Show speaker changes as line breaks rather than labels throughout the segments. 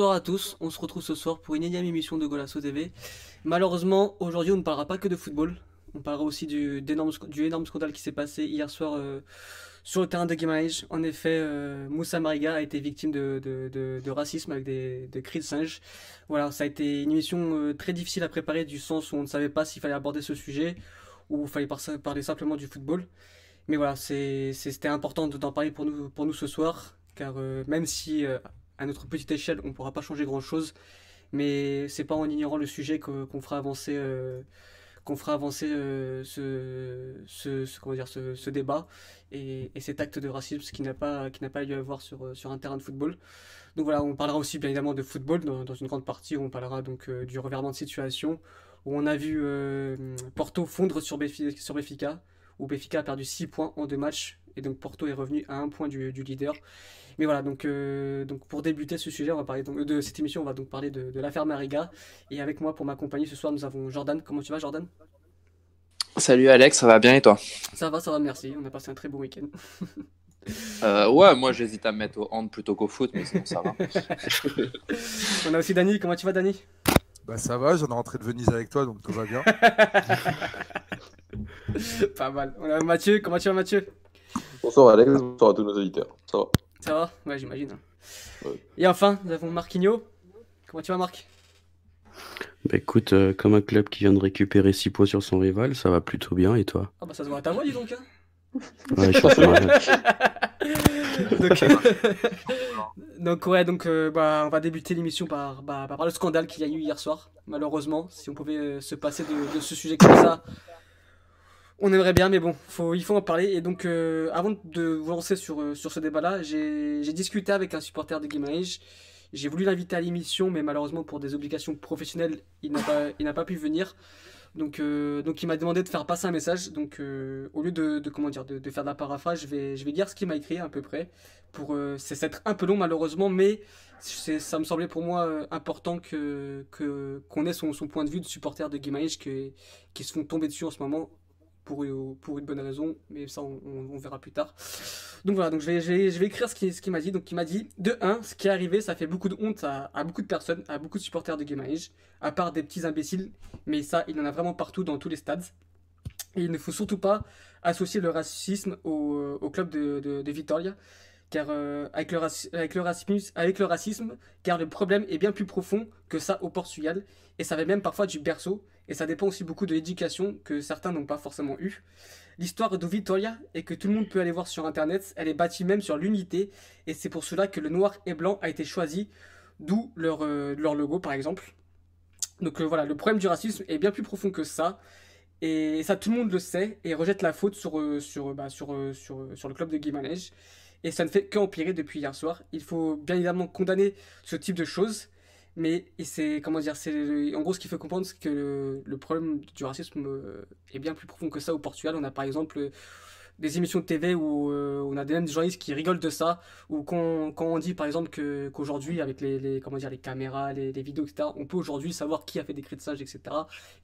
Bonsoir à tous, on se retrouve ce soir pour une énième émission de Golasso TV. Malheureusement, aujourd'hui on ne parlera pas que de football, on parlera aussi du, énorme scandale qui s'est passé hier soir euh, sur le terrain de Guimarães. En effet, euh, Moussa Mariga a été victime de, racisme avec des, cris de singe. Voilà, ça a été une émission euh, très difficile à préparer du sens où on ne savait pas s'il fallait aborder ce sujet ou il fallait parler simplement du football. Mais voilà, c'était important d'en parler pour nous, pour nous ce soir, car même si à notre petite échelle, on ne pourra pas changer grand-chose, mais c'est pas en ignorant le sujet qu'on fera avancer, euh, fera avancer euh, ce, débat et, cet acte de racisme qui n'a pas, pas lieu à voir sur, sur un terrain de football. Donc voilà, on parlera aussi bien évidemment de football dans, une grande partie on parlera donc euh, du revirement de situation où on a vu Porto fondre sur, sur Béfica, où Béfica a perdu 6 points en deux matchs et donc Porto est revenu à un point du leader. Mais voilà, donc, euh, donc pour débuter ce sujet, on va parler donc, de cette émission, on va donc parler de, de l'affaire Mariga. Et avec moi pour m'accompagner ce soir, nous avons Jordan. Comment tu vas, Jordan?
Salut Alex, ça va bien et toi?
Ça va, ça va, merci. On a passé un très bon week-end.
Euh, ouais, moi j'hésite à me mettre au hand plutôt qu'au foot, mais sinon ça va.
on a aussi Dani. Comment tu vas, Dani?
Bah ça va, j'en ai rentré de Venise avec toi, donc tout va bien.
Pas mal. On a Mathieu. Comment tu vas, Mathieu?
Bonsoir Alex, bonsoir à tous nos auditeurs. Ça va
ça va Ouais, j'imagine. Et enfin, nous avons Marquinho. Comment tu vas, Marc?
Bah écoute, euh, comme un club qui vient de récupérer 6 points sur son rival, ça va plutôt bien, et toi?
Ah bah ça se voit à ta voix, dis donc. Hein
ouais, je pense
donc, euh, donc, ouais, donc euh, bah, on va débuter l'émission par, bah, par le scandale qu'il y a eu hier soir. Malheureusement, si on pouvait se passer de, de ce sujet comme ça, on aimerait bien, mais bon, il faut en parler. Et donc, euh, avant de vous lancer sur, euh, ce débat-là, j'ai discuté avec un supporter de Guimarães. J'ai voulu l'inviter à l'émission, mais malheureusement, pour des obligations professionnelles, il n'a pas, pu venir. Donc, euh, donc il m'a demandé de faire passer un message. Donc, au lieu de, de, faire de la paraphrase, je vais, dire ce qu'il m'a écrit à peu près. Pour, c'est être un peu long malheureusement, mais ça me semblait pour moi important que qu'on ait son, son, point de vue de supporter de Guimarães qui, qui se font tomber dessus en ce moment pour, une bonne raison, mais ça on, verra plus tard. Donc voilà, donc je vais, écrire ce qu'il ce m'a dit. Donc il m'a dit, de 1, ce qui est arrivé, ça fait beaucoup de honte à, beaucoup de personnes, à beaucoup de supporters de Game Age, à part des petits imbéciles, mais ça, il en a vraiment partout dans tous les stades. Et il ne faut surtout pas associer le racisme au, au club de, Vitoria car euh, avec, le avec, le racisme, avec le racisme, car le problème est bien plus profond que ça au Portugal, et ça va même parfois du berceau, et ça dépend aussi beaucoup de l'éducation que certains n'ont pas forcément eu. L'histoire de Vitoria est que tout le monde peut aller voir sur internet, elle est bâtie même sur l'unité, et c'est pour cela que le noir et blanc a été choisi, d'où leur, euh, leur logo par exemple. Donc euh, voilà, le problème du racisme est bien plus profond que ça, et ça tout le monde le sait, et rejette la faute sur, sur, bah, sur, sur, sur, le club de Guimarães et ça ne fait qu'empirer depuis hier soir. Il faut bien évidemment condamner ce type de choses, mais c'est comment dire, c'est en gros ce qu'il faut comprendre, c'est que le, problème du racisme euh, est bien plus profond que ça au Portugal. On a par exemple des émissions de TV où euh, on a des, même journalistes qui rigolent de ça, ou quand, on dit par exemple que, qu'aujourd'hui, avec les, comment dire, les caméras, les, vidéos, etc., on peut aujourd'hui savoir qui a fait des singe, etc.,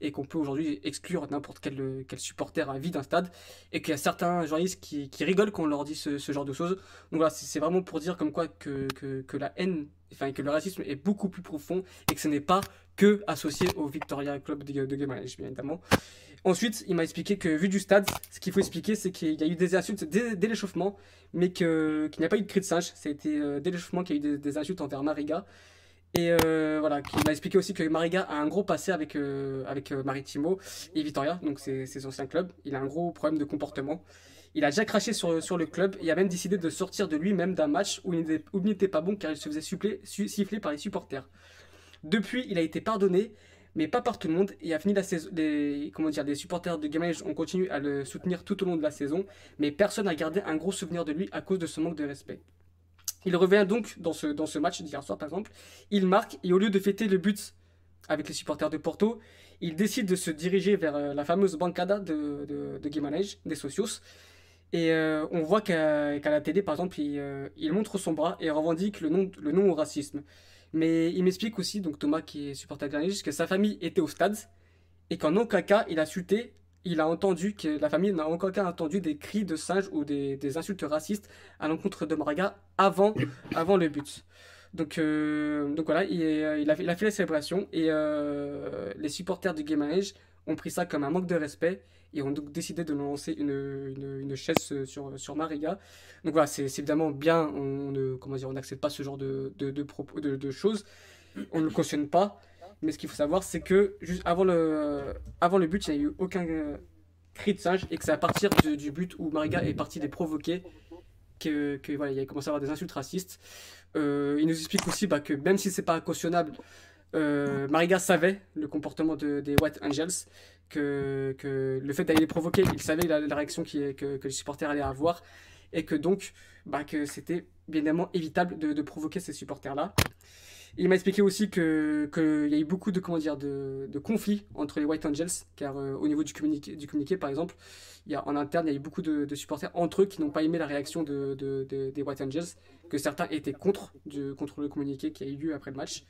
et qu'on peut aujourd'hui exclure n'importe quel, quel supporter à vie d'un stade, et qu'il y a certains journalistes qui, qui rigolent quand on leur dit ce, genre de choses. Donc voilà, c'est, vraiment pour dire comme quoi que, que la haine, enfin que le racisme est beaucoup plus profond, et que ce n'est pas que associé au Victoria Club de, de bien évidemment. Ensuite, il m'a expliqué que, vu du stade, ce qu'il faut expliquer, c'est qu'il y a eu des insultes dès, l'échauffement, mais qu'il n'y a pas eu de cri de singe. Ça euh, dès l'échauffement qu'il y a eu des, insultes envers Mariga. Et euh, voilà, il m'a expliqué aussi que Mariga a un gros passé avec, euh, avec Maritimo et Vitoria, donc ses, anciens clubs. Il a un gros problème de comportement. Il a déjà craché sur, le club et a même décidé de sortir de lui-même d'un match où il n'était pas bon car il se faisait siffler par les supporters. Depuis, il a été pardonné mais pas par tout le monde. Et a fini la saison. Les, comment dire, les supporters de Game ont continué à le soutenir tout au long de la saison, mais personne n'a gardé un gros souvenir de lui à cause de ce manque de respect. Il revient donc dans ce, dans ce match d'hier soir, par exemple. Il marque et au lieu de fêter le but avec les supporters de Porto, il décide de se diriger vers euh, la fameuse bancada de, de, de des Socios. Et euh, on voit qu'à la télé, par exemple, il, euh, il, montre son bras et revendique le nom, le nom au racisme. Mais il m'explique aussi, donc Thomas qui est supporter de que sa famille était au stade et qu'en aucun cas il a chuté, il a entendu que la famille n'a en aucun cas entendu des cris de singe ou des, insultes racistes à l'encontre de Maraga avant, avant le but. Donc, euh, donc voilà, il, a, fait- la célébration et les supporters du Game ont pris ça comme un manque de respect et ont donc décidé de lancer une, une, chaise sur, sur Mariga. Donc voilà, c'est évidemment bien, on ne, comment dire, on n'accepte pas ce genre de, de, de, propos- de, de choses, on ne le cautionne pas, mais ce qu'il faut savoir, c'est que juste avant le, avant le but, il n'y a eu aucun euh, cri de singe et que c'est à partir du, du but où Mariga est parti les provoquer que, que voilà, il a commencé à avoir des insultes racistes. Euh, il nous explique aussi bah, que même si c'est pas cautionnable, euh, Mariga savait le comportement de- des White Angels, que, le fait d'aller les provoquer, il savait la, la réaction qui, que, que les supporters allaient avoir, et que donc bah, que c'était bien évidemment évitable de, provoquer ces supporters-là. Il m'a expliqué aussi qu'il y a eu beaucoup de conflits entre les White Angels, car euh, au niveau du communiqué, par exemple, y a, en interne il y a eu beaucoup de, supporters entre eux qui n'ont pas aimé la réaction de- des White Angels, que certains étaient contre du, contre le communiqué qui a eu lieu après le match.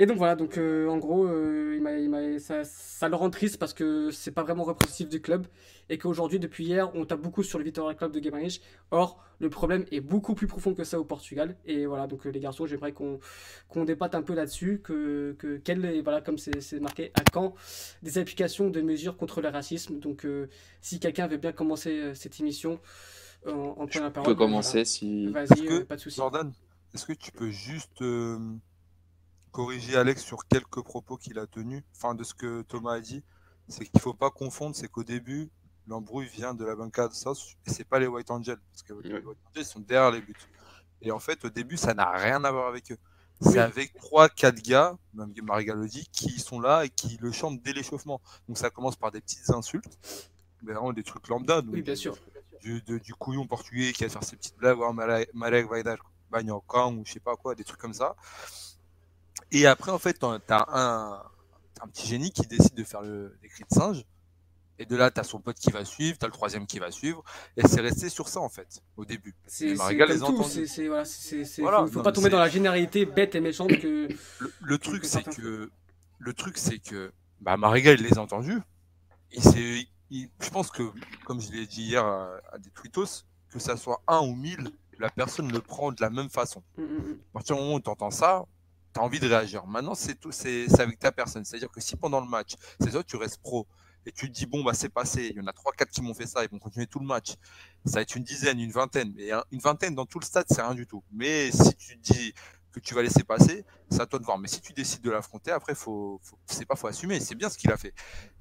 Et donc voilà, donc euh, en gros, euh, il m'a- il m'a- ça, ça le rend triste parce que c'est pas vraiment représentatif du club et qu'aujourd'hui, depuis hier, on tape beaucoup sur le Vitória Club de Guimarães. Or, le problème est beaucoup plus profond que ça au Portugal. Et voilà, donc euh, les garçons, j'aimerais qu'on qu'on débatte un peu là-dessus, que, que quel est, voilà, comme c'est c'est marqué, à quand des applications de mesures contre le racisme. Donc, euh, si quelqu'un veut bien commencer euh, cette émission en, en la
peux commencer si.
voilà. Vas-y,
que,
euh, pas de souci.
Jordan, est-ce que tu peux juste euh, corriger Alex sur quelques propos qu'il a tenus, enfin de ce que Thomas a dit C'est qu'il faut pas confondre, c'est qu'au début, l'embrouille vient de la bancade sauce et c'est pas les White Angels, parce que les. White Angels sont derrière les buts. Et en fait, au début, ça n'a rien à voir avec eux.
Oui.
C'est avec trois, quatre gars, même Mariga le dit, qui sont là et qui le chantent dès l'échauffement. Donc ça commence par des petites insultes, mais vraiment des trucs lambda. donc
Oui, bien sûr.
du, de- du couillon portugais qui va faire ses petites blagues, ouais, Malek Malek vai dar banho ao cão, ou je sais pas quoi, des trucs comme ça. Et après, en fait, t'as un, un petit génie qui décide de faire le, les cris de singe. Et de là, t'as son pote qui va suivre, t'as le troisième qui va suivre. Et c'est resté sur ça, en fait, au début.
C'est
Et
c'est c'est c'est- voilà, c'est c'est- faut, pas tomber
c'est-
dans la généralité bête et méchante que
Le, le truc, c'est que, le truc, c'est que, bah, Mariga, il les a entendus. S'est, il- je pense que, comme je l'ai dit hier à, à des tweetos, que ça soit un ou mille, la personne le prend de la même façon.
Mm, mm, mm.
À partir du moment où tu entends ça, envie de réagir. Maintenant, c'est tout, c'est avec ta personne. C'est-à-dire que si pendant le match, c'est toi, tu restes pro, et tu te dis, bon, bah, c'est passé, il y en a 3-4 qui m'ont fait ça, ils vont continuer tout le match. Ça va être une dizaine, une vingtaine. Mais un- une vingtaine dans tout le stade, c'est rien du tout. Mais si tu te dis que tu vas laisser passer, c'est à toi de voir. Mais si tu décides de l'affronter, après, faut, faut, c'est pas, faut assumer. C'est bien ce qu'il a fait.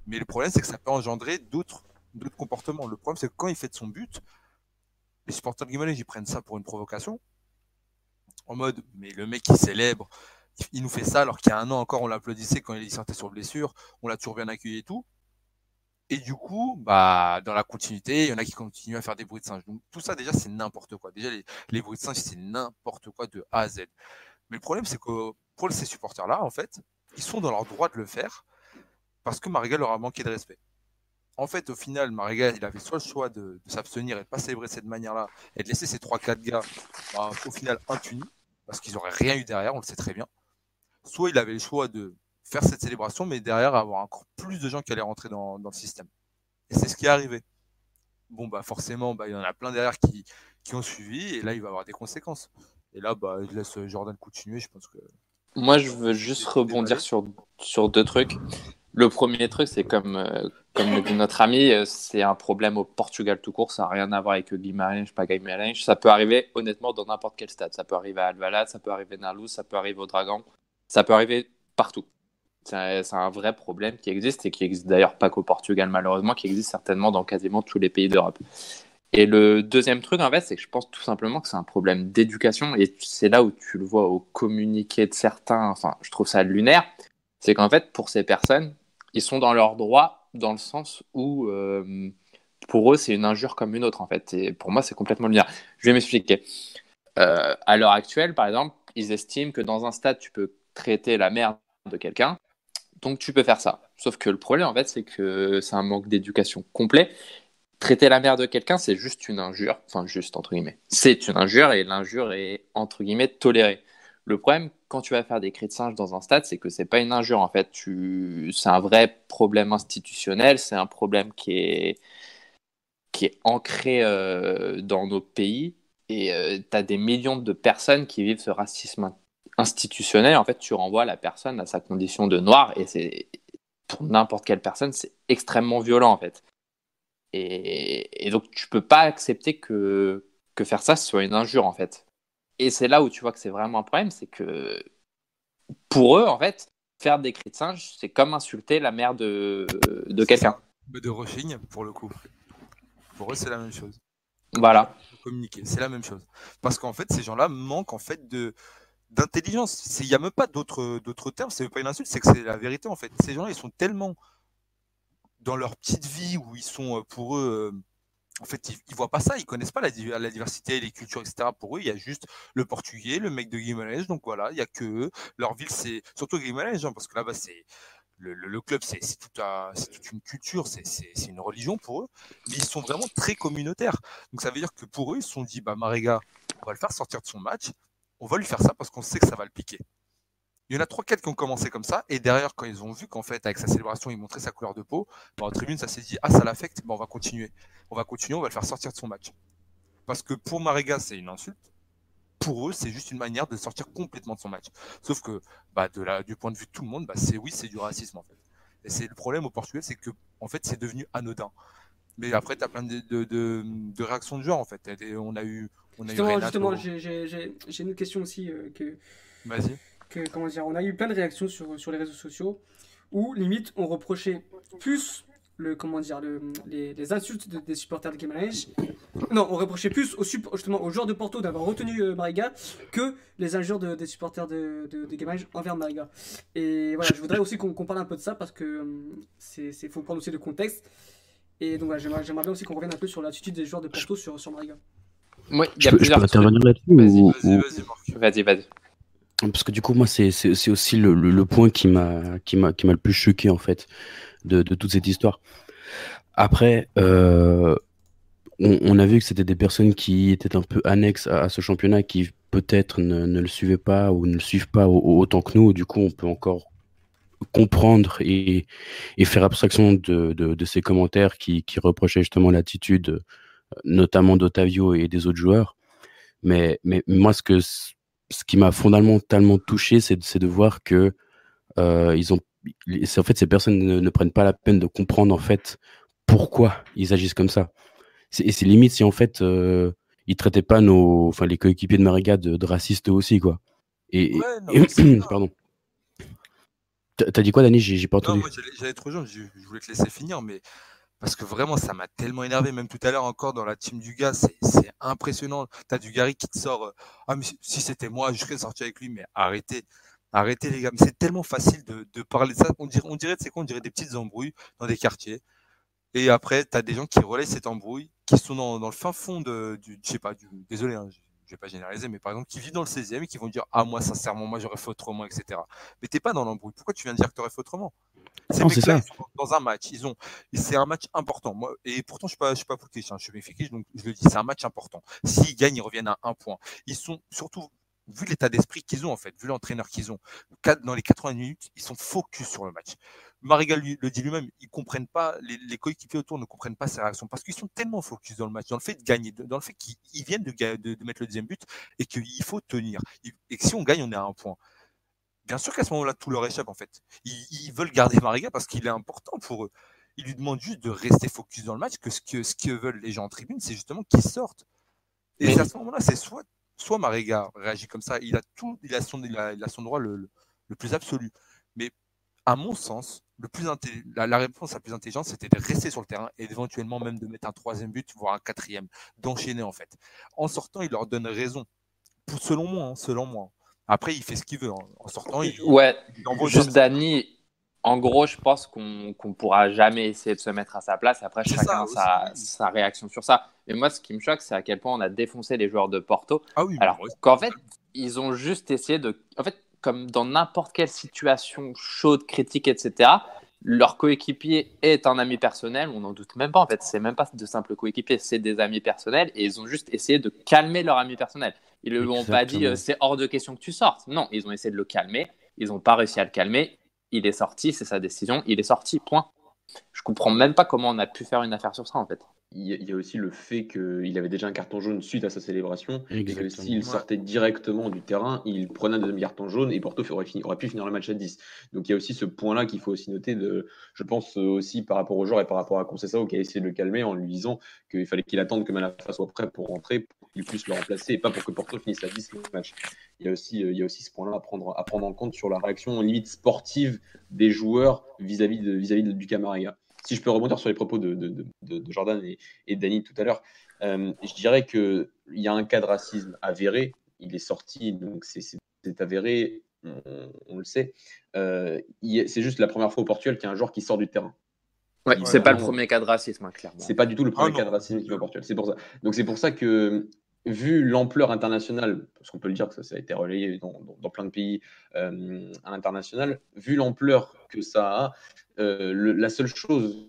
Mais le problème, c'est que ça peut engendrer d'autres d'autres comportements. Le problème, c'est que quand il fait de son but, les supporters de Guimarães, ils prennent ça pour une provocation en mode mais le mec il célèbre, il nous fait ça alors qu'il y a un an encore on l'applaudissait quand il sortait sur blessure, on l'a toujours bien accueilli et tout. Et du coup, bah dans la continuité, il y en a qui continuent à faire des bruits de singe. Donc tout ça déjà c'est n'importe quoi. Déjà les, bruits de singe c'est n'importe quoi de A à Z. Mais le problème c'est que pour ces supporters là en fait, ils sont dans leur droit de le faire parce que Mariga leur a manqué de respect. En fait, au final, Mariga, il avait soit le choix de, de s'abstenir et de pas célébrer de cette manière-là et de laisser ces 3-4 gars, bah, au final, impunis parce qu'ils n'auraient rien eu derrière, on le sait très bien. Soit il avait le choix de faire cette célébration, mais derrière avoir encore plus de gens qui allaient rentrer dans, dans le système. Et c'est ce qui est arrivé. Bon, bah forcément, bah, il y en a plein derrière qui, qui ont suivi, et là, il va avoir des conséquences. Et là, bah, je laisse Jordan continuer, je pense que...
Moi, je veux juste rebondir sur, sur deux trucs. Le premier truc, c'est comme, euh, comme le dit notre ami, euh, c'est un problème au Portugal tout court. Ça n'a rien à voir avec Guimarães, pas Guimarães. Ça peut arriver honnêtement dans n'importe quel stade. Ça peut arriver à Alvalade, ça peut arriver à Nalus, ça peut arriver au Dragon. Ça peut arriver partout. C'est un, vrai problème qui existe et qui existe d'ailleurs pas qu'au Portugal malheureusement, qui existe certainement dans quasiment tous les pays d'Europe. Et le deuxième truc, en fait, c'est que je pense tout simplement que c'est un problème d'éducation. Et c'est là où tu le vois au communiqué de certains. Enfin, je trouve ça lunaire. C'est qu'en fait, pour ces personnes, ils sont dans leur droit dans le sens où, euh, pour eux, c'est une injure comme une autre, en fait. Et pour moi, c'est complètement lunaire. Je vais m'expliquer. Euh, à l'heure actuelle, par exemple, ils estiment que dans un stade, tu peux traiter la merde de quelqu'un. Donc, tu peux faire ça. Sauf que le problème, en fait, c'est que c'est un manque d'éducation complet traiter la mère de quelqu'un, c'est juste une injure. Enfin, juste, entre guillemets. C'est une injure et l'injure est, entre guillemets, tolérée. Le problème, quand tu vas faire des cris de singe dans un stade, c'est que c'est pas une injure, en fait. C'est un vrai problème institutionnel, c'est un problème qui est, qui est ancré euh, dans nos pays. Et euh, tu as des millions de personnes qui vivent ce racisme institutionnel, en fait, tu renvoies la personne à sa condition de noir et c'est pour n'importe quelle personne, c'est extrêmement violent en fait. Et, donc tu peux pas accepter que, que faire ça soit une injure en fait. Et c'est là où tu vois que c'est vraiment un problème, c'est que pour eux en fait, faire des cris de singe, c'est comme insulter la mère de, de quelqu'un.
De Rushing, pour le coup. Pour eux, c'est la même chose.
Voilà.
Communiquer, c'est la même chose. Parce qu'en fait, ces gens-là manquent en fait de d'intelligence. Il n'y a même pas d'autres termes. C'est pas une insulte, c'est que c'est la vérité en fait. Ces gens-là, ils sont tellement dans leur petite vie où ils sont euh, pour eux. Euh, en fait, ils, voient pas ça, ils connaissent pas la, la, diversité, les cultures, etc. Pour eux, il y a juste le portugais, le mec de Guimarães. Donc voilà, il y a que eux. Leur ville, c'est surtout Guimarães, hein, parce que là-bas, c'est le, le, club, c'est toute, toute, une culture, c'est une religion pour eux. Mais ils sont vraiment très communautaires. Donc ça veut dire que pour eux, ils se sont dit, bah Mariga, on va le faire sortir de son match on va lui faire ça parce qu'on sait que ça va le piquer. Il y en a 3-4 qui ont commencé comme ça, et derrière, quand ils ont vu qu'en fait, avec sa célébration, il montrait sa couleur de peau, bah, en tribune, ça s'est dit, ah, ça l'affecte, bah, on va continuer. On va continuer, on va le faire sortir de son match. Parce que pour Mariga, c'est une insulte. Pour eux, c'est juste une manière de sortir complètement de son match. Sauf que, bah, de la, du point de vue de tout le monde, bah, c'est oui, c'est du racisme, en fait. Et c'est le problème au Portugal, c'est que, en fait, c'est devenu anodin. Mais après, tu as plein de, de, de, réactions de genre, en fait. on a eu,
justement, j'ai une question aussi euh, que.
Vas-y.
Que, comment dire, on a eu plein de réactions sur, sur les réseaux sociaux où, limite, on reprochait plus le, comment dire, le, les, insultes des supporters de Guimarães. Non, on reprochait plus au, justement aux joueurs de Porto d'avoir retenu euh, Mariga que les injures des supporters de, de, de envers Mariga. Et voilà, je voudrais aussi qu'on parle un peu de ça parce que euh, c'est faut prendre aussi le contexte. Et donc voilà, j'aimerais bien aussi qu'on revienne un peu sur l'attitude des joueurs de Porto sur, sur Mariga.
Je, peux, intervenir là-dessus
Vas-y, vas-y, vas-y.
Parce que du coup, moi, c'est aussi le, le, point qui m'a le plus choqué, en fait, de, de toute cette histoire. Après, euh, on, on, a vu que c'était des personnes qui étaient un peu annexes à, ce championnat, qui peut-être ne, ne, le suivaient pas ou ne le suivent pas autant que nous. Du coup, on peut encore comprendre et, et faire abstraction de, de, de, ces commentaires qui, qui reprochaient justement l'attitude notamment d'Otavio et des autres joueurs. Mais, mais moi, ce, que, ce qui m'a fondamentalement touché, c'est de voir que euh, ils ont, en fait, ces personnes ne, prennent pas la peine de comprendre en fait pourquoi ils agissent comme ça. Et c'est limite si en fait euh, ils traitaient pas nos, enfin les coéquipiers de Mariga de, racistes aussi quoi. Et, pardon. T'as dit quoi, Dani? J'ai pas entendu.
j'allais trop jeune, je voulais te laisser finir, mais parce que vraiment, ça m'a tellement énervé. Même tout à l'heure encore dans la team du gars, c'est impressionnant. T'as du Gary qui te sort euh, Ah, mais si c'était moi, je serais sorti avec lui. Mais arrêtez, arrêtez les gars. Mais c'est tellement facile de, parler de ça. On dirait, on dirait, quoi On dirait des petites embrouilles dans des quartiers. Et après, t'as des gens qui relaient cette embrouille, qui sont dans, le fin fond de, du, je sais pas, du, désolé, hein, je vais pas généraliser, mais par exemple, qui vit dans le 16e et qui vont dire Ah, moi, sincèrement, moi, j'aurais fait autrement, etc. Mais t'es pas dans l'embrouille. Pourquoi tu viens de dire que t'aurais fait autrement? C'est ça. dans un match, ils ont, c'est un match important. Moi, et pourtant, je suis pas, je suis pas focus, hein, je suis méfique, donc je le dis, c'est un match important. S'ils gagnent, ils reviennent à un point. Ils sont surtout, vu l'état d'esprit qu'ils ont en fait, vu l'entraîneur qu'ils ont, dans les 80 minutes, ils sont focus sur le match. Marigal le dit lui-même, ils comprennent pas, les, coéquipiers autour ne comprennent pas ses réactions parce qu'ils sont tellement focus dans le match, dans le fait de gagner, dans le fait qu'ils viennent de, de, mettre le deuxième but et qu'il faut tenir. Et que si on gagne, on est à un point bien sûr qu'à ce moment-là, tout leur échappe en fait. Ils, veulent garder Mariga parce qu'il est important pour eux. Ils lui demandent juste de rester focus dans le match, que ce que, ce que veulent les gens en tribune, c'est justement qu'ils sortent. Et à ce moment-là, c'est soit, soit Mariga réagit comme ça, il a tout, il a son, il a, son droit le, le, plus absolu. Mais à mon sens, le plus la, la, réponse la plus intelligente, c'était de rester sur le terrain et éventuellement même de mettre un troisième but, voire un quatrième, d'enchaîner en fait. En sortant, il leur donne raison. selon moi, hein, selon moi. Après, il fait ce qu'il veut. En sortant, il.
Ouais, juste Dani, en gros, je pense qu'on ne pourra jamais essayer de se mettre à sa place. Après, chacun a sa, sa, réaction sur ça. Mais moi, ce qui me choque, c'est à quel point on a défoncé les joueurs de Porto.
Ah oui,
Alors qu'en fait, ils ont juste essayé de. En fait, comme dans n'importe quelle situation chaude, critique, etc., leur coéquipier est un ami personnel, on n'en doute même pas en fait, c'est même pas de simples coéquipiers, c'est des amis personnels et ils ont juste essayé de calmer leur ami personnel. Ils ne lui ont pas dit euh, c'est hors de question que tu sortes. Non, ils ont essayé de le calmer, ils n'ont pas réussi à le calmer. Il est sorti, c'est sa décision, il est sorti, point. Je comprends même pas comment on a pu faire une affaire sur ça en fait.
il y, a- aussi le fait qu'il avait déjà un carton jaune suite à sa célébration. Et que
Exactement.
s'il sortait directement du terrain, il prenait un deuxième carton jaune et Porto aurait, fini- aurait pu finir le match à 10. Donc il y a aussi ce point-là qu'il faut aussi noter, de, je pense euh, aussi par rapport au joueur et par rapport à Conceição qui a essayé de le calmer en lui disant qu'il fallait qu'il attende que Malafa soit prêt pour rentrer qu'il puisse le remplacer et pas pour que Porto finisse à 10 le match. Il y a aussi, euh, il y a aussi ce point-là à prendre, à prendre en compte sur la réaction limite sportive des joueurs vis-à-vis de, vis-à-vis de- du Camarega. Si je peux rebondir sur les propos de, de, de- de Jordan et, et de Dani tout à l'heure, euh, je dirais qu'il y a un cas de racisme avéré. Il est sorti, donc c'est- c'est c'est avéré, on, on le sait. Euh, il c'est juste la première fois au Portugal qu'il y a un joueur qui sort du terrain.
Ouais, c'est pas le premier cas de racisme, hein, clairement.
C'est pas du tout le premier
Ah
cas de racisme qui va au Portugal. C'est pour ça. Donc c'est pour ça que, vu l'ampleur internationale, parce qu'on peut le dire que ça, a été relayé dans, plein de pays euh, à l'international, vu l'ampleur que ça a, euh, la seule chose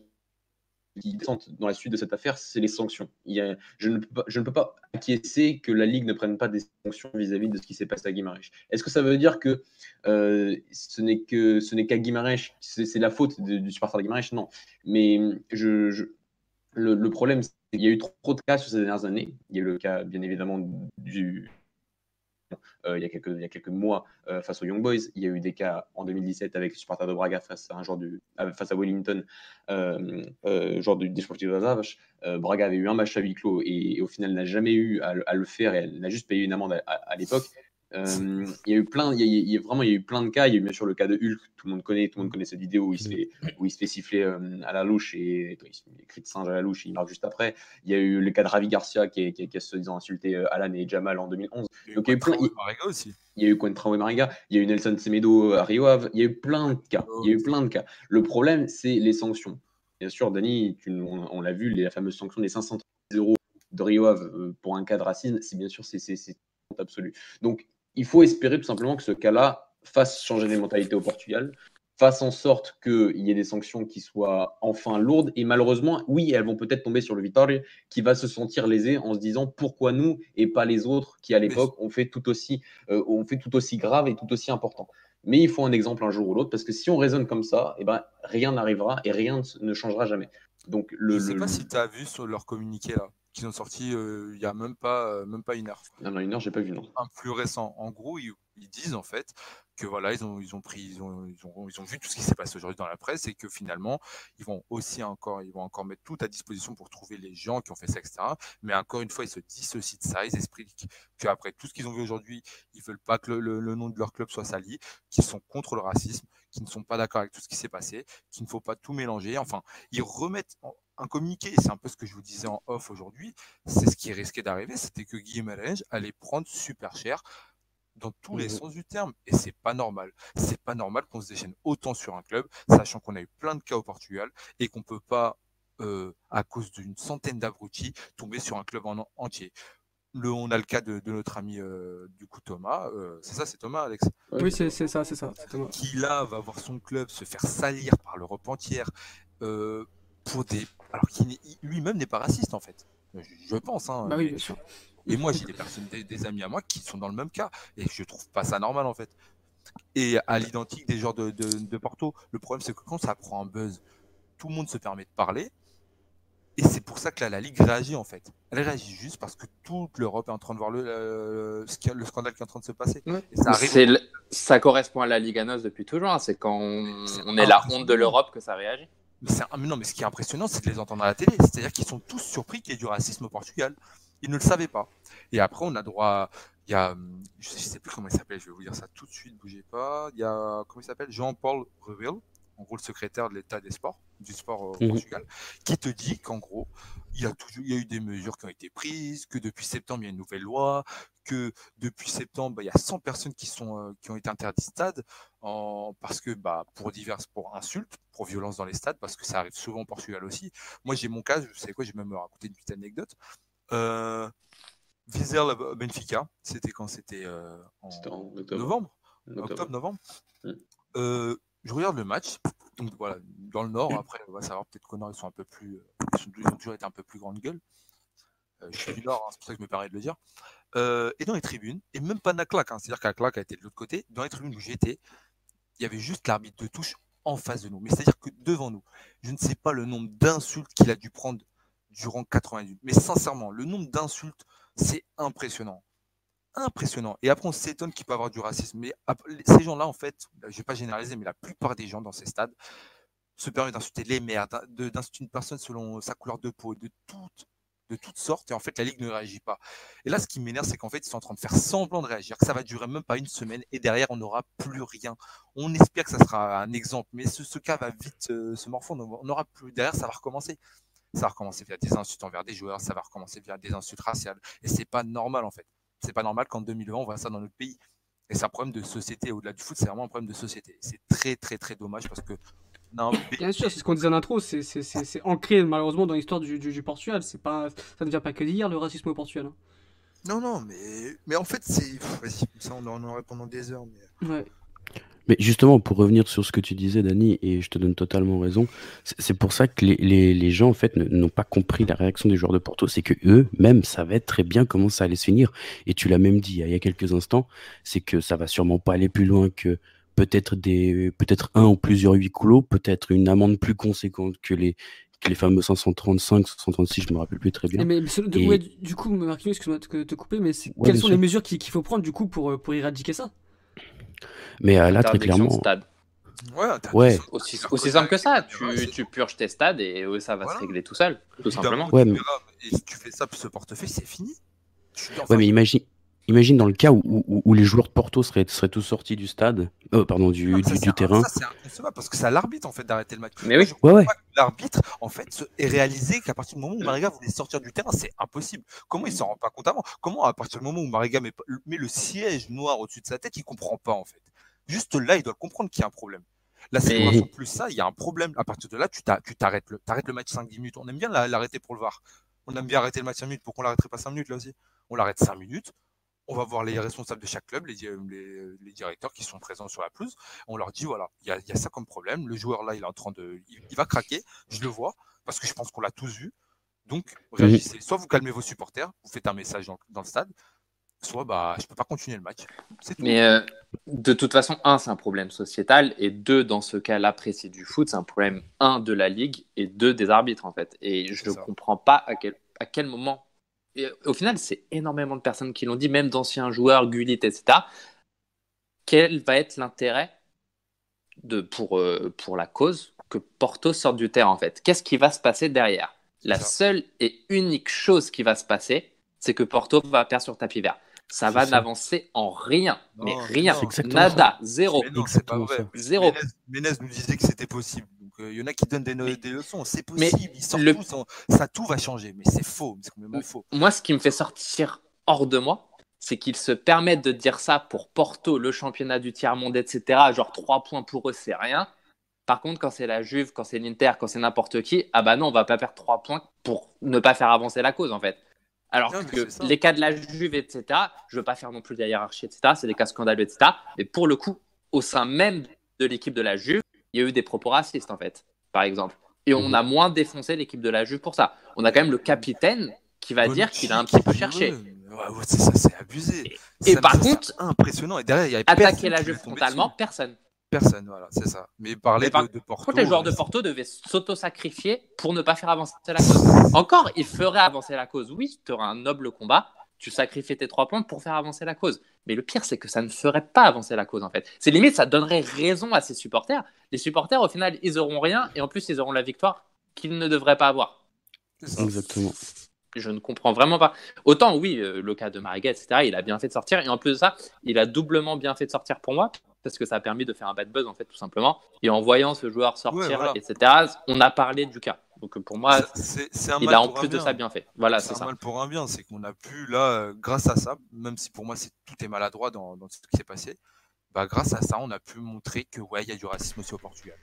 qui descend dans la suite de cette affaire, c'est les sanctions. Il y a- je, ne peux pas, je ne peux pas acquiescer que la Ligue ne prenne pas des sanctions vis-à-vis de ce qui s'est passé à Guimarães. Est-ce que ça veut dire que euh, ce n'est qu'à Guimarães, c'est la faute du supporter de Guimarães? Non. Mais je- le, problème, c'est qu'il y a eu trop, de cas sur ces dernières années. Il y a eu le cas, bien évidemment, du, euh, il, y a quelques, il y a quelques mois euh, face aux Young Boys. Il y a eu des cas en 2017 avec le supporter de Braga face à un joueur du, euh, face à Wellington, euh, joueur du Desportivo. Euh, Braga avait eu un match à huis clos et, au final n'a jamais eu à, le- faire et elle n'a juste payé une amende à l'époque. Euh, il y a eu plein, il y a, il y a- vraiment, il y a eu plein de cas. Il y a eu bien sûr le cas de Hulk, tout le monde connaît, tout le monde connaît cette vidéo où il se fait, où il se fait siffler euh, à la louche et il se fait cri de singe à la louche et il marque juste après. Il y a eu le cas de Ravi Garcia qui, est- qui, est- qui a se disant insulté euh, Alan et Jamal en 2011.
Il y a eu
Donc, il y a eu plein-
Quattro Marega aussi.
Il y a eu Coentrao et Mariga, il y a eu Nelson Semedo à Rio Ave, il y a eu plein de cas. Il y a eu plein de cas. Le problème, c'est les sanctions. Bien sûr, Dani, tu- on, on l'a vu, les, la fameuse sanction des 530 euros de Rio Ave euh, pour un cas de racisme, c'est bien sûr c'est absolu. Donc, il faut espérer tout simplement que ce cas-là fasse changer les mentalités au Portugal, fasse en sorte qu'il y ait des sanctions qui soient enfin lourdes. Et malheureusement, oui, elles vont peut-être tomber sur le Vitória, qui va se sentir lésé en se disant pourquoi nous et pas les autres qui à l'époque ont fait tout aussi, euh, ont fait tout aussi grave et tout aussi important. Mais il faut un exemple un jour ou l'autre parce que si on raisonne comme ça, eh ben, rien n'arrivera et rien ne changera jamais. Donc le,
je sais
le-
pas si tu as vu sur leur communiqué là, qu'ils ont sorti euh, il y a même pas, euh, même pas une heure.
Non, non, une heure, j'ai pas vu non.
un plus récent. En gros, ils, ils disent en fait que voilà, ils ont, ils ont pris, ils ont, ils ont, ils ont vu tout ce qui s'est passé aujourd'hui dans la presse et que finalement, ils vont aussi encore, ils vont encore mettre tout à disposition pour trouver les gens qui ont fait ça, etc. Mais encore une fois, ils se dissocient de ça, ils expliquent qu'après tout ce qu'ils ont vu aujourd'hui, ils veulent pas que le, le- le nom de leur club soit sali, qu'ils sont contre le racisme, qu'ils ne sont pas d'accord avec tout ce qui s'est passé, qu'il ne faut pas tout mélanger. Enfin, ils remettent en- un communiqué, c'est un peu ce que je vous disais en off aujourd'hui, c'est ce qui risquait d'arriver, c'était que Guillaume allait prendre super cher dans tous les
Mhm.
sens du terme. Et c'est pas normal. C'est pas normal qu'on se déchaîne autant sur un club, sachant qu'on a eu plein de cas au Portugal et qu'on peut pas, euh, à cause d'une centaine d'abrutis, tomber sur un club en entier. Le, on a le cas de, de notre ami euh, du coup Thomas. euh, c'est ça, c'est Thomas, Alex?
Oui, c'est ça, c'est ça. Thomas.
qui là va voir son club se faire salir par l'Europe entière euh, pour des alors qu'il lui-même n'est pas raciste en fait. Je, je pense. Hein,
Bah oui, bien sûr.
et moi, j'ai des personnes, des, des amis à moi qui sont dans le même cas. Et je trouve pas ça normal, en fait. Et à l'identique des de, de, de Porto, le problème, c'est que quand ça prend un buzz, tout le monde se permet de parler. Et c'est pour ça que là, la Ligue réagit, en fait. Elle réagit juste parce que toute l'Europe est en train de voir le, le scandale qui est en train de se passer.
Ouais.
Et ça arrive.
C'est le- Ça correspond à la Liga NOS depuis toujours. hein. C'est quand on, est la honte de l'Europe que ça réagit.
Mais, c'est un- mais non, mais ce qui est impressionnant, c'est de les entendre à la télé. C'est-à-dire qu'ils sont tous surpris qu'il y ait du racisme au Portugal. Ils ne le savaient pas. Et après, on a droit. à- Il y a. Je sais, je sais plus comment il s'appelle, je vais vous dire ça tout de suite, bougez pas. Il y a. Comment il s'appelle? Jean-Paul Reville, en gros le secrétaire de l'État des sports, du sport au
Mhm.
Portugal, qui te dit qu'en gros, il y, a toujours, il y a eu des mesures qui ont été prises, que depuis septembre, il y a une nouvelle loi, que depuis septembre, bah, il y a 100 personnes qui, sont, euh, qui ont été interdites de stade en, parce que bah, pour diverses, pour insultes, pour violences dans les stades, parce que ça arrive souvent au Portugal aussi. Moi, j'ai mon cas, vous savez quoi, j'ai même raconté une petite anecdote. Euh, Vizela Benfica, c'était quand c'était euh, en
C'était en octobre.
novembre,
Octobre.
novembre?
Mm.
Euh, je regarde le match, donc voilà, dans le nord, après, on va savoir, peut-être qu'au nord, ils sont un peu plus, euh, ils, ont toujours été un peu plus grande gueule. Euh, je suis du nord, hein, c'est pour ça que je me permets de le dire. Euh, et dans les tribunes, et même pas Naklac, hein, c'est-à-dire qu'Aklac a été de l'autre côté, dans les tribunes où j'étais, il y avait juste l'arbitre de touche en face de nous. Mais c'est-à-dire que devant nous, je ne sais pas le nombre d'insultes qu'il a dû prendre durant 80 minutes. Mais sincèrement, le nombre d'insultes, c'est impressionnant. Impressionnant. Et après, on s'étonne qu'il peut avoir du racisme. Mais ces gens-là, en fait, je ne vais pas généraliser, mais la plupart des gens dans ces stades se permettent d'insulter les merdes, d'insulter une personne selon sa couleur de peau, de toutes de toutes sortes, et en fait, la Ligue ne réagit pas. Et là, ce qui m'énerve, c'est qu'en fait, ils sont en train de faire semblant de réagir, que ça va durer même pas une semaine, et derrière, on n'aura plus rien. On espère que ça sera un exemple, mais ce, cas va vite euh, se morfondre, on n'aura plus. Derrière, ça va recommencer. Ça va recommencer via des insultes envers des joueurs, ça va recommencer via des insultes raciales, et c'est pas normal, en fait. C'est pas normal qu'en 2020, on voit ça dans notre pays. Et c'est un problème de société. Au-delà du foot, c'est vraiment un problème de société. C'est très, très, très dommage parce que
Bien sûr, c'est ce qu'on disait en intro, c'est ancré malheureusement dans l'histoire du, du, Portugal. Pas, ça ne vient pas que d'hier le racisme au Portugal. Hein.
Non, non, mais, mais en fait, c'est. ça, on en aurait pendant des heures. Mais...
Ouais.
Mais justement, pour revenir sur ce que tu disais, Dani, et je te donne totalement raison, c'est pour ça que les, les, les gens, en fait, n'ont pas compris la réaction des joueurs de Porto. C'est que eux, même, savaient très bien comment ça allait se finir. Et tu l'as même dit il y a quelques instants, c'est que ça va sûrement pas aller plus loin que peut-être des peut-être un ou plusieurs huis clos, peut-être une amende plus conséquente que les que les fameux 535, 536, je me rappelle plus très bien.
Mais, du coup, Marquinhos, excuse-moi de te couper, mais quelles sont les mesures qu'il faut prendre du coup pour, pour éradiquer ça?
Mais euh, là, très clairement.
Ouais,
ouais.
Aussi, aussi, simple que ça. Tu, tu, purges tes stades et ça va se régler tout seul, tout simplement.
Ouais, mais... Et si tu fais ça pour ce portefeuille, c'est fini.
ouais, mais imagine, Imagine dans le cas où, où, les joueurs de Porto seraient, seraient tous sortis du stade, euh, pardon, du, du, terrain.
Ça, c'est inconcevable parce que c'est à l'arbitre en fait d'arrêter le match.
Mais oui.
ouais, ouais.
L'arbitre en fait est réalisé qu'à partir du moment où Mariga voulait sortir du terrain, c'est impossible. Comment il s'en rend pas compte avant? Comment à partir du moment où Mariga met, met le siège noir au-dessus de sa tête, il comprend pas en fait? Juste là, il doit comprendre qu'il y a un problème. La célébration plus ça, il y a un problème. À partir de là, tu t'arrêtes le, le match 5-10 minutes. On aime bien l'arrêter pour le VAR. On aime bien arrêter le match 5 minutes. Pourquoi on l'arrêterait pas 5 minutes là aussi On l'arrête 5 minutes on va voir les responsables de chaque club, les, les, directeurs qui sont présents sur la pelouse. On leur dit voilà, il y a, ça comme problème. Le joueur là, il est en train de, il, va craquer. Je le vois parce que je pense qu'on l'a tous vu. Donc réagissez. Soit vous calmez vos supporters, vous faites un message dans, le stade, soit bah je peux pas continuer le match.
Mais euh, de toute façon, un, c'est un problème sociétal, et deux, dans ce cas-là précis du foot, c'est un problème un de la ligue et deux des arbitres en fait. Et je ne comprends pas à quel, à quel moment au final, c'est énormément de personnes qui l'ont dit, même d'anciens joueurs, Gullit, etc. Quel va être l'intérêt de, pour, euh, pour la cause que Porto sorte du terrain, en fait? Qu'est-ce qui va se passer derrière? La seule et unique chose qui va se passer, c'est que Porto va perdre sur tapis vert. Ça va n'avancer en rien, mais rien, nada, zéro. Zéro.
Ménez nous disait que c'était possible. Il y en a qui donnent des, des leçons. C'est possible. Ils sortent tout, ça, tout va changer. Mais c'est faux. C'est complètement faux.
Moi, ce qui me fait sortir hors de moi, c'est qu'ils se permettent de dire ça pour Porto, le championnat du tiers-monde, etc. Genre 3 points pour eux, c'est rien. Par contre, quand c'est la Juve, quand c'est l'Inter, quand c'est n'importe qui, ah bah non, on va pas perdre 3 points pour ne pas faire avancer la cause, en fait. Alors que les cas de la Juve, etc., je veux pas faire non plus de la hiérarchie, etc., c'est des cas scandaleux, etc. Mais pour le coup, au sein même de l'équipe de la Juve, il y a eu des propos racistes, en fait, par exemple. Et on mhm. a moins défoncé l'équipe de la Juve pour ça. On a quand même le capitaine qui va dire qu'il a un petit peu cherché.
Ouais, c'est ça, c'est abusé.
Et, par contre,
impressionnant. Et derrière, il y a
attaquer la Juve frontalement, personne.
Personne, voilà, c'est ça. Mais parler de, de, Porto.
les joueurs de Porto devaient s'auto-sacrifier pour ne pas faire avancer la cause. Encore, ils feraient avancer la cause. Oui, tu auras un noble combat, tu sacrifies tes trois points pour faire avancer la cause. Mais le pire, c'est que ça ne ferait pas avancer la cause, en fait. C'est limite, ça donnerait raison à ses supporters. Les supporters, au final, ils auront rien et en plus, ils auront la victoire qu'ils ne devraient pas avoir.
Exactement.
Je ne comprends vraiment pas. Autant, oui, euh, le cas de Mariga, etc., il a bien fait de sortir. Et en plus de ça, il a doublement bien fait de sortir pour moi, parce que ça a permis de faire un bad buzz, en fait, tout simplement. Et en voyant ce joueur sortir, etc., on a parlé du cas. Donc pour moi, il a en plus de ça bien fait. Voilà, c'est
un mal pour un bien, c'est qu'on a pu là, euh, grâce à ça, même si pour moi c'est tout est maladroit dans, dans ce qui s'est passé, bah grâce à ça, on a pu montrer que ouais, il y a du racisme aussi au Portugal.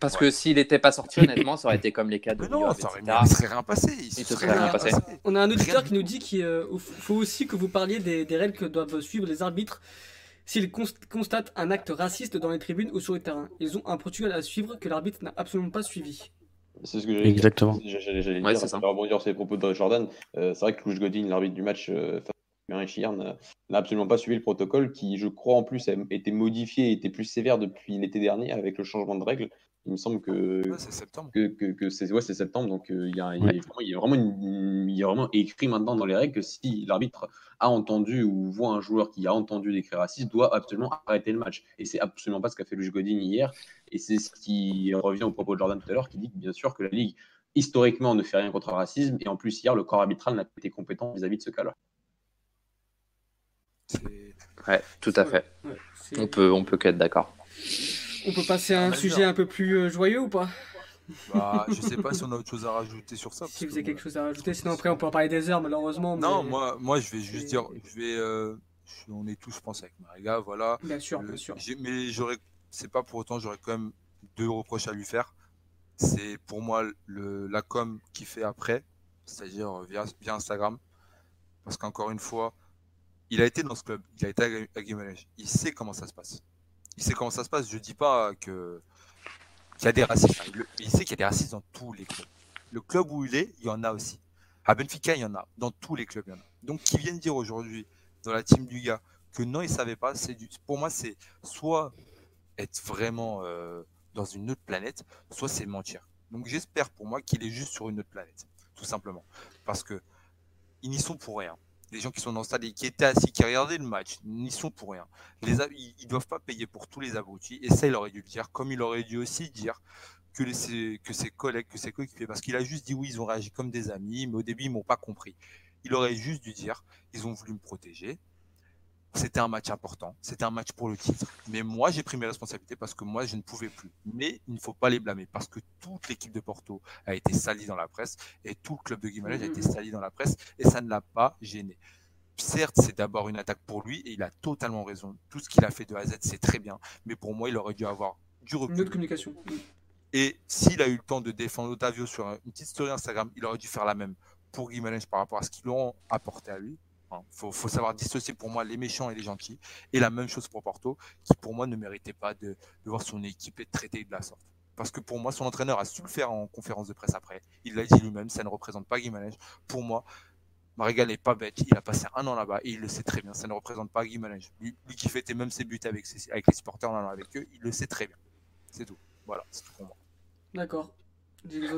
Parce que s'il n'était pas sorti, honnêtement, ça aurait été comme les cas de
non, ça aurait, il serait rien passé. Il, serait rien, passé.
On a un auditeur qui nous dit qu'il euh, faut aussi que vous parliez des, des, règles que doivent suivre les arbitres s'ils constatent un acte raciste dans les tribunes ou sur le terrain. Ils ont un protocole à suivre que l'arbitre n'a absolument pas suivi.
C'est ce que j'allais
Exactement.
J'allais dire, ça. rebondir sur les propos de Jordan. Euh, c'est vrai que Louis Godin, l'arbitre du match euh, face à n'a absolument pas suivi le protocole qui, je crois, en plus a été modifié et était plus sévère depuis l'été dernier avec le changement de règles. Il me semble que,
c'est septembre.
que, que, c'est ouais, septembre. Donc, il y, a, il, y a, vraiment, il, y a vraiment écrit maintenant dans les règles que si l'arbitre a entendu ou voit un joueur qui a entendu des cris racistes, doit absolument arrêter le match. Et c'est absolument pas ce qu'a fait Luis Godin hier. Et c'est ce qui revient au propos de Jordan tout à l'heure, qui dit que bien sûr que la Ligue, historiquement, ne fait rien contre le racisme. Et en plus, hier, le corps arbitral n'a pas été compétent vis-à-vis de ce cas-là.
Ouais, tout à fait. on peut, on peut qu'être d'accord.
On peut passer à un sujet un peu plus euh, joyeux ou pas
bah, je sais pas si on a autre chose à rajouter sur ça.
Si vous avez quelque chose à rajouter, sinon après on peut en parler des heures malheureusement.
Non, moi, moi je vais juste dire, je vais, euh, on est tous, je pense, avec Mariga, voilà.
Bien sûr, bien sûr.
Mais j'aurais, c'est pas pour autant, j'aurais quand même deux reproches à lui faire. C'est pour moi le, la com qui fait après, c'est-à-dire via, via Instagram, parce qu'encore une fois, il a été dans ce club, il a été à Guimarães, il sait comment ça se passe. Il sait comment ça se passe. Je dis pas que qu'il y a des racistes. Il sait qu'il y a des racistes dans tous les clubs. Le club où il est, il y en a aussi. À Benfica, il y en a. Dans tous les clubs, il y en a. Donc, qui viennent dire aujourd'hui, dans la team du gars, que non, il savait pas, c'est du... pour moi, c'est soit être vraiment euh, dans une autre planète, soit c'est mentir. Donc, j'espère pour moi qu'il est juste sur une autre planète, tout simplement. Parce que ils n'y sont pour rien. Les gens qui sont dans le stade et qui étaient assis, qui regardaient le match, n'y sont pour rien. Les, ils ne doivent pas payer pour tous les abrutis. Et ça, il aurait dû le dire. Comme il aurait dû aussi dire que, les, que ses collègues, que ses coéquipiers, parce qu'il a juste dit oui, ils ont réagi comme des amis, mais au début, ils m'ont pas compris. Il aurait juste dû dire, ils ont voulu me protéger. C'était un match important, c'était un match pour le titre. Mais moi, j'ai pris mes responsabilités parce que moi, je ne pouvais plus. Mais il ne faut pas les blâmer parce que toute l'équipe de Porto a été salie dans la presse et tout le club de Guimarães a été mmh. sali dans la presse et ça ne l'a pas gêné. Certes, c'est d'abord une attaque pour lui et il a totalement raison. Tout ce qu'il a fait de A à Z, c'est très bien. Mais pour moi, il aurait dû avoir du recul.
Une autre communication.
Et s'il a eu le temps de défendre Otavio sur une petite story Instagram, il aurait dû faire la même pour Guimarães par rapport à ce qu'ils lui ont apporté à lui. Hein, faut, savoir dissocier pour moi les méchants et les gentils. Et la même chose pour Porto, qui pour moi ne méritait pas de, voir son équipe être traitée de la sorte. Parce que pour moi, son entraîneur a su le faire en conférence de presse après. Il l'a dit lui-même, ça ne représente pas Guimarães. Pour moi, Mariga n'est pas bête. Il a passé un an là-bas et il le sait très bien. Ça ne représente pas Guimarães. Lui, qui fêtait même ses buts avec, avec les supporters en allant avec eux, il le sait très bien. C'est tout. Voilà, c'est tout pour moi.
D'accord.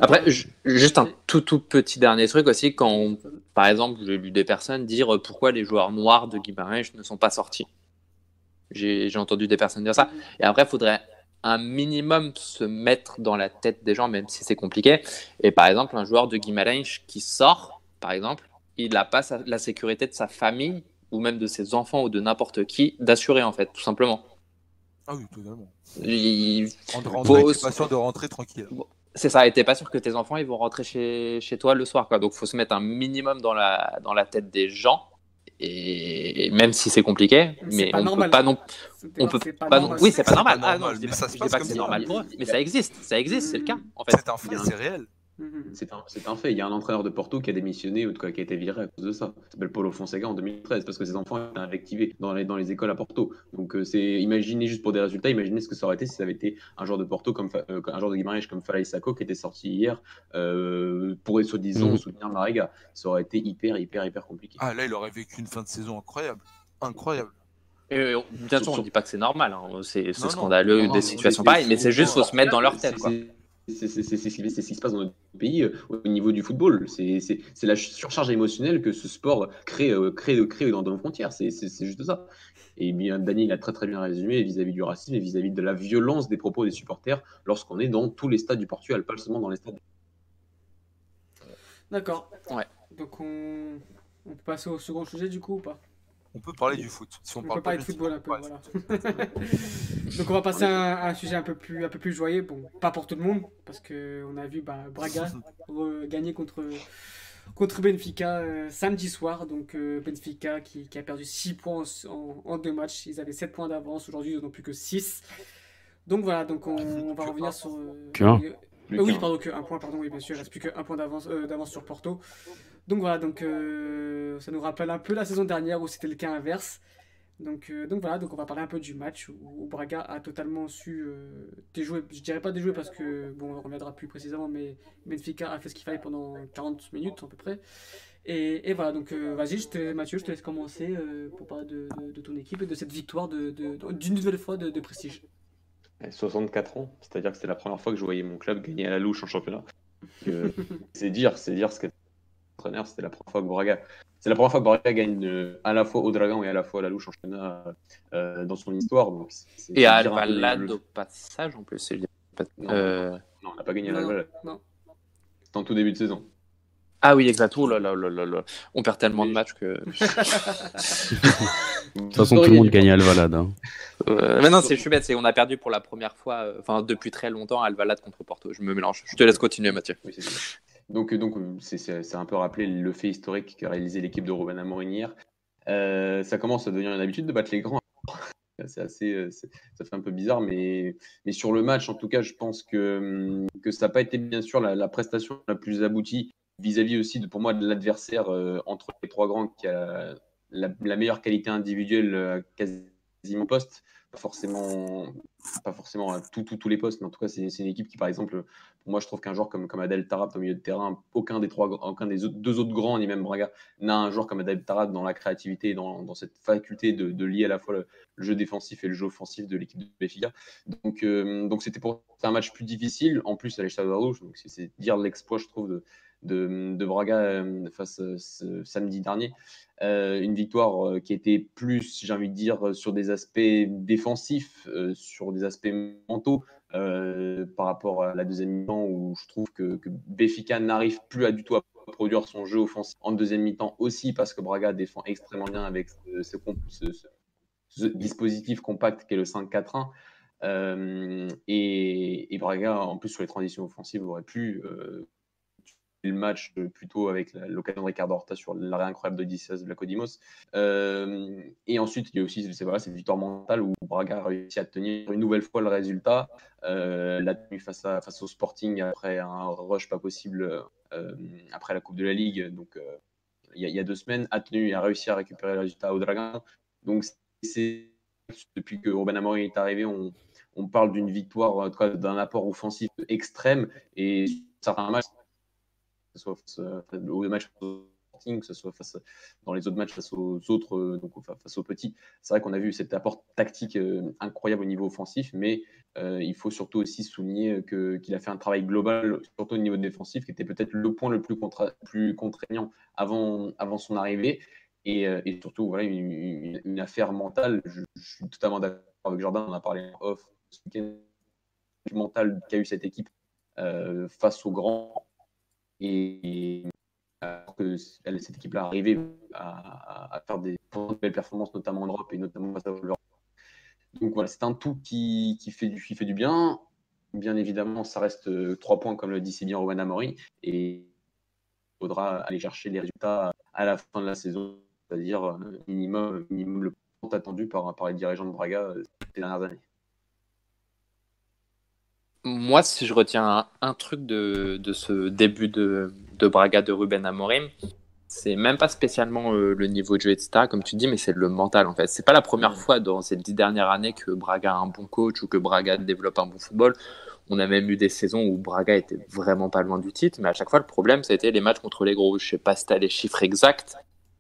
Après, juste un tout tout petit dernier truc aussi, quand par exemple, j'ai lu des personnes dire euh, pourquoi les joueurs noirs de Guimarães ne sont pas sortis. J'ai entendu des personnes dire ça. Et après, il faudrait un minimum se mettre dans la tête des gens, même si c'est compliqué. Et par exemple, un joueur de Guimarães qui sort, par exemple, il n'a pas la sécurité de sa famille ou même de ses enfants ou de n'importe qui d'assurer, en fait, tout simplement.
Ah oui, totalement.
Il
faut... pas sûr de rentrer tranquille.
C'est ça, t'es pas sûr que tes enfants ils vont rentrer chez, chez toi le soir. Quoi. Donc faut se mettre un minimum dans la, dans la tête des gens. Et même si c'est compliqué, mais on peut pas non, on peut pas, non, oui c'est pas normal. Ah non, je dis pas, pas que c'est normal pour eux, mais ça existe, ça existe, c'est le cas. En fait,
c'est un fait, c'est réel.
Mhm. C'est un, un, fait. Il y a un entraîneur de Porto qui a démissionné ou qui a été viré à cause de ça. Il s'appelle Paulo Fonseca en 2013 parce que ses enfants étaient invectivés dans les, dans les écoles à Porto. Donc, euh, c'est imaginez juste pour des résultats, imaginez ce que ça aurait été si ça avait été un joueur de Porto, comme euh, un joueur de Guimarães comme Falaï Sako qui était sorti hier euh, pour soi-disant mhm. soutenir Mariga. Ça aurait été hyper, hyper, hyper compliqué.
Ah, là, il aurait vécu une fin de saison incroyable. Incroyable.
Et bien sûr, on ne dit pas que c'est normal, hein. c'est scandaleux des situations pareilles, mais c'est juste faut se mettre dans leur tête. Quoi.
C'est ce qui se passe dans notre pays euh, au niveau du football. C'est la surcharge émotionnelle que ce sport crée, euh, crée, crée dans, nos frontières. C'est juste ça. Et bien, Daniel a très très bien résumé vis-à-vis du racisme et vis-à-vis de la violence des propos des supporters lorsqu'on est dans tous les stades du Portugal, pas seulement dans les stades.
D'accord.
Ouais.
Donc on... on peut passer au second sujet du coup ou pas?
On peut parler du foot.
Si on, peut parler de football un peu, voilà. Donc on va passer à un, sujet un peu plus, un peu plus joyeux. Bon, pas pour tout le monde, parce qu'on a vu bah, Braga gagner contre, contre Benfica euh, samedi soir. Donc euh, Benfica qui, a perdu 6 points en, deux matchs. Ils avaient 7 points d'avance. Aujourd'hui, ils n'en ont plus que 6. Donc voilà, donc on, va revenir sur...
Euh,
oui, pardon, que un point, pardon, oui, bien sûr, il reste plus qu'un point d'avance d'avance sur Porto. Donc voilà, donc euh, ça nous rappelle un peu la saison dernière où c'était le cas inverse. Donc, euh, donc voilà, donc on va parler un peu du match où, Braga a totalement su euh, déjouer, je dirais pas déjouer parce que, bon, on reviendra plus précisément, mais Benfica a fait ce qu'il fallait pendant 40 minutes à peu près. Et, voilà, donc vas-y, Mathieu, je te laisse commencer pour parler de, ton équipe et de cette victoire d'une de, nouvelle fois de, prestige.
64 ans, c'est-à-dire que c'était la première fois que je voyais mon club gagner à la louche en championnat. c'est dire, c'est dire ce qu'est entraîneur. C'était la première fois que Braga, c'est la première fois que Braga gagne euh, à la fois au Dragon et à la fois à la louche en championnat euh, dans son histoire. Donc
et à Alvalade au passage en plus.
Non, euh... non, on n'a pas gagné à Alvalade. C'était en tout début de saison.
Ah oui, exactement. Oh là, là, là, là, On perd tellement de matchs que.
de toute façon, tout le monde gagne à Alvalade. Hein.
Euh, mais non, c'est, je suis bête. C'est, on a perdu pour la première fois, euh, enfin depuis très longtemps, Alvalade contre Porto. Je me mélange. Je te laisse continuer, Mathieu.
Oui, donc, donc c'est, un peu rappelé le fait historique qu'a réalisé l'équipe de Ruben Amorim hier. Euh, ça commence à devenir une habitude de battre les grands. c'est assez, ça fait un peu bizarre, mais, mais sur le match, en tout cas, je pense que, que ça n'a pas été bien sûr la, prestation la plus aboutie vis-à-vis aussi de, pour moi de l'adversaire euh, entre les trois grands qui a la, meilleure qualité individuelle euh, quasiment poste. Pas forcément, pas forcément à tous les postes, mais en tout cas, c'est une équipe qui, par exemple, pour moi, je trouve qu'un joueur comme, comme Adel Tarat au milieu de terrain, aucun des, trois, aucun des deux autres grands, ni même Braga, n'a un joueur comme Adel Tarat dans la créativité dans, dans, cette faculté de, lier à la fois le, jeu défensif et le jeu offensif de l'équipe de Béfica. Donc, euh, donc c'était pour un match plus difficile. En plus, à l'échelle de donc c'est dire l'exploit, je trouve, de, de, Braga euh, face euh, ce samedi dernier. Euh, une victoire qui était plus, j'ai envie de dire, sur des aspects défensifs, sur des aspects mentaux, par rapport à la deuxième mi-temps où je trouve que, que Béfica n'arrive plus à du tout à produire son jeu offensif en deuxième mi-temps aussi parce que Braga défend extrêmement bien avec ce, dispositif compact qu'est le 5-4-1. et, Braga, en plus sur les transitions offensives, aurait pu le match plutôt avec l'occasion de Ricardo Horta sur l'arrêt incroyable de 16 de la Codimos. Euh, et ensuite, il y a aussi c'est cette victoire mentale où Braga a réussi à tenir une nouvelle fois le résultat. Euh, la tenue face, à, face au Sporting après un rush pas possible euh, après la Coupe de la Ligue. Donc, il y, a, deux semaines, a tenu et a réussi à récupérer le résultat au Dragon. Donc, c'est depuis que Ruben Amorim est arrivé, on, on parle d'une victoire, d'un apport offensif extrême. Et certains matchs, que ce soit face, euh, au match que ce soit face, dans les autres matchs face aux autres, euh, donc face aux petits. C'est vrai qu'on a vu cet apport tactique euh, incroyable au niveau offensif, mais il faut surtout aussi souligner qu'il a fait un travail global, surtout au niveau défensif, qui était peut-être le point le plus, plus contraignant avant, avant son arrivée. Et, et surtout, voilà, une, affaire mentale. Je, suis totalement d'accord avec Jordan, on a parlé en off ce mental qu'a eu cette équipe face aux grands et que cette équipe-là arrivait à, à, faire des belles performances, notamment en Europe et notamment face à. Donc voilà, c'est un tout qui, fait du, bien. Bien évidemment, ça reste euh, trois points, comme le dit si bien Rowan Amorim, et il faudra aller chercher les résultats à la fin de la saison, c'est-à-dire euh, minimum, minimum le point attendu par, par les dirigeants de Braga euh, ces dernières années.
Moi, si je retiens un, truc de, de, ce début de, de, Braga de Ruben Amorim, c'est même pas spécialement euh, le niveau de jeu, etc., comme tu dis, mais c'est le mental, en fait. C'est pas la première fois dans ces dix dernières années que Braga a un bon coach ou que Braga développe un bon football. On a même eu des saisons où Braga était vraiment pas loin du titre, mais à chaque fois, le problème, ça a été les matchs contre les gros. Je sais pas si tu as les chiffres exacts,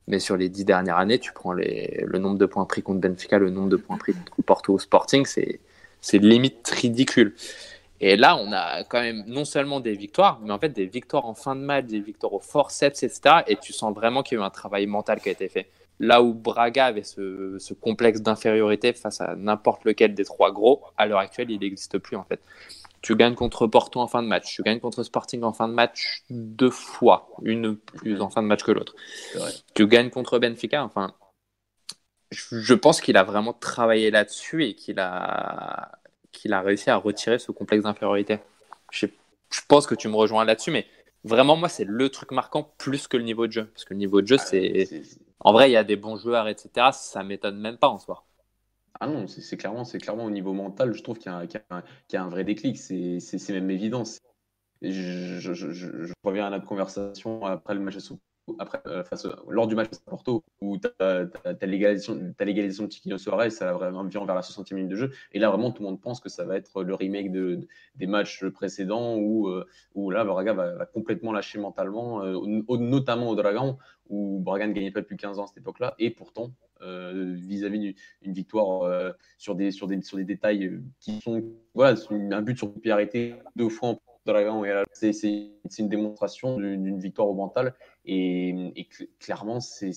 mais sur les dix dernières années, tu prends les, le nombre de points pris contre Benfica, le nombre de points pris contre Porto Sporting, c'est limite ridicule. Et là, on a quand même non seulement des victoires, mais en fait des victoires en fin de match, des victoires au forceps, etc. Et tu sens vraiment qu'il y a eu un travail mental qui a été fait. Là où Braga avait ce, complexe d'infériorité face à n'importe lequel des trois gros, à l'heure actuelle, il n'existe plus en fait. Tu gagnes contre Porto en fin de match, tu gagnes contre Sporting en fin de match deux fois, une plus en fin de match que l'autre. Tu gagnes contre Benfica, enfin, je pense qu'il a vraiment travaillé là-dessus et qu'il a qu'il a réussi à retirer ce complexe d'infériorité. Je, pense que tu me rejoins là-dessus, mais vraiment, moi, c'est le truc marquant plus que le niveau de jeu. Parce que le niveau de jeu, ah, c'est. En vrai, il y a des bons joueurs, etc. Ça m'étonne même pas en soi.
Ah non, c'est clairement, clairement au niveau mental, je trouve qu'il y, a un vrai déclic. C'est même évident. Je, je, reviens à notre conversation après le match à après, euh, lors du match à Porto, où tu as, l'égalisation de Chiquinho Suarez, ça va vraiment vient vers la 60e minute de jeu. Et là, vraiment, tout le monde pense que ça va être le remake de, des matchs précédents où, euh, où là, Braga va, complètement lâcher mentalement, euh, notamment au Dragon, où Braga ne gagnait pas depuis 15 ans à cette époque-là. Et pourtant, vis-à-vis d'une victoire sur, des, sur, des, sur des détails qui sont voilà, un but sur pied arrêté deux fois en c'est une démonstration d'une victoire au mental et, clairement, c'est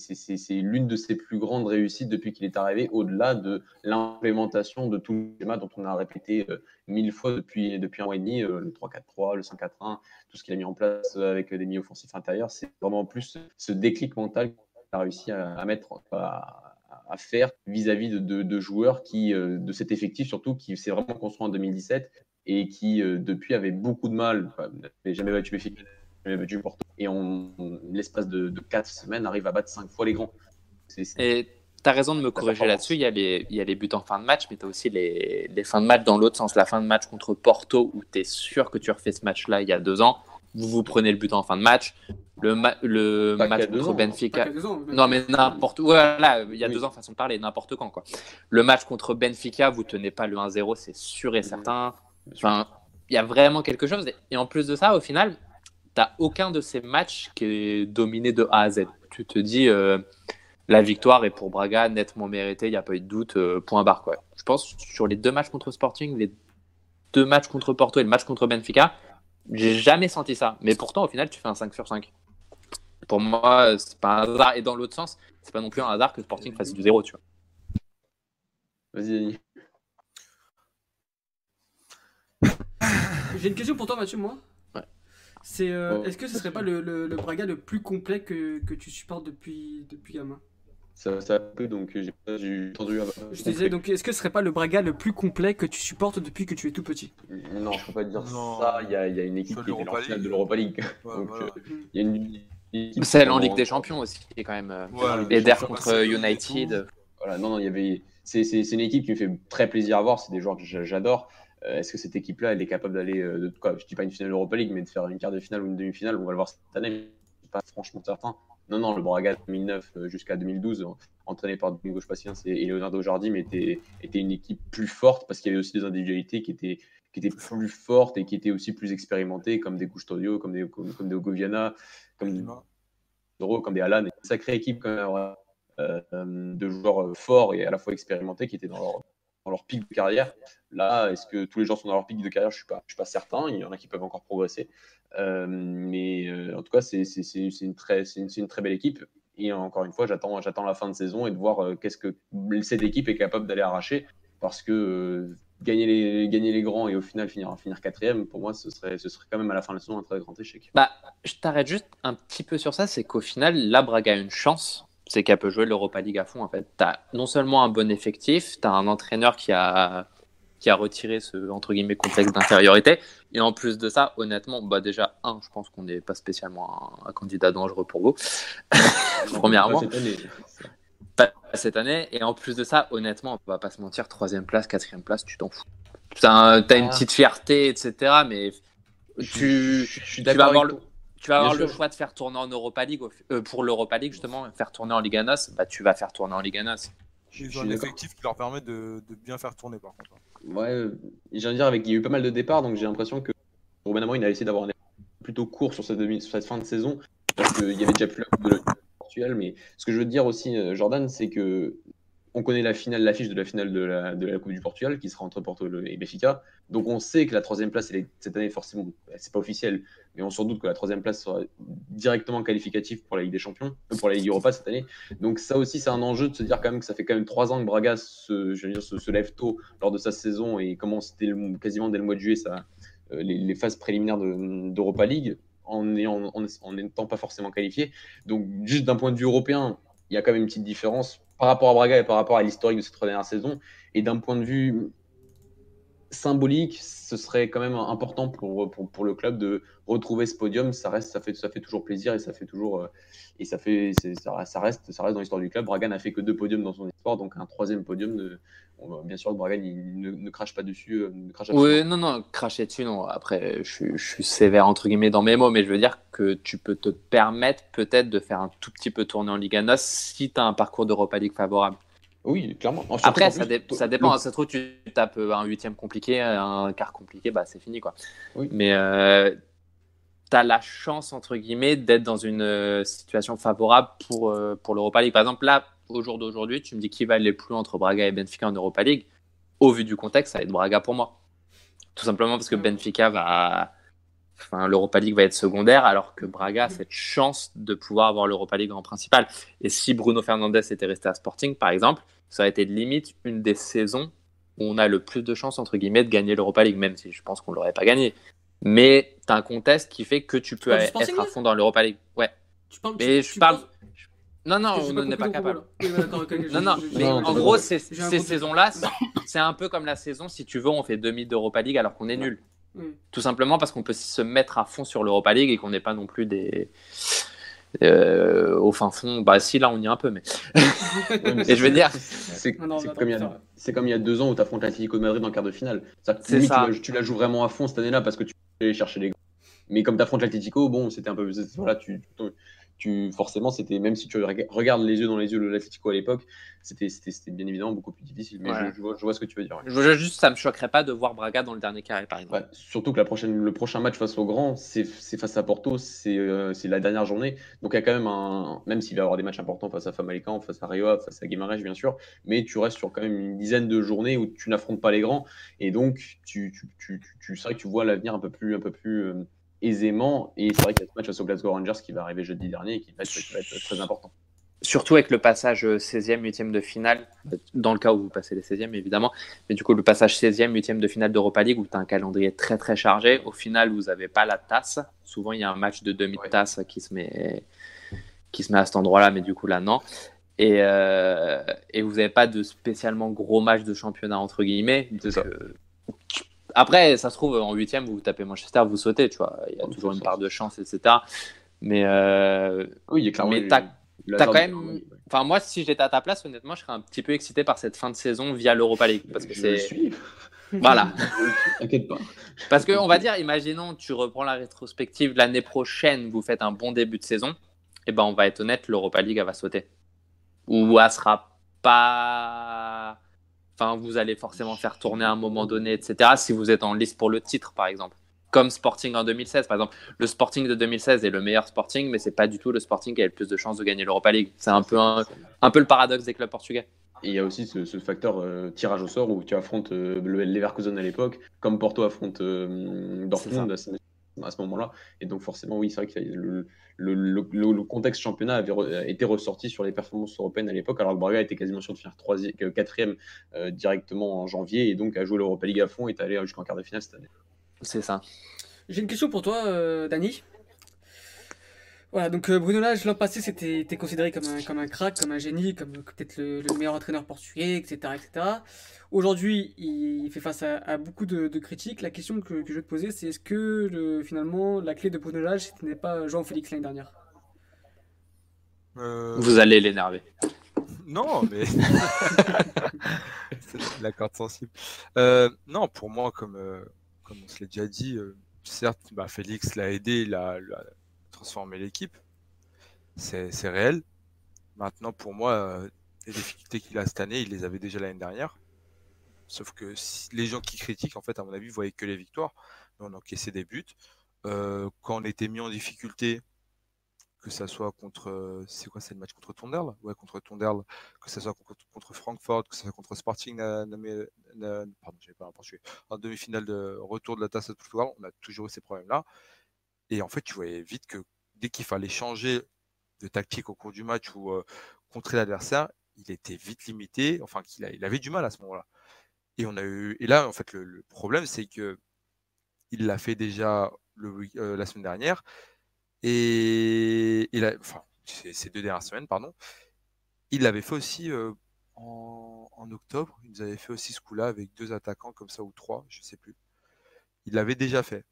l'une de ses plus grandes réussites depuis qu'il est arrivé, au-delà de l'implémentation de tout le schéma dont on a répété euh, mille fois depuis, depuis un mois et demi, euh, le 3-4-3, le 5-4-1, tout ce qu'il a mis en place avec des milieux offensifs intérieurs. C'est vraiment plus ce déclic mental qu'il a réussi à, mettre, à, faire vis-à-vis de, de, joueurs qui, euh, de cet effectif surtout, qui s'est vraiment construit en 2017 et qui, depuis, avait beaucoup de mal, n'avait jamais battu jamais Porto et en l'espace de, de 4 semaines arrive à battre 5 fois les grands.
Et tu as raison de me corriger là-dessus. Il, y a les, il y a les buts en fin de match, mais tu as aussi les, les, fins de match dans l'autre sens. La fin de match contre Porto, où tu es sûr que tu refais ce match-là il y a deux ans. Vous vous prenez le but en fin de match. Le, le match contre Benfica. non, mais n'importe où. Voilà, il y a deux ans, façon de parler, n'importe quand. Quoi. Le match contre Benfica, vous tenez pas le 1-0, c'est sûr et certain. Enfin, il y a vraiment quelque chose. Et en plus de ça, au final, t'as aucun de ces matchs qui est dominé de A à Z. Tu te dis, euh, la victoire est pour Braga nettement méritée, il n'y a pas eu de doute, euh, point barre. Quoi. Je pense sur les deux matchs contre Sporting, les deux matchs contre Porto et le match contre Benfica, j'ai jamais senti ça. Mais pourtant, au final, tu fais un 5 sur 5. Pour moi, c'est pas un hasard. Et dans l'autre sens, c'est pas non plus un hasard que Sporting fasse du zéro, tu vois.
Vas-y,
J'ai une question pour toi, Mathieu, moi. C'est, euh, est-ce que ce serait pas le, le, Braga le plus complet que, que tu supportes depuis, depuis gamin?
Ça, ça a peu, donc j'ai pas entendu.
Je te disais, donc est-ce que ce serait pas le Braga le plus complet que tu supportes depuis que tu es tout petit?
Non, je peux pas dire ça. Il y, a, il y, a, une équipe qui est en finale de l'Europa League. donc, euh, il y a
une, Celle en Ligue des Champions aussi, qui est quand même. Euh, ouais, Eder contre United.
Voilà, non, non, il y avait. C'est, c'est, une équipe qui me fait très plaisir à voir. C'est des joueurs que j'adore. Euh, est-ce que cette équipe-là, elle est capable d'aller, euh, de quoi Je dis pas une finale Europa League, mais de faire une quart de finale ou une demi-finale. On va le voir cette année. Je suis pas franchement certain. Non, non, le Braga 2009 euh, jusqu'à 2012, entraîné par Domingo Spacien et Leonardo Jardim, était, était une équipe plus forte parce qu'il y avait aussi des individualités qui étaient, qui étaient plus fortes et qui étaient aussi plus expérimentées, comme des Custodio, comme des, comme, des Ogoviana, comme des comme des Alan. Une sacrée équipe quand même, de joueurs forts et à la fois expérimentés qui étaient dans leur, dans leur pic de carrière. Là, est-ce que tous les gens sont dans leur pic de carrière? Je ne suis, pas, suis pas certain. Il y en a qui peuvent encore progresser. Euh, mais euh, en tout cas, c'est une, très, une, une très belle équipe. Et encore une fois, j'attends la fin de saison et de voir euh, qu'est-ce que cette équipe est capable d'aller arracher. Parce que gagner, les, gagner les grands et au final finir, finir quatrième, pour moi, ce serait, ce serait quand même à la fin de la saison un très grand échec.
Bah, je t'arrête juste un petit peu sur ça. C'est qu'au final, la Braga a une chance c'est qu'elle peut jouer l'Europa League à fond. En fait, as non seulement un bon effectif, tu as un entraîneur qui a, qui a retiré ce entre guillemets complexe d'infériorité. Et en plus de ça, honnêtement, bah déjà, un, je pense qu'on n'est pas spécialement un, candidat dangereux pour vous. Premièrement. Cette année. Pas cette année. Et en plus de ça, honnêtement, on va pas se mentir, troisième place, quatrième place, tu t'en fous. Tu as, une ah. petite fierté, etc. Mais tu, je, tu vas avoir le tu vas avoir le choix de faire tourner en Europa League euh, pour l'Europa League justement, faire tourner en Liga NOS, bah tu vas faire tourner en Liga NOS.
Ils ont un effectif qui leur permet de, bien faire tourner par contre.
Ouais, j'ai envie de dire avec il y a eu pas mal de départs donc j'ai l'impression que Ruben Amorim il a essayé d'avoir un plutôt court sur cette, sur cette, fin de saison parce qu'il y avait déjà plus de Portugal mais ce que je veux te dire aussi euh, Jordan c'est que on connaît la finale, l'affiche de la finale de la, Coupe du Portugal qui sera entre Porto et Benfica. Donc on sait que la troisième place, est, cette année forcément, c'est pas officiel, mais on s'en doute que la troisième place sera directement qualificative pour la Ligue des Champions, euh, pour la Ligue Europa cette année. Donc ça aussi, c'est un enjeu de se dire quand même que ça fait quand même trois ans que Braga se, lève tôt lors de sa saison et commence quasiment dès le mois de juillet ça, euh, les, phases préliminaires d'Europa League en n'étant pas forcément qualifié. Donc juste d'un point de vue européen, il y a quand même une petite différence par rapport à Braga et par rapport à l'historique de ces trois dernières saisons. Et d'un point de vue symbolique, ce serait quand même important pour, pour, le club de retrouver ce podium. Ça, reste, ça, fait, ça fait toujours plaisir et ça fait toujours. Euh, et ça, fait, ça, ça, reste, ça reste dans l'histoire du club. Braga n'a fait que deux podiums dans son histoire, donc un troisième podium. Bien sûr, Braga ne, ne, crache pas dessus. Euh, ne crache
oui, non, non, cracher dessus, non. Après, je, je, suis sévère entre guillemets dans mes mots, mais je veux dire que tu peux te permettre peut-être de faire un tout petit peu tourner en Liga NOS si tu as un parcours d'Europa League favorable.
Oui, clairement.
Après, ça, ça, dépend. Ça se trouve, tu tapes un huitième compliqué, un quart compliqué, bah, c'est fini. quoi. Mais euh, tu as la chance, entre guillemets, d'être dans une euh, situation favorable pour, euh, pour l'Europa League. Par exemple, là, au jour d'aujourd'hui, tu me dis qui va aller plus entre Braga et Benfica en Europa League. Au vu du contexte, ça va être Braga pour moi. Tout simplement parce que Benfica va. Enfin, l'Europa League va être secondaire, alors que Braga a cette chance de pouvoir avoir l'Europa League en principal. Et si Bruno Fernandez était resté à Sporting, par exemple, ça aurait été limite une des saisons où on a le plus de chances, entre guillemets, de gagner l'Europa League, même si je pense qu'on ne l'aurait pas gagné. Mais tu as un contexte qui fait que tu peux être à fond dans l'Europa League. Ouais.
Tu parles,
Mais
tu-
je
tu
parle.
penses-
Non, non, on
pas
n'est pas capable. Non, non, mais en gros, ces, ces saisons-là, c'est un peu comme la saison, si tu veux, on fait demi d'Europa League alors qu'on est nul. Tout simplement parce qu'on peut se mettre à fond sur l'Europa League et qu'on n'est pas non plus des. Euh, au fin fond, bah si là on y est un peu, mais. Et je veux dire,
C'est comme, il y a-
ça va.
c'est comme il y a deux ans où tu affrontes l'Atlético de Madrid en quart de finale. Ça,
C'est
limite,
ça.
Tu, la, tu la joues vraiment à fond cette année-là parce que tu aller chercher les grands. Mais comme tu affrontes l'Atlético, bon, c'était un peu. Voilà, tu, tu, forcément, c'était même si tu reg- regardes les yeux dans les yeux de l'Atlético à l'époque, c'était bien évidemment beaucoup plus difficile. Mais
Ouais.
je, je vois, je vois ce que tu veux dire.
je veux juste, ça me choquerait pas de voir Braga dans le dernier carré, par exemple.
Ouais, surtout que la prochaine, le prochain match face au Grand, c'est c'est face à Porto, c'est euh, c'est la dernière journée. Donc il y a quand même un. Même s'il va y avoir des matchs importants face à Famalicão, face à Rio, face à Guimarães, bien sûr, mais tu restes sur quand même une dizaine de journées où tu n'affrontes pas les grands. Et donc, tu, tu, tu, tu, tu- c'est vrai que tu vois l'avenir un peu plus, un peu plus euh, aisément. Et c'est vrai qu'il y a ce match face au Glasgow Rangers qui va arriver jeudi dernier et qui va être, qui va être très important.
Surtout avec le passage 16e, 8e de finale, dans le cas où vous passez les 16e évidemment, mais du coup le passage 16e, 8e de finale d'Europa League où tu as un calendrier très très chargé, au final vous n'avez pas la tasse, souvent il y a un match de demi-tasse qui, se met, qui se met à cet endroit-là, mais du coup là non. Et, euh, et vous n'avez pas de spécialement gros match de championnat entre guillemets. Donc, euh, après, ça se trouve en 8e, vous tapez Manchester, vous sautez, tu vois. Il y a toujours une part de chance, etc. Mais euh,
Oui, clairement.
Mais t'as- quand même-. Enfin, moi, si j'étais à ta place, honnêtement, je serais un petit peu excité par cette fin de saison via l'Europa League. Parce que c'est.
suis.
Voilà.
T'inquiète pas.
Parce que, on va dire, imaginons, tu reprends la rétrospective l'année prochaine, vous faites un bon début de saison. Et ben, on va être honnête, l'Europa League, elle va sauter. Ou elle sera pas. Enfin, vous allez forcément faire tourner à un moment donné, etc. Si vous êtes en liste pour le titre, par exemple. Comme Sporting en 2016, par exemple. Le Sporting de 2016 est le meilleur Sporting, mais c'est pas du tout le Sporting qui a le plus de chances de gagner l'Europa League. C'est un peu, un, un peu le paradoxe des clubs portugais.
Et il y a aussi ce, ce facteur euh, tirage au sort où tu affrontes euh, le Leverkusen à l'époque, comme Porto affronte euh, Dortmund à ce, moment-là. Et donc forcément, oui, c'est vrai que le, le, le, le- le contexte championnat avait re- été ressorti sur les performances européennes à l'époque, alors que Braga était quasiment sûr de finir troisième, quatrième euh, directement en janvier, et donc a joué l'Europa League à fond et est allé jusqu'en quart de finale cette année.
C'est ça.
J'ai une question pour toi, euh, Dani. Voilà, donc euh, Bruno Lage, l'an passé, c'était était considéré comme un, comme un crack, comme un génie, comme peut-être le, le meilleur entraîneur portugais, etc. etc. Aujourd'hui, il fait face à, à beaucoup de, de critiques. La question que, que je vais te poser, c'est est-ce que le- finalement, la clé de Bruno Lage, ce n'est pas Jean Félix l'année dernière?
Euh,
Vous allez l'énerver.
Non, mais. C'est la corde sensible. Euh, non, pour moi, comme, euh, comme on se l'a déjà dit, euh, certes, bah, Félix l'a aidé, il transformé l'équipe. C'est réel. Maintenant, pour moi, euh, les difficultés qu'il a cette année, il les avait déjà l'année dernière. Sauf que les gens qui critiquent, en fait, à mon avis, voyaient que les victoires. Mais on encaissait des buts. Euh, quand on était mis en difficulté, que ça soit contre. euh, C'est quoi, c'est le match contre Tonderle Ouais, contre Tonderle. Que ça soit contre, contre Francfort, que ça soit contre Sporting. Na- na- na- pardon, pas. En demi-finale de retour de la tasse de Portugal, on a toujours eu ces problèmes-là. Et en fait, tu voyais vite que dès qu'il fallait changer de tactique au cours du match ou euh, contrer l'adversaire, il était vite limité. Enfin, qu'il il avait du mal à ce moment-là. Et on a eu. Et là, en fait, le, problème, c'est que il l'a fait déjà euh, la semaine dernière. Et il a, enfin, ces deux dernières semaines, pardon. Il l'avait fait aussi euh, en, en octobre. Il nous avait fait aussi ce coup-là avec deux attaquants comme ça ou trois, je sais plus. Il l'avait déjà fait.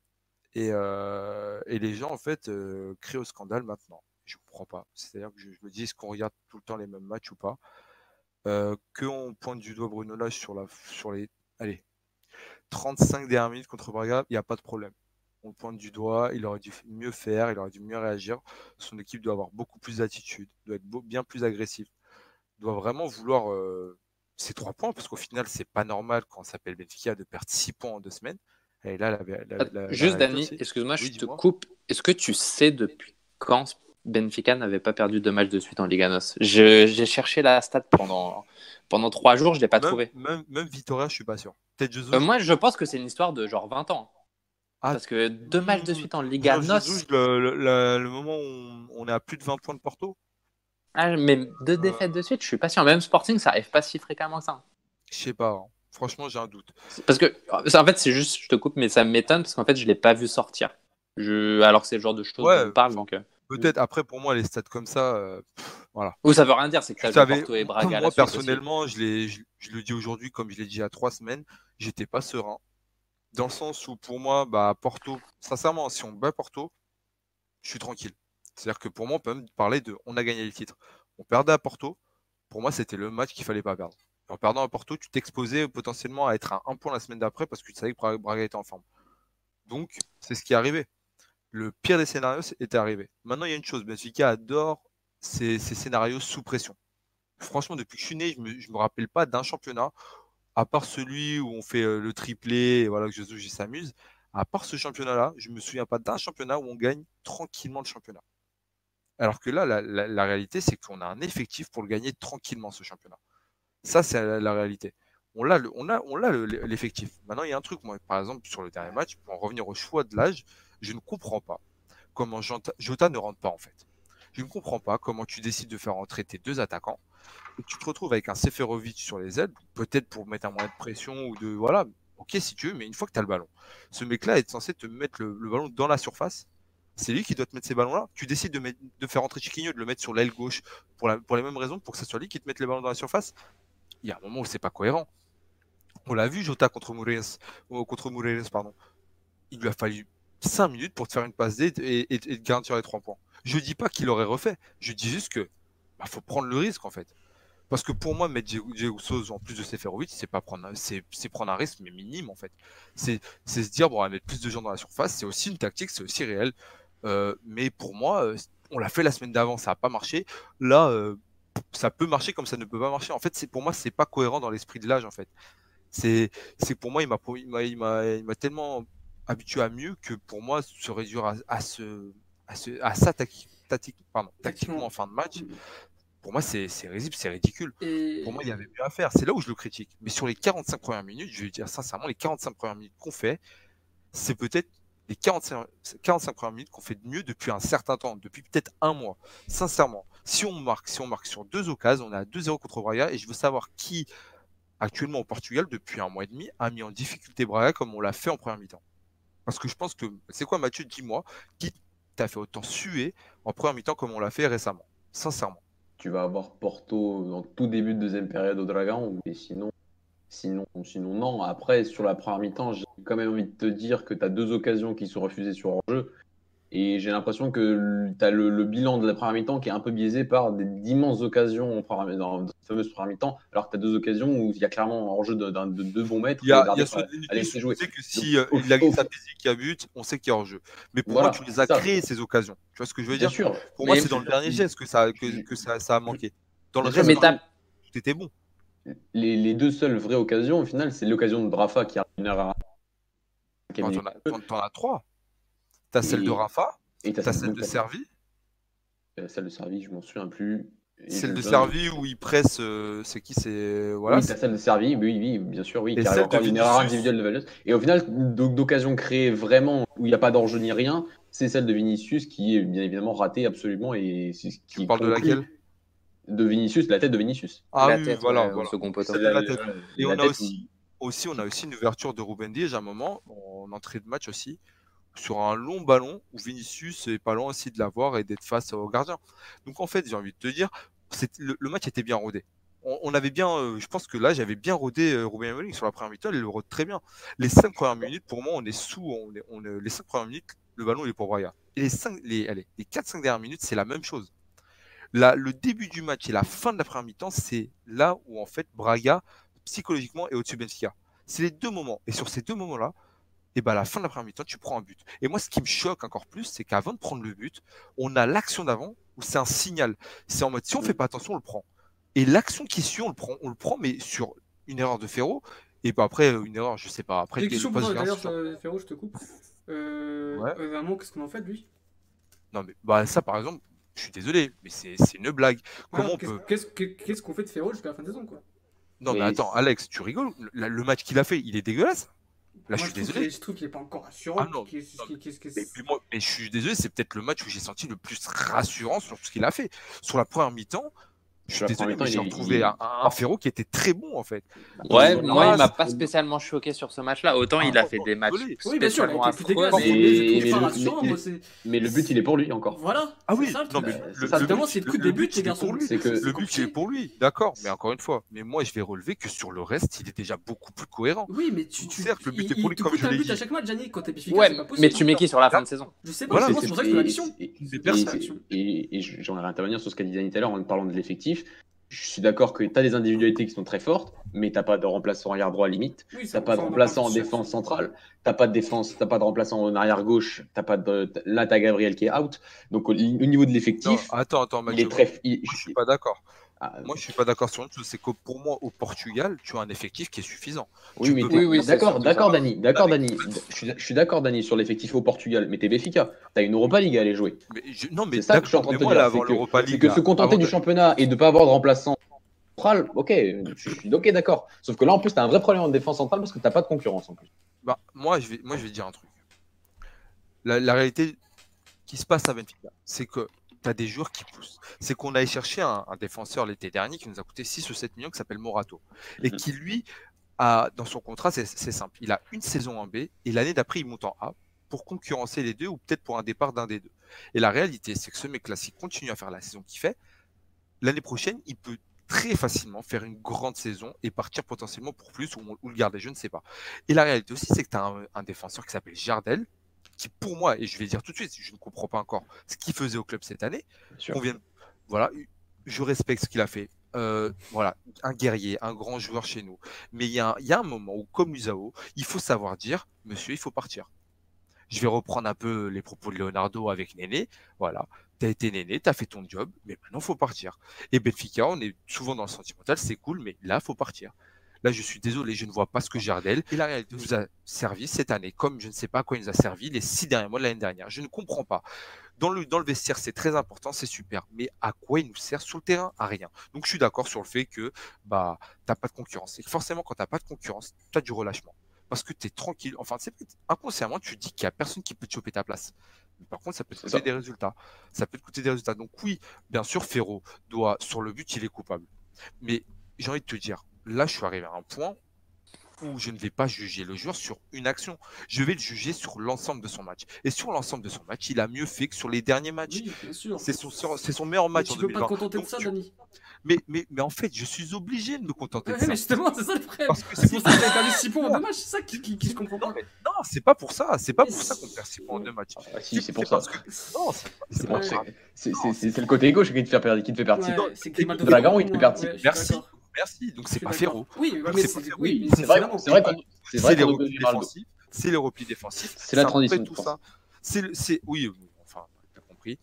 Et, euh, et les gens, en fait, euh, crient au scandale maintenant. Je ne comprends pas. C'est-à-dire que je, me dis, est-ce qu'on regarde tout le temps les mêmes matchs ou pas? Euh, Qu'on pointe du doigt Bruno Lage sur, la, sur les allez, 35 dernières minutes contre Braga, il n'y a pas de problème. On le pointe du doigt, il aurait dû mieux faire, il aurait dû mieux réagir. Son équipe doit avoir beaucoup plus d'attitude, doit être bien plus agressif, doit vraiment vouloir euh, ces trois points, parce qu'au final, c'est pas normal quand on s'appelle Benfica de perdre six points en deux semaines. Et là, la, la- la- la
Juste, Dani, excuse-moi,
Oui,
je te coupe? Est-ce que tu sais depuis quand Benfica n'avait pas perdu deux matchs de suite en Liga NOS? J'ai cherché la stat pendant, pendant trois jours, je ne l'ai pas
même,
trouvé.
Même, même Vitoria, je suis pas sûr.
Euh, moi, je pense que c'est une histoire de genre 20 ans.
Ah,
Parce que deux matchs de suite en Liga NOS.
Le, le- le- le moment où on, est à plus de 20 points de Porto,
Ah, mais deux défaites de suite, je suis pas sûr. Même Sporting, ça arrive pas si fréquemment que ça.
je sais pas. hein. Franchement, j'ai un doute.
Parce que, en fait, c'est juste, je te coupe, mais ça m'étonne parce qu'en fait, je l'ai pas vu sortir. Je... Alors que c'est le genre de choses
Ouais,
dont on parle. Donc, euh,
Peut-être après, pour moi, les stats comme ça, euh, pff, voilà.
Ou ça veut rien dire, c'est que
Tu
ça
savais,
Porto et Braga.
moi personnellement, je, l'ai- je, je le dis aujourd'hui comme je l'ai dit il y a trois semaines, j'étais pas serein. Dans le sens où pour moi, bah, Porto, sincèrement, si on bat Porto, je suis tranquille. C'est-à-dire que pour moi, on peut même parler de on a gagné le titre. On perdait à Porto, pour moi, c'était le match qu'il fallait pas perdre. En perdant à Porto, tu t'exposais potentiellement à être à un point la semaine d'après parce que tu savais que Bra- Braga était en forme. Donc, c'est ce qui est arrivé. Le pire des scénarios était arrivé. Maintenant, il y a une chose, Benfica adore ces, scénarios sous pression. Franchement, depuis que je suis né, je me, je me rappelle pas d'un championnat, à part celui où on fait euh, le triplé, et voilà, que Jesus il s'amuse. À part ce championnat-là, je me souviens pas d'un championnat où on gagne tranquillement le championnat. Alors que là, la réalité, c'est qu'on a un effectif pour le gagner tranquillement, ce championnat. Ça, c'est la, la réalité. On l'a, a, l'effectif. Maintenant, il y a un truc, moi, par exemple, sur le dernier match, pour en revenir au choix de l'âge, je ne comprends pas comment Jota, ne rentre pas, en fait. Je ne comprends pas comment tu décides de faire entrer tes deux attaquants et tu te retrouves avec un Seferovic sur les ailes, peut-être pour mettre un moyen de pression ou de, voilà, ok, si tu veux, mais une fois que tu as le ballon, ce mec-là est censé te mettre le, ballon dans la surface. C'est lui qui doit te mettre ces ballons-là. Tu décides de, faire entrer Chiquinho, de le mettre sur l'aile gauche pour, pour les mêmes raisons, pour que ce soit lui qui te mette les ballons dans la surface. Il y a un moment où c'est pas cohérent. On l'a vu, Jota contre Moureiras, euh, contre pardon. Il lui a fallu 5 minutes pour te faire une passe D et, et, te garantir les 3 points. Je dis pas qu'il aurait refait. Je dis juste que bah, faut prendre le risque en fait. Parce que pour moi, mettre Diego en plus de Seferovic, c'est pas prendre, c'est, prendre un risque mais minime en fait. C'est, se dire bon, on va mettre plus de gens dans la surface. C'est aussi une tactique, c'est aussi réel. Euh, mais pour moi, euh, on l'a fait la semaine d'avant, ça a pas marché. Là, ça peut marcher comme ça ne peut pas marcher. En fait, c'est pour moi, c'est pas cohérent dans l'esprit de l'âge en fait. C'est, pour moi, il m'a, il tellement habitué à mieux que pour moi, se réduire à, à ce, à ce, à ça tacti- tacti- pardon, tactiquement en fin de match, pour moi, c'est, c'est risible, c'est ridicule.
Et...
Pour moi, il y avait mieux à faire. C'est là où je le critique. Mais sur les 45 premières minutes, je vais dire sincèrement, les 45 premières minutes qu'on fait, c'est peut-être les 45, 45 premières minutes qu'on fait de mieux depuis un certain temps, depuis peut-être un mois. Sincèrement, si on marque, si on marque sur deux occasions, on à 2-0 contre Braga, et je veux savoir qui, actuellement au Portugal, depuis un mois et demi, a mis en difficulté Braga comme on l'a fait en première mi-temps. Parce que je pense que, c'est quoi Mathieu, dis-moi, qui t'a fait autant suer en première mi-temps comme on l'a fait récemment Sincèrement?
Tu vas avoir Porto en tout début de deuxième période au Dragon, et sinon, sinon, sinon non. Après, sur la première mi-temps, j'ai quand même envie de te dire que tu as deux occasions qui sont refusées sur hors-jeu. Et j'ai l'impression que tu as le, le bilan de la première mi-temps qui est un peu biaisé par d'immenses occasions en première- dans cette fameuse première mi-temps, alors que tu as deux occasions où il y a clairement un hors-jeu de, de deux bons mètres.
Il y a, il y a de
laissé
Vinicius,
jouer.
on sait que si
Donc,
euh, il a
au-
sa qui a but, on sait qu'il y a hors-jeu. Mais pour
Voilà,
moi, tu les as créées, ces occasions. Tu vois ce que je veux
Bien
dire?
sûr.
Pour moi, c'est dans le dernier geste que ça, que, que ça, ça a manqué. Dans le
Bien
reste, tout était bon.
Les, les deux seules vraies occasions, au final, c'est l'occasion de Brafa qui a une heure à.
T'en as, t'en- t'en as celle de Rafa,
Et
t'as celle de Servi,
Euh, Celle de Servi, je m'en souviens plus. Et
celle de Servi où il presse. euh, c'est qui C'est voilà.
oui, t'as celle de Servi, oui, oui, bien sûr, oui.
Et celle de
une erreur individuelle de. Et au final, d'oc- d'occasion créée vraiment où il n'y a pas d'enjeu ni rien, c'est celle de Vinicius qui est bien évidemment ratée absolument. Et c'est ce qui
Tu parles de laquelle?
De Vinicius, la tête de Vinicius.
Ah
la
oui,
tête,
voilà.
ouais, au
voilà.
second poteau.
Tête. Et
la
on a aussi, aussi, on a aussi une ouverture de Ruben Diaz à un moment, en entrée de match aussi, sur un long ballon où Vinicius est pas loin aussi de l'avoir et d'être face au gardien. Donc en fait, j'ai envie de te dire, le, match était bien rodé. On, avait bien, euh, je pense que là, j'avais bien rodé euh, Ruben Amorim sur la première mi-temps, il le rôde très bien. Les cinq premières minutes, pour moi, on est sous, les cinq premières minutes, le ballon est pour Braga. Et les cinq, les, allez, les quatre, cinq dernières minutes, c'est la même chose. Là, le début du match et la fin de la première mi-temps, c'est là où en fait Braga psychologiquement est au-dessus de Benfica. C'est les deux moments. Et sur ces deux moments-là, et ben à la fin de la première mi-temps, tu prends un but. Et moi, ce qui me choque encore plus, c'est qu'avant de prendre le but, on a l'action d'avant où c'est un signal. C'est en mode si on fait pas attention, on le prend. Et l'action qui suit, on le prend, on le prend, mais sur une erreur de Ferro. Et ben après une erreur, je sais pas. Après
d'ailleurs,
sur-
euh, Féro, je te coupe. Euh,
Ouais.
euh, vraiment, qu'est-ce qu'on en fait de lui?
Non mais bah ça par exemple, Je suis désolé, mais c'est une blague. Comment on
qu'est-ce-
peut
qu'on fait de Ferro jusqu'à la fin de saison, quoi?
Non, mais
Mais-
attends, Alex, tu rigoles? Le, le match qu'il a fait, il est dégueulasse. Là,
Moi,
je suis désolé.
est- Je trouve qu'il est pas encore rassurant.
Ah non,
Qu'est-ce-
non,
qu'est-ce- qu'est-ce-
Mais, puis moi- mais je suis désolé, c'est peut-être le match où j'ai senti le plus rassurant sur ce qu'il a fait. Sur la première mi-temps, je suis désolé, mais j'ai retrouvé
il-
un, un Ferro qui était très bon en fait.
Ouais,
Il-
moi, il m'a pas spécialement choqué sur ce match-là. Autant il a fait des matchs.
Oui, bien sûr,
mais-
le- but, il est pour lui encore.
Voilà.
Ah oui,
c'est ça, le
non, mais le,
c'est le
le-
coup des buts,
but,
les garçons.
pour lui.
C'est que-
Le but, il est pour lui, d'accord, mais encore une fois, mais moi je vais relever que sur le reste, il est déjà beaucoup plus cohérent.
Oui, mais tu. tu
Certes, le but
il-
est pour lui, comme je l'ai dit.
à chaque match, Gianni, quand t'es
Ouais,
c'est pas possible.
mais tu mets qui sur la fin de saison
Je sais pas,
c'est-
pour ça que je pose la question.
et-
C'est personne.
et- et j'aimerais intervenir sur ce qu'a dit Danny tout à l'heure en parlant de l'effectif. Je suis d'accord que tu as des individualités qui sont très fortes, mais t'as pas de remplaçant arrière droit limite.
Oui,
pas de remplaçant en défense centrale. T'as pas de défense, t'as pas de remplaçant en arrière gauche. T'as pas de. Là, t'as Gabriel qui est out. Donc au, au niveau de l'effectif,
attends, attends,
il
Mathieu,
est très. il-
je suis pas d'accord.
Ah,
Moi, je suis pas d'accord sur une chose, c'est que pour moi, au Portugal, tu as un effectif qui est suffisant.
oui,
tu
mais
Oui, oui,
d'accord, d'accord. Dani, d'accord, Dani. Je suis, d'accord, Dani, sur l'effectif au Portugal, mais t'es Béfica. T'as une Europa League à aller jouer.
Mais je- non, mais
C'est ça que je suis en train de te dire. c'est
avant
que-
l'Europa
C'est
League,
que
là,
se contenter du
de-
championnat et de pas avoir de remplaçant central, ok, je suis ok, d'accord. Sauf que là, en plus, t'as un vrai problème en défense centrale parce que t'as pas de concurrence en plus.
Bah, moi, je vais, moi, je vais te dire un truc. La, la réalité qui se passe à Benfica, c'est que tu as des joueurs qui poussent. C'est qu'on allait chercher un, un défenseur l'été dernier qui nous a coûté 6 ou 7 millions qui s'appelle Morato. Et
Mhm.
qui, lui, a, dans son contrat, c'est simple. Il a une saison en B et l'année d'après, il monte en A pour concurrencer les deux ou peut-être pour un départ d'un des deux. Et la réalité, c'est que ce mec-là, s'il continue à faire la saison qu'il fait, l'année prochaine, il peut très facilement faire une grande saison et partir potentiellement pour plus ou, ou le garder, je ne sais pas. Et la réalité aussi, c'est que tu as un, un défenseur qui s'appelle Jardel, qui pour moi, et je vais dire tout de suite, je ne comprends pas encore ce qu'il faisait au club cette année. On vient, voilà, je respecte ce qu'il a fait. Euh, voilà, un guerrier, un grand joueur chez nous. Mais il y, a un- il y a un moment où, comme Usao, il faut savoir dire, monsieur, il faut partir. Je vais reprendre un peu les propos de Leonardo avec Néné. Voilà, t'as été Néné, t'as fait ton job, mais maintenant faut partir. Et Benfica, on est souvent dans le sentimental, c'est cool, mais là faut partir. Là, je suis désolé, je ne vois pas ce que Jardel et la réalité nous a servi cette année, comme je ne sais pas à quoi il nous a servi les six derniers mois de l'année dernière. Je ne comprends pas. Dans le, dans le vestiaire, c'est très important, c'est super, mais à quoi il nous sert sur le terrain? À rien. Donc, je suis d'accord sur le fait que bah, t'as pas de concurrence. Et que forcément, quand t'as pas de concurrence, tu as du relâchement. Parce que tu es tranquille. Enfin, c'est inconsciemment, tu dis qu'il y a personne qui peut te choper ta place. Mais par contre, ça peut te coûter
ça.
des résultats. Ça peut te coûter des résultats. Donc, oui, bien sûr, Ferro doit, sur le but, il est coupable. Mais j'ai envie de te dire, là, je suis arrivé à un point où je ne vais pas juger le joueur sur une action. Je vais le juger sur l'ensemble de son match. Et sur l'ensemble de son match, il a mieux fait que sur les derniers matchs.
Oui.
C'est son, c'est son meilleur
Mais
match
tu
en
peux pas
2020.
te contenter de ça,
tu-
Dani.
mais, mais, mais en fait, je suis obligé de me contenter
Ouais,
de ça.
mais justement, c'est ça le problème.
Parce que
C'est pour ça que t'as perdu 6 points en deux matchs, c'est ça qui, qui, qui se comprend
Non,
pas.
mais non, c'est pas pour ça. C'est pas
Mais
pour ça qu'on perd 6 points en deux matchs.
Ah, si, c'est pour ça.
que- Non, c'est pas,
Ouais.
grave.
C'est le côté gauche qui te fait perdre, qui te fait perdre.
Ouais,
non,
c'est Grimaldo
c'est
Dragon,
pour
il te
moi.
perd-
Ouais, je suis
Merci. Merci. Donc c'est pas. Ferro.
Oui,
c'est
oui,
vrai, c'est vrai c'est vrai
C'est les replis défensifs. C'est les replis défensifs.
C'est la
à peu
transition
tout ça. C'est le- c'est oui, enfin, t'as compris.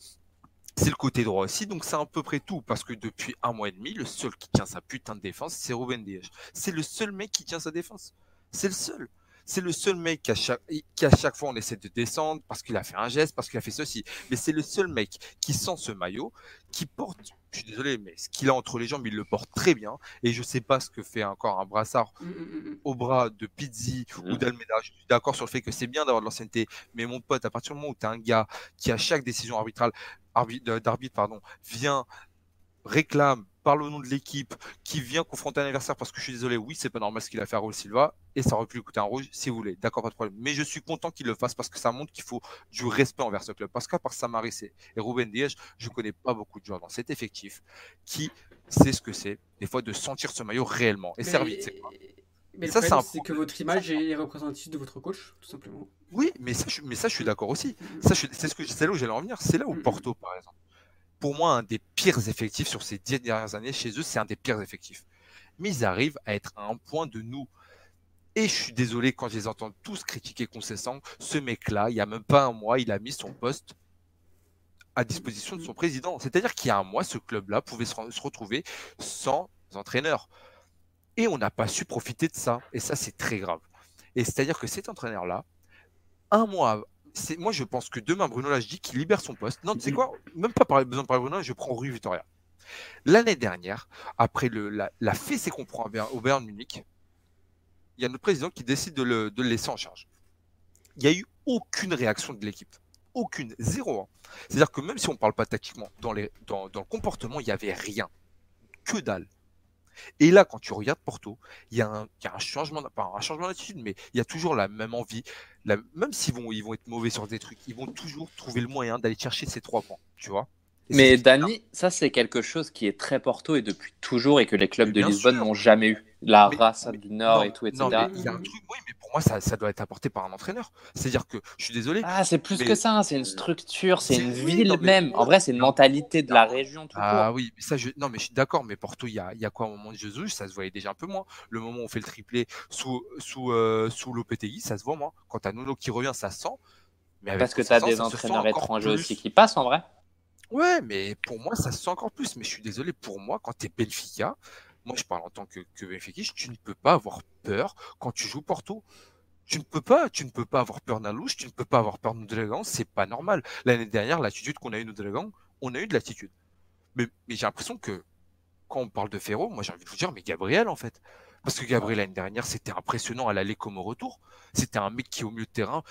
C'est le côté droit aussi, donc c'est à peu près tout. Parce que depuis un mois et demi, le seul qui tient sa putain de défense, c'est Ruben Dias. C'est le seul mec qui tient sa défense. C'est le seul. C'est le seul mec qui à, chaque, qui à chaque fois on essaie de descendre parce qu'il a fait un geste, parce qu'il a fait ceci. Mais c'est le seul mec qui sent ce maillot, qui porte, je suis désolé, mais ce qu'il a entre les jambes, il le porte très bien. Et je sais pas ce que fait encore un brassard
Mm, mm, mm,
au bras de Pizzi ou d'Almeida. Je suis d'accord sur le fait que c'est bien d'avoir de l'ancienneté, mais mon pote, à partir du moment où tu as un gars qui, à chaque décision arbitrale, d'arbitre, pardon, vient, réclame, parle au nom de l'équipe, qui vient confronter un adversaire parce que je suis désolé, oui, c'est pas normal ce qu'il a fait à Raul Silva, et ça aurait pu lui coûter un rouge si vous voulez. D'accord, pas de problème. Mais je suis content qu'il le fasse parce que ça montre qu'il faut du respect envers ce club. Parce qu'à part Samaris et Ruben Diaz, je connais pas beaucoup de joueurs dans cet effectif qui sait ce que c'est, des fois, de sentir ce maillot réellement. Et servir, c'est quoi
Mais le
Ça, c'est
c'est que votre image est représentative de votre coach, tout simplement.
Oui, mais ça, je, mais ça, je suis d'accord aussi. Ça, je- c'est ce que c'est là où j'allais en venir. C'est là où. Porto, par exemple, pour moi, un des pires effectifs sur ces dix dernières années chez eux, c'est un des pires effectifs. Mais ils arrivent à être à un point de nous. Et je suis désolé quand je les entends tous critiquer Concessant. Ce mec-là, il y a même pas un mois, il a mis son poste à disposition de son président. C'est-à-dire qu'il y a un mois, ce club-là pouvait se, se retrouver sans entraîneur. Et on n'a pas su profiter de ça. Et ça, c'est très grave. Et c'est-à-dire que cet entraîneur-là, un mois, moi je pense que demain Bruno Lage qu'il libère son poste. Non, tu sais quoi? Même pas par besoin de parler Bruno, je prends Rui Vittoria. L'année dernière, après le, la, la fessée qu'on prend au Bayern Munich, il y a notre président qui décide de le, de le laisser en charge. Il n'y a eu aucune réaction de l'équipe. Aucune, zéro. hein. C'est-à-dire que même si on ne parle pas tactiquement, dans, les, dans, dans le comportement, il n'y avait rien. Que dalle. Et là, quand tu regardes Porto, il y a un, il y a un changement, pas un changement d'attitude, mais il y a toujours la même envie. La- même s'ils vont, ils vont être mauvais sur des trucs, ils vont toujours trouver le moyen d'aller chercher ces trois points, tu vois. Et
Mais Dani, ça c'est quelque chose qui est très Porto et depuis toujours et que les clubs de Lisbonne n'ont jamais eu. La
Mais-
race
mais-
du Nord
non,
et tout, etc.
Non, mais il y a un truc, oui, mais pour moi, ça, ça doit être apporté par un entraîneur. C'est-à-dire que, je suis désolé,
Ah, c'est plus que ça, hein, c'est une structure, c'est une ville
non,
même. En vrai, c'est une mentalité de la région tout
Ah
court.
oui, mais ça, je... non, mais je suis d'accord, mais Porto, il y a, il y a quoi au moment de Jesus, ça se voyait déjà un peu moins. Le moment où on fait le triplé sous, sous, euh, sous l'OPTI, ça se voit moins. Quand t'as Nuno qui revient, ça se sent. Mais
Parce que tu as des entraîneurs étrangers aussi qui passent en vrai.
Ouais, mais pour moi, ça se sent encore plus. Mais je suis désolé, pour moi, quand t'es Benfica, moi je parle en tant que, que tu ne peux pas avoir peur quand tu joues Porto. Tu ne peux pas, tu ne peux pas avoir peur d'un louche, tu ne peux pas avoir peur de Dragon, c'est pas normal. L'année dernière, l'attitude qu'on a eue de Dragon, on a eu de l'attitude. Mais, j'ai l'impression que quand on parle de Ferro, moi j'ai envie de vous dire, mais Gabriel en fait. Parce que Gabriel l'année dernière, c'était impressionnant à l'aller comme au retour. C'était un mec qui au milieu de terrain,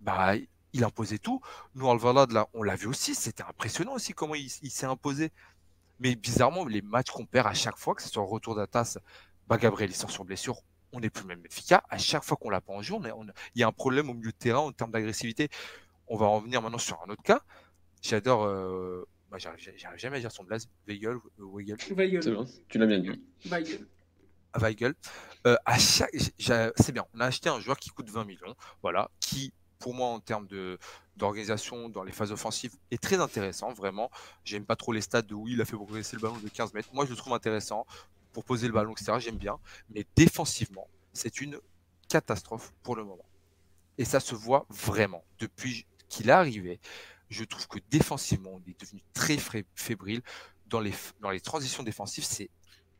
bah il imposait tout. Nous Alvalade là, on l'a vu aussi, c'était impressionnant aussi comment il s'est imposé. Mais bizarrement, les matchs qu'on perd à chaque fois, que ce soit retour d'Atas, bah Gabriel il sort sur blessure, on n'est plus même Benfica. À chaque fois qu'on l'a pas en jeu, il y a un problème au milieu de terrain en termes d'agressivité. On va revenir maintenant sur un autre cas. J'adore, euh, bah, j'arrive jamais à dire son blaze, Weigel, euh, Weigel,
bon, tu l'as bien dit.
Weigel.
Weigel. Euh, à chaque, c'est bien. On a acheté un joueur qui coûte 20 millions, voilà, qui pour moi en termes de d'organisation dans les phases offensives est très intéressant, vraiment. J'aime pas trop les stats de oui, il a fait progresser le ballon de 15 mètres. Moi, je le trouve intéressant pour poser le ballon, etc. J'aime bien, mais défensivement, c'est une catastrophe pour le moment. Et ça se voit vraiment depuis qu'il est arrivé. Je trouve que défensivement, on est devenu très fébrile dans les dans les transitions défensives. C'est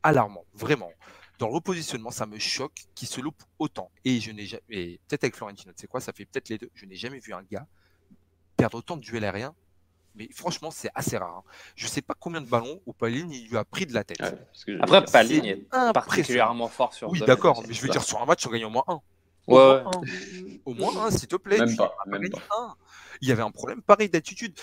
alarmant, vraiment dans le repositionnement, ça me choque qu'il se loupe autant. Et je n'ai jamais, peut-être avec Florentino, tu sais quoi, ça fait peut-être les deux. Je n'ai jamais vu un gars perdre autant de duels aériens. Mais franchement, c'est assez rare. hein. Je sais pas combien de ballons au Paline il lui a pris de la tête.
Ouais, parce que je-
Après,
c'est
Paligne est particulièrement fort sur
Oui, d'accord, mais je veux dire, sur un match, on gagne au moins un. Au
Ouais,
moins
ouais.
un. Au moins un, s'il te plaît.
Même
Tu
pas,
as
même
gagné
pas.
un. Il y avait un problème pareil d'attitude.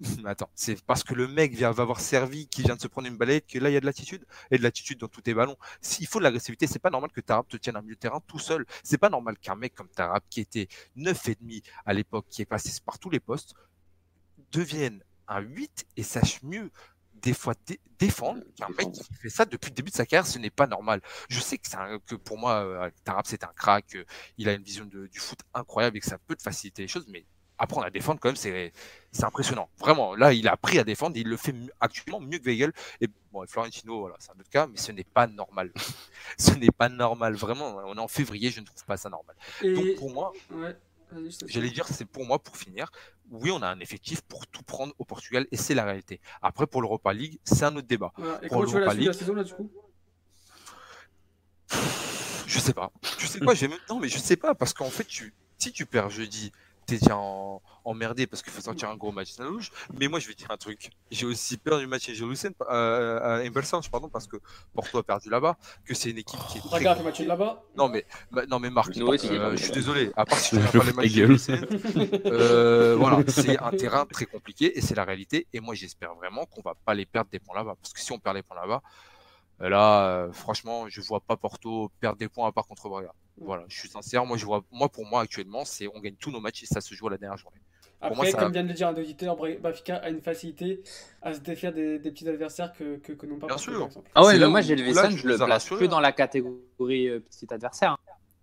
Attends, c'est parce que le mec vient, va avoir servi, qu'il vient de se prendre une balayette, que là, il y a de l'attitude. Et de l'attitude dans tous tes ballons. S'il faut de l'agressivité, c'est pas normal que Tarap te tienne un milieu de terrain tout seul. C'est pas normal qu'un mec comme Tarap, qui était 9,5 à l'époque, qui est passé par tous les postes, devienne un 8 et sache mieux des fois dé- défendre qu'un mec qui fait ça depuis le début de sa carrière, ce n'est pas normal. Je sais que, c'est un- que pour moi, euh, Tarap, c'est un crack, euh, il a une vision de- du foot incroyable et que ça peut te faciliter les choses, mais apprendre à défendre, quand même, c'est c'est impressionnant. Vraiment, là, il a appris à défendre, et il le fait actuellement mieux que Weigel. Et bon, et Florentino, voilà, c'est un autre cas, mais ce n'est pas normal. ce n'est pas normal, vraiment. On est en février, je ne trouve pas ça normal. Donc pour moi,
Ouais.
J'allais dire, c'est pour moi, pour finir, oui, on a un effectif pour tout prendre au Portugal, et c'est la réalité. Après, pour l'Europa League, c'est un autre débat.
Voilà. Et
Pour
tu vois la de la
League.
saison là du coup?
Je sais pas. Sais je vais même... Non, mais je sais pas, parce qu'en fait, tu... si tu perds jeudi, t'es déjà en... emmerdé parce qu'il faut sortir un gros match de la louche. Mais moi, je vais dire un truc. J'ai aussi peur du match à Jerusalem, euh, à Embelson, pardon, parce que Porto a perdu là-bas, que c'est une équipe qui est très...
Regarde le match là-bas.
Non, mais, bah, non, mais Marc,
aussi.
euh, je suis désolé. À part si tu
Je
pas les matchs euh, voilà, c'est un terrain très compliqué et c'est la réalité. Et moi, j'espère vraiment qu'on va pas les perdre des points là-bas. Parce que si on perd les points là-bas, euh, là, euh, franchement, je vois pas Porto perdre des points à part contre Braga. Voilà, je suis sincère. Moi, je vois, moi, pour moi, actuellement, c'est on gagne tous nos matchs et ça se joue à la dernière journée. Moi,
Après,
ça-
comme vient de le dire un auditeur, Benfica a une facilité à se défaire des, des petits adversaires que, que, que n'ont pas
Bien
Porto,
sûr.
par.
Ah ouais,
là
moi, j'ai le
tu
je le place
rassurés,
plus
hein.
dans la catégorie euh, petit adversaire. hein.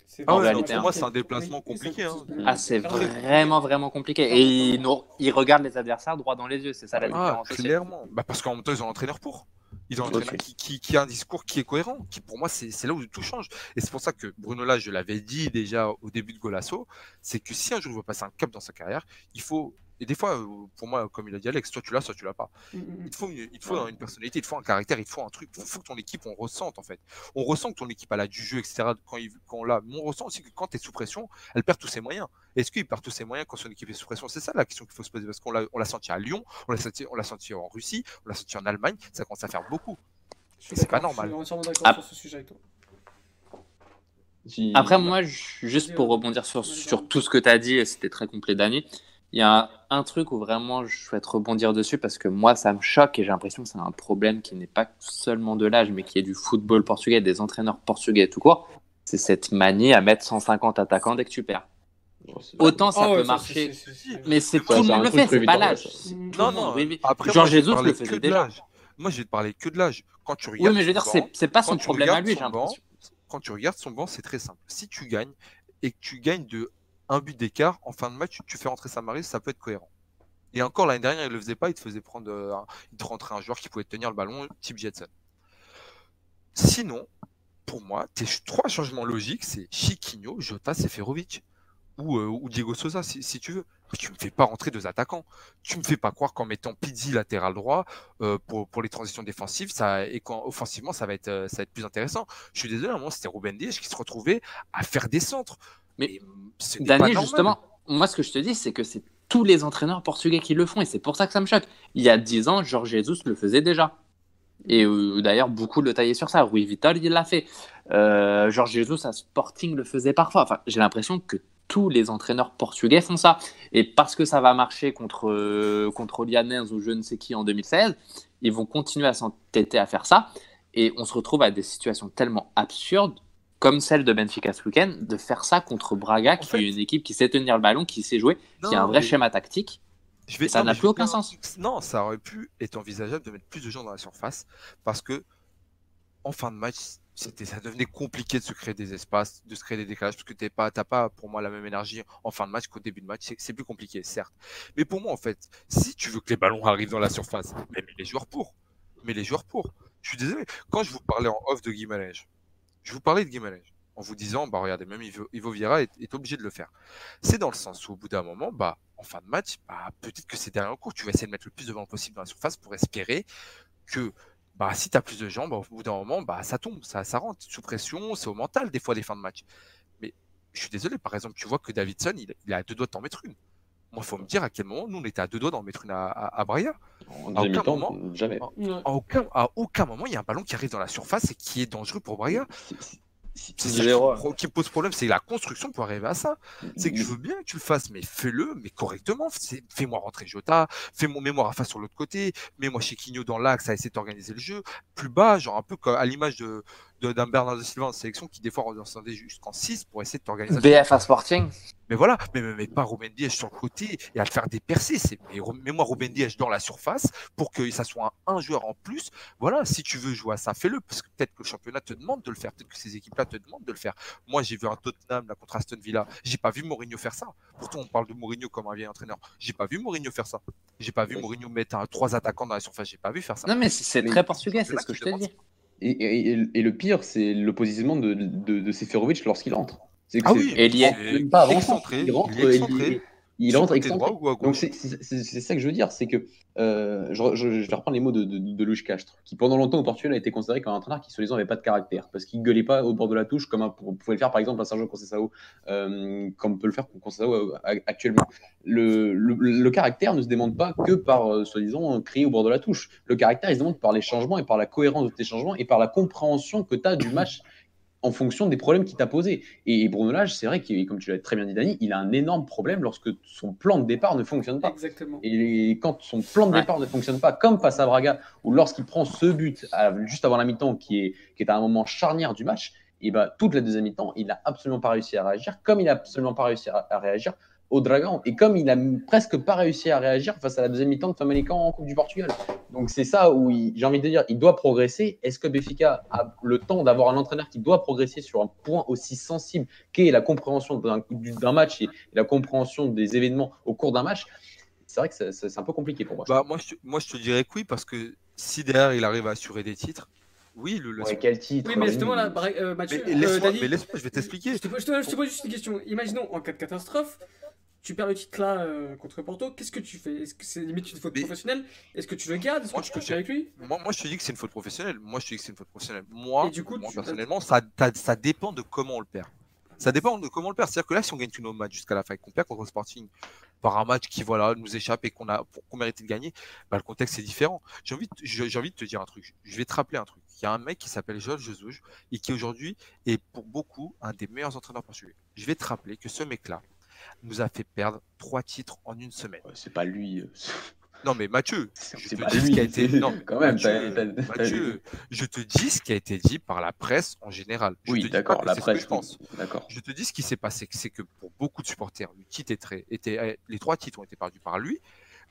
C'est
Ah ouais, pour moi, c'est un déplacement compliqué. Hein.
Ah, c'est vraiment, vraiment compliqué. Et il, nous- il regarde les adversaires droit dans les yeux, c'est ça la
Ah,
différence
clairement. Bah, parce qu'en même temps, ils ont l'entraîneur pour. Ils ont un
Ok.
entraîneur qui, qui, qui a un discours qui est cohérent, qui pour moi, c'est c'est là où tout change. Et c'est pour ça que Bruno, là, je l'avais dit déjà au début de Golasso, c'est que si un jour il veut passer un cap dans sa carrière, il faut Et des fois, euh, pour moi, comme il a dit Alex, soit tu l'as, soit tu l'as pas.
Mm, mm,
Il te faut une, il te faut une personnalité, il te faut un caractère, il te faut un truc. Il faut que ton équipe, on ressente en fait. On ressent que ton équipe a la du jeu, etc. Quand, il, quand on l'a. Mais on ressent aussi que quand tu es sous pression, elle perd tous ses moyens. Est-ce qu'il perd tous ses moyens quand son équipe est sous pression? C'est ça la question qu'il faut se poser. Parce qu'on l'a, on l'a senti à Lyon, on l'a senti, on l'a senti en Russie, on l'a senti en Allemagne. Ça commence à faire beaucoup.
Je
C'est pas normal.
Je suis entièrement d'accord
Ah.
sur ce sujet avec toi.
Après, moi, ju- juste pour rebondir sur, sur tout ce que tu as dit, et c'était très complet, Dani, il y a un truc où vraiment je souhaite rebondir dessus parce que moi, ça me choque et j'ai l'impression que c'est un problème qui n'est pas seulement de l'âge, mais qui est du football portugais, des entraîneurs portugais tout court. C'est cette manie à mettre 150 attaquants dès que tu perds. Autant ça
Ah ouais,
peut
ça,
marcher, mais c'est tout le monde le fait, c'est pas l'âge.
Non, non.
oui, oui.
Après,
Jean
parler
le faisait
de
déjà.
l'âge. Moi, je vais te parler que de l'âge. Quand tu
Oui,
regardes
mais je veux dire,
son
c'est pas son problème à lui, j'ai l'impression.
quand tu regardes son banc, c'est très simple. Si tu gagnes et que tu gagnes de un but d'écart en fin de match, tu fais rentrer Samaris, ça peut être cohérent. Et encore l'année dernière, il le faisait pas, il te faisait prendre, euh, un- il te rentrait un joueur qui pouvait tenir le ballon, type Jetson. Sinon, pour moi, tes trois changements logiques, c'est Chiquinho, Jota, Seferovic ou, euh, ou Diego Souza, si, si tu veux. Mais tu me fais pas rentrer deux attaquants. Tu me fais pas croire qu'en mettant Pizzi latéral droit euh, pour, pour les transitions défensives, ça et quand offensivement ça va être euh, ça va être plus intéressant. Je suis désolé, à un moment c'était Ruben Dias qui se retrouvait à faire des centres.
Mais,
hum, ce n'est pas
Dani,
normal.
justement, moi, ce que je te dis, c'est que c'est tous les entraîneurs portugais qui le font, et c'est pour ça que ça me choque. Il y a 10 ans, Jorge Jesus le faisait déjà. Et euh, d'ailleurs, beaucoup le taillaient sur ça. Rui Vital, il l'a fait. Euh, Jorge Jesus à Sporting le faisait parfois. Enfin, j'ai l'impression que tous les entraîneurs portugais font ça. Et parce que ça va marcher contre, euh, contre Lianès ou je ne sais qui en 2016, ils vont continuer à s'entêter à faire ça. Et on se retrouve à des situations tellement absurdes comme celle de Benfica ce week-end, de faire ça contre Braga, qui
fait-
est une équipe qui sait tenir le ballon, qui sait jouer, qui a un
Non,
vrai
mais-
schéma tactique.
Je vais-
Ça
non,
n'a plus aucun sens.
Non, ça aurait pu être envisageable de mettre plus de gens dans la surface parce que en fin de match, c'était, ça devenait compliqué de se créer des espaces, de se créer des décalages parce que t'es pas, t'as pas pour moi la même énergie en fin de match qu'au début de match. C'est, plus compliqué, certes. Mais pour moi, en fait, si tu veux que les ballons arrivent dans la surface, mais les joueurs pour. Mais les joueurs pour. Je suis désolé. Quand je vous parlais en off de Guimarães, je vous parlais de Guimarães en vous disant, bah regardez, même Ivo, Ivo est, obligé de le faire. C'est dans le sens où au bout d'un moment, bah en fin de match, bah peut-être que c'est derniers cours, tu vas essayer de mettre le plus de ballons possible dans la surface pour espérer que bah si tu as plus de jambes, au bout d'un moment, bah ça tombe, ça, ça rentre sous pression, c'est au mental des fois des fins de match. Mais je suis désolé, par exemple, tu vois que Davidson, il, il a à deux doigts de t'en mettre une. Moi, faut me dire à quel moment nous on était à deux doigts d'en mettre une à, à, à Braga.
En
À aucun moment.
jamais.
À aucun, à aucun moment, il y a un ballon qui arrive dans la surface et qui est dangereux pour Braga.
C'est-
ça qui, pose problème, c'est la construction pour arriver à ça. C'est que je veux bien que tu le fasses, mais fais-le, mais correctement. Fais-moi rentrer Jota, fais-moi, mets-moi Rafa sur l'autre côté, mets-moi Chiquinho dans l'axe à essayer d'organiser le jeu. Plus bas, genre un peu comme à l'image de, de- d'un Bernardo Silva en sélection qui des fois redescendait jusqu'en 6 pour essayer de t'organiser.
BFA Sporting.
Mais voilà, mais, mais, mais pas Ruben Dias sur le côté et à te faire des percées. C'est, mais mets-moi Ruben Dias dans la surface pour que ça soit un, un joueur en plus. Voilà, si tu veux jouer à ça, fais-le. Parce que peut-être que le championnat te demande de le faire. Peut-être que ces équipes-là te demandent de le faire. Moi, j'ai vu un Tottenham là, contre Aston Villa. J'ai pas vu Mourinho faire ça. Pourtant, on parle de Mourinho comme un vieil entraîneur. J'ai pas vu Mourinho faire ça. J'ai pas vu. Mourinho mettre un, trois attaquants dans la surface. J'ai pas vu faire ça.
Non, mais c'est très portugais, c'est ce que je te dis.
Et, et- et- le pire, c'est le positionnement de, de, de Seferovic lorsqu'il entre. C'est que
Ah
c'est-
oui,
Et il y est-
c'est
même pas
excentré.
Il rentre,
il est
il-
excentré.
Il,
côté
excentré.
droit ou
Donc c'est ça que je veux dire, c'est que euh, je, je- je vais reprendre les mots de, de, de Luis Castro, qui pendant longtemps au Portugal a été considéré comme un entraîneur qui soi-disant n'avait pas de caractère, parce qu'il gueulait pas au bord de la touche comme un- on pouvait le faire par exemple à Sergio Conceição, euh, comme peut le faire Conceição euh, actuellement. Le, le, le caractère ne se demande pas que par euh, soi-disant crier au bord de la touche. Le caractère, il se demande par les changements et par la cohérence de tes changements et par la compréhension que tu as du match en fonction des problèmes qu'il t'a posés. Et Bruno Lage, c'est vrai que, comme tu l'as très bien dit, Dani, il a un énorme problème lorsque son plan de départ ne fonctionne pas.
Exactement.
Et quand son plan de
Ouais.
départ ne fonctionne pas, comme face à Braga, ou lorsqu'il prend ce but à- juste avant la mi-temps, qui est, qui est à un moment charnière du match, et ben toute la deuxième mi-temps, il n'a absolument pas réussi à réagir, comme il n'a absolument pas réussi à, à réagir au Dragon, et comme il a presque pas réussi à réagir face à la deuxième mi-temps de Famalicão en Coupe du Portugal. Donc c'est ça où j'ai envie de dire, il doit progresser. Est-ce que Benfica a le temps d'avoir un entraîneur qui doit progresser sur un point aussi sensible qu'est la compréhension d'un match et la compréhension des événements au cours d'un match? C'est vrai que c'est- un peu compliqué pour moi.
Bah, moi, je, te- moi, je te dirais que oui, parce que si derrière il arrive à assurer des titres, oui, le, le-
Ouais, quel titre
Oui, mais
oui.
justement, là, euh, Mathieu,
mais
euh,
laisse-moi,
Dani,
mais laisse-moi, je vais t'expliquer.
je te, pose, je te- je te pose juste une question. Imaginons en cas de catastrophe, tu perds le titre là euh, contre Porto, qu'est-ce que tu fais? Est-ce que c'est limite une faute
Mais-
professionnelle? Est-ce que tu le gardes? Est-ce que
Moi,
tu
je te
continues avec lui?
Moi, moi, je te dis que c'est une faute professionnelle. Moi, je te dis que c'est une faute professionnelle. Moi,
Et du coup,
moi,
tu-
personnellement, ça, dépend de comment on le perd. Ça dépend de comment on le perd. C'est-à-dire que là, si on gagne tous nos matchs jusqu'à la fin et qu'on perd contre le Sporting par un match qui voilà nous échappe et qu'on a qu'on méritait de gagner, bah, le contexte est différent. J'ai envie, j'ai envie de te dire un truc. Je vais te rappeler un truc. Il y a un mec qui s'appelle Joel Jesus et qui aujourd'hui est pour beaucoup un des meilleurs entraîneurs portugais. Je vais te rappeler que ce mec-là nous a fait perdre trois titres en une semaine.
C'est pas lui. euh,
Non mais Mathieu, je te dis ce qui a été. Non,
Quand même,
Mathieu, je te dis ce qui a été dit par la presse en général. Je
Oui, d'accord, la presse.
je pense.
D'accord.
Je te dis ce qui s'est passé, c'est que pour beaucoup de supporters, le titre est très, était, eh, les trois titres ont été perdus par lui,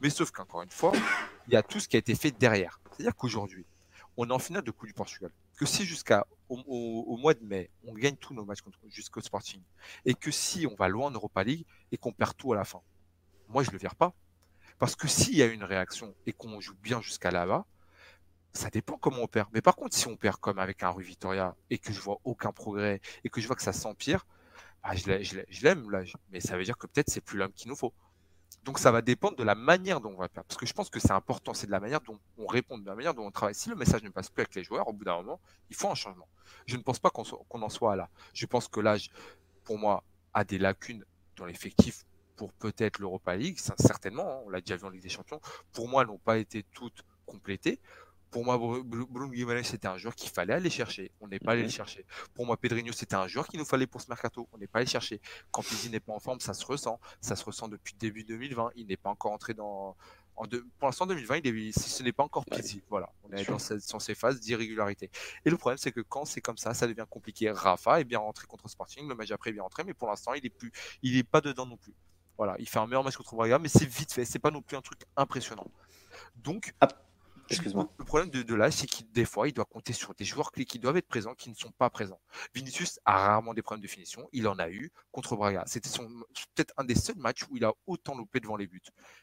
mais sauf qu'encore une fois, il y a tout ce qui a été fait derrière. C'est-à-dire qu'aujourd'hui, on est en finale de Coupe du Portugal. Que si jusqu'à au, mois de mai, on gagne tous nos matchs jusqu'au Sporting, et que si on va loin en Europa League et qu'on perd tout à la fin, moi je le vire pas. Parce que s'il y a une réaction et qu'on joue bien jusqu'à là-bas, ça dépend comment on perd. Mais par contre, si on perd comme avec un Rue Victoria et que je vois aucun progrès et que je vois que ça s'empire, bah, je l'ai- je l'ai- je l'aime. Mais ça veut dire que peut-être c'est plus l'homme qu'il nous faut. Donc ça va dépendre de la manière dont on va perdre. Parce que je pense que c'est important, c'est de la manière dont on répond, de la manière dont on travaille. Si le message ne passe plus avec les joueurs, au bout d'un moment, il faut un changement. Je ne pense pas qu'on en soit là. Je pense que l'âge, pour moi, a des lacunes dans l'effectif pour peut-être l'Europa League, certainement, hein, on l'a déjà vu en Ligue des Champions. Pour moi, elles n'ont pas été toutes complétées. Pour moi, Bru- Bru- Bruno Guimaraes, c'était un joueur qu'il fallait aller chercher. On n'est pas allé le chercher. Pour moi, Pedrinho, c'était un joueur qu'il nous fallait pour ce mercato. On n'est pas allé chercher. Quand Pizzi n'est pas en forme, ça se ressent. Ça se ressent depuis début 2020. Il n'est pas encore entré dans. En deux- Pour l'instant, 2020, il est... ce n'est pas encore Pizzi. Voilà. On est dans, cette- dans ces phases d'irrégularité. Et le problème, c'est que quand c'est comme ça, ça devient compliqué. Rafa est bien rentré contre Sporting. Le match après est bien rentré. Mais pour l'instant, il est plus, il est pas dedans non plus. Voilà. Il fait un meilleur match contre Braga, mais c'est vite fait. C'est pas non plus un truc impressionnant. Donc,
Excuse-moi.
le problème de, de l'âge, c'est qu'il des fois, il doit compter sur des joueurs clés qui doivent être présents, qui ne sont pas présents. Vinicius a rarement des problèmes de finition. Il en a eu contre Braga. C'était peut-être un des seuls matchs où il a autant loupé devant les buts,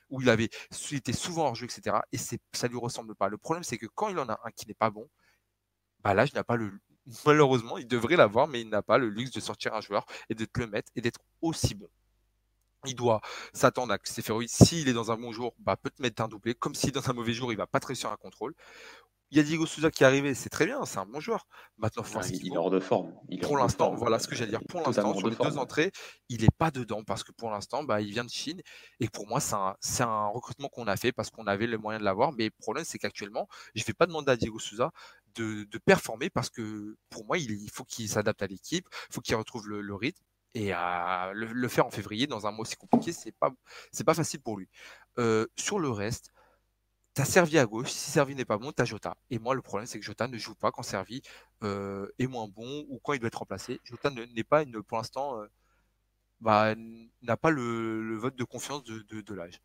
où il avait, il était souvent hors jeu, etc. Et ça lui ressemble pas. Le problème, c'est que quand il en a un qui n'est pas bon, bah l'âge n'a pas le, malheureusement, il devrait l'avoir, mais il n'a pas le luxe de sortir un joueur et de te le mettre et d'être aussi bon. Il doit s'attendre à que Stéphanovic, s'il est dans un bon jour, bah, peut te mettre un doublé, comme si dans un mauvais jour, il va pas te réussir un contrôle. Il y a Diego Souza qui est arrivé, c'est très bien, c'est un bon joueur. Maintenant,
Il, est hors de forme. Il
Pour l'instant, voilà ce que j'allais dire. Pour l'instant, sur les
forme.
deux entrées, il n'est pas dedans parce que pour l'instant, bah, il vient de Chine. Et pour moi, c'est un, recrutement qu'on a fait parce qu'on avait le moyen de l'avoir. Mais le problème, c'est qu'actuellement, je ne vais pas demander à Diego Souza de, de performer parce que pour moi, il, il faut qu'il s'adapte à l'équipe, il faut qu'il retrouve le, le rythme. Et à le, le faire en février, dans un mois aussi compliqué, c'est pas, c'est pas facile pour lui. Euh, sur le reste, T'as servi à gauche, si servi n'est pas bon, t'as Jota. Et moi, le problème, c'est que Jota ne joue pas quand servi euh, est moins bon ou quand il doit être remplacé. Jota ne- n'est pas une, pour l'instant, euh, bah, n'a pas le, le vote de confiance de, de, de l'âge.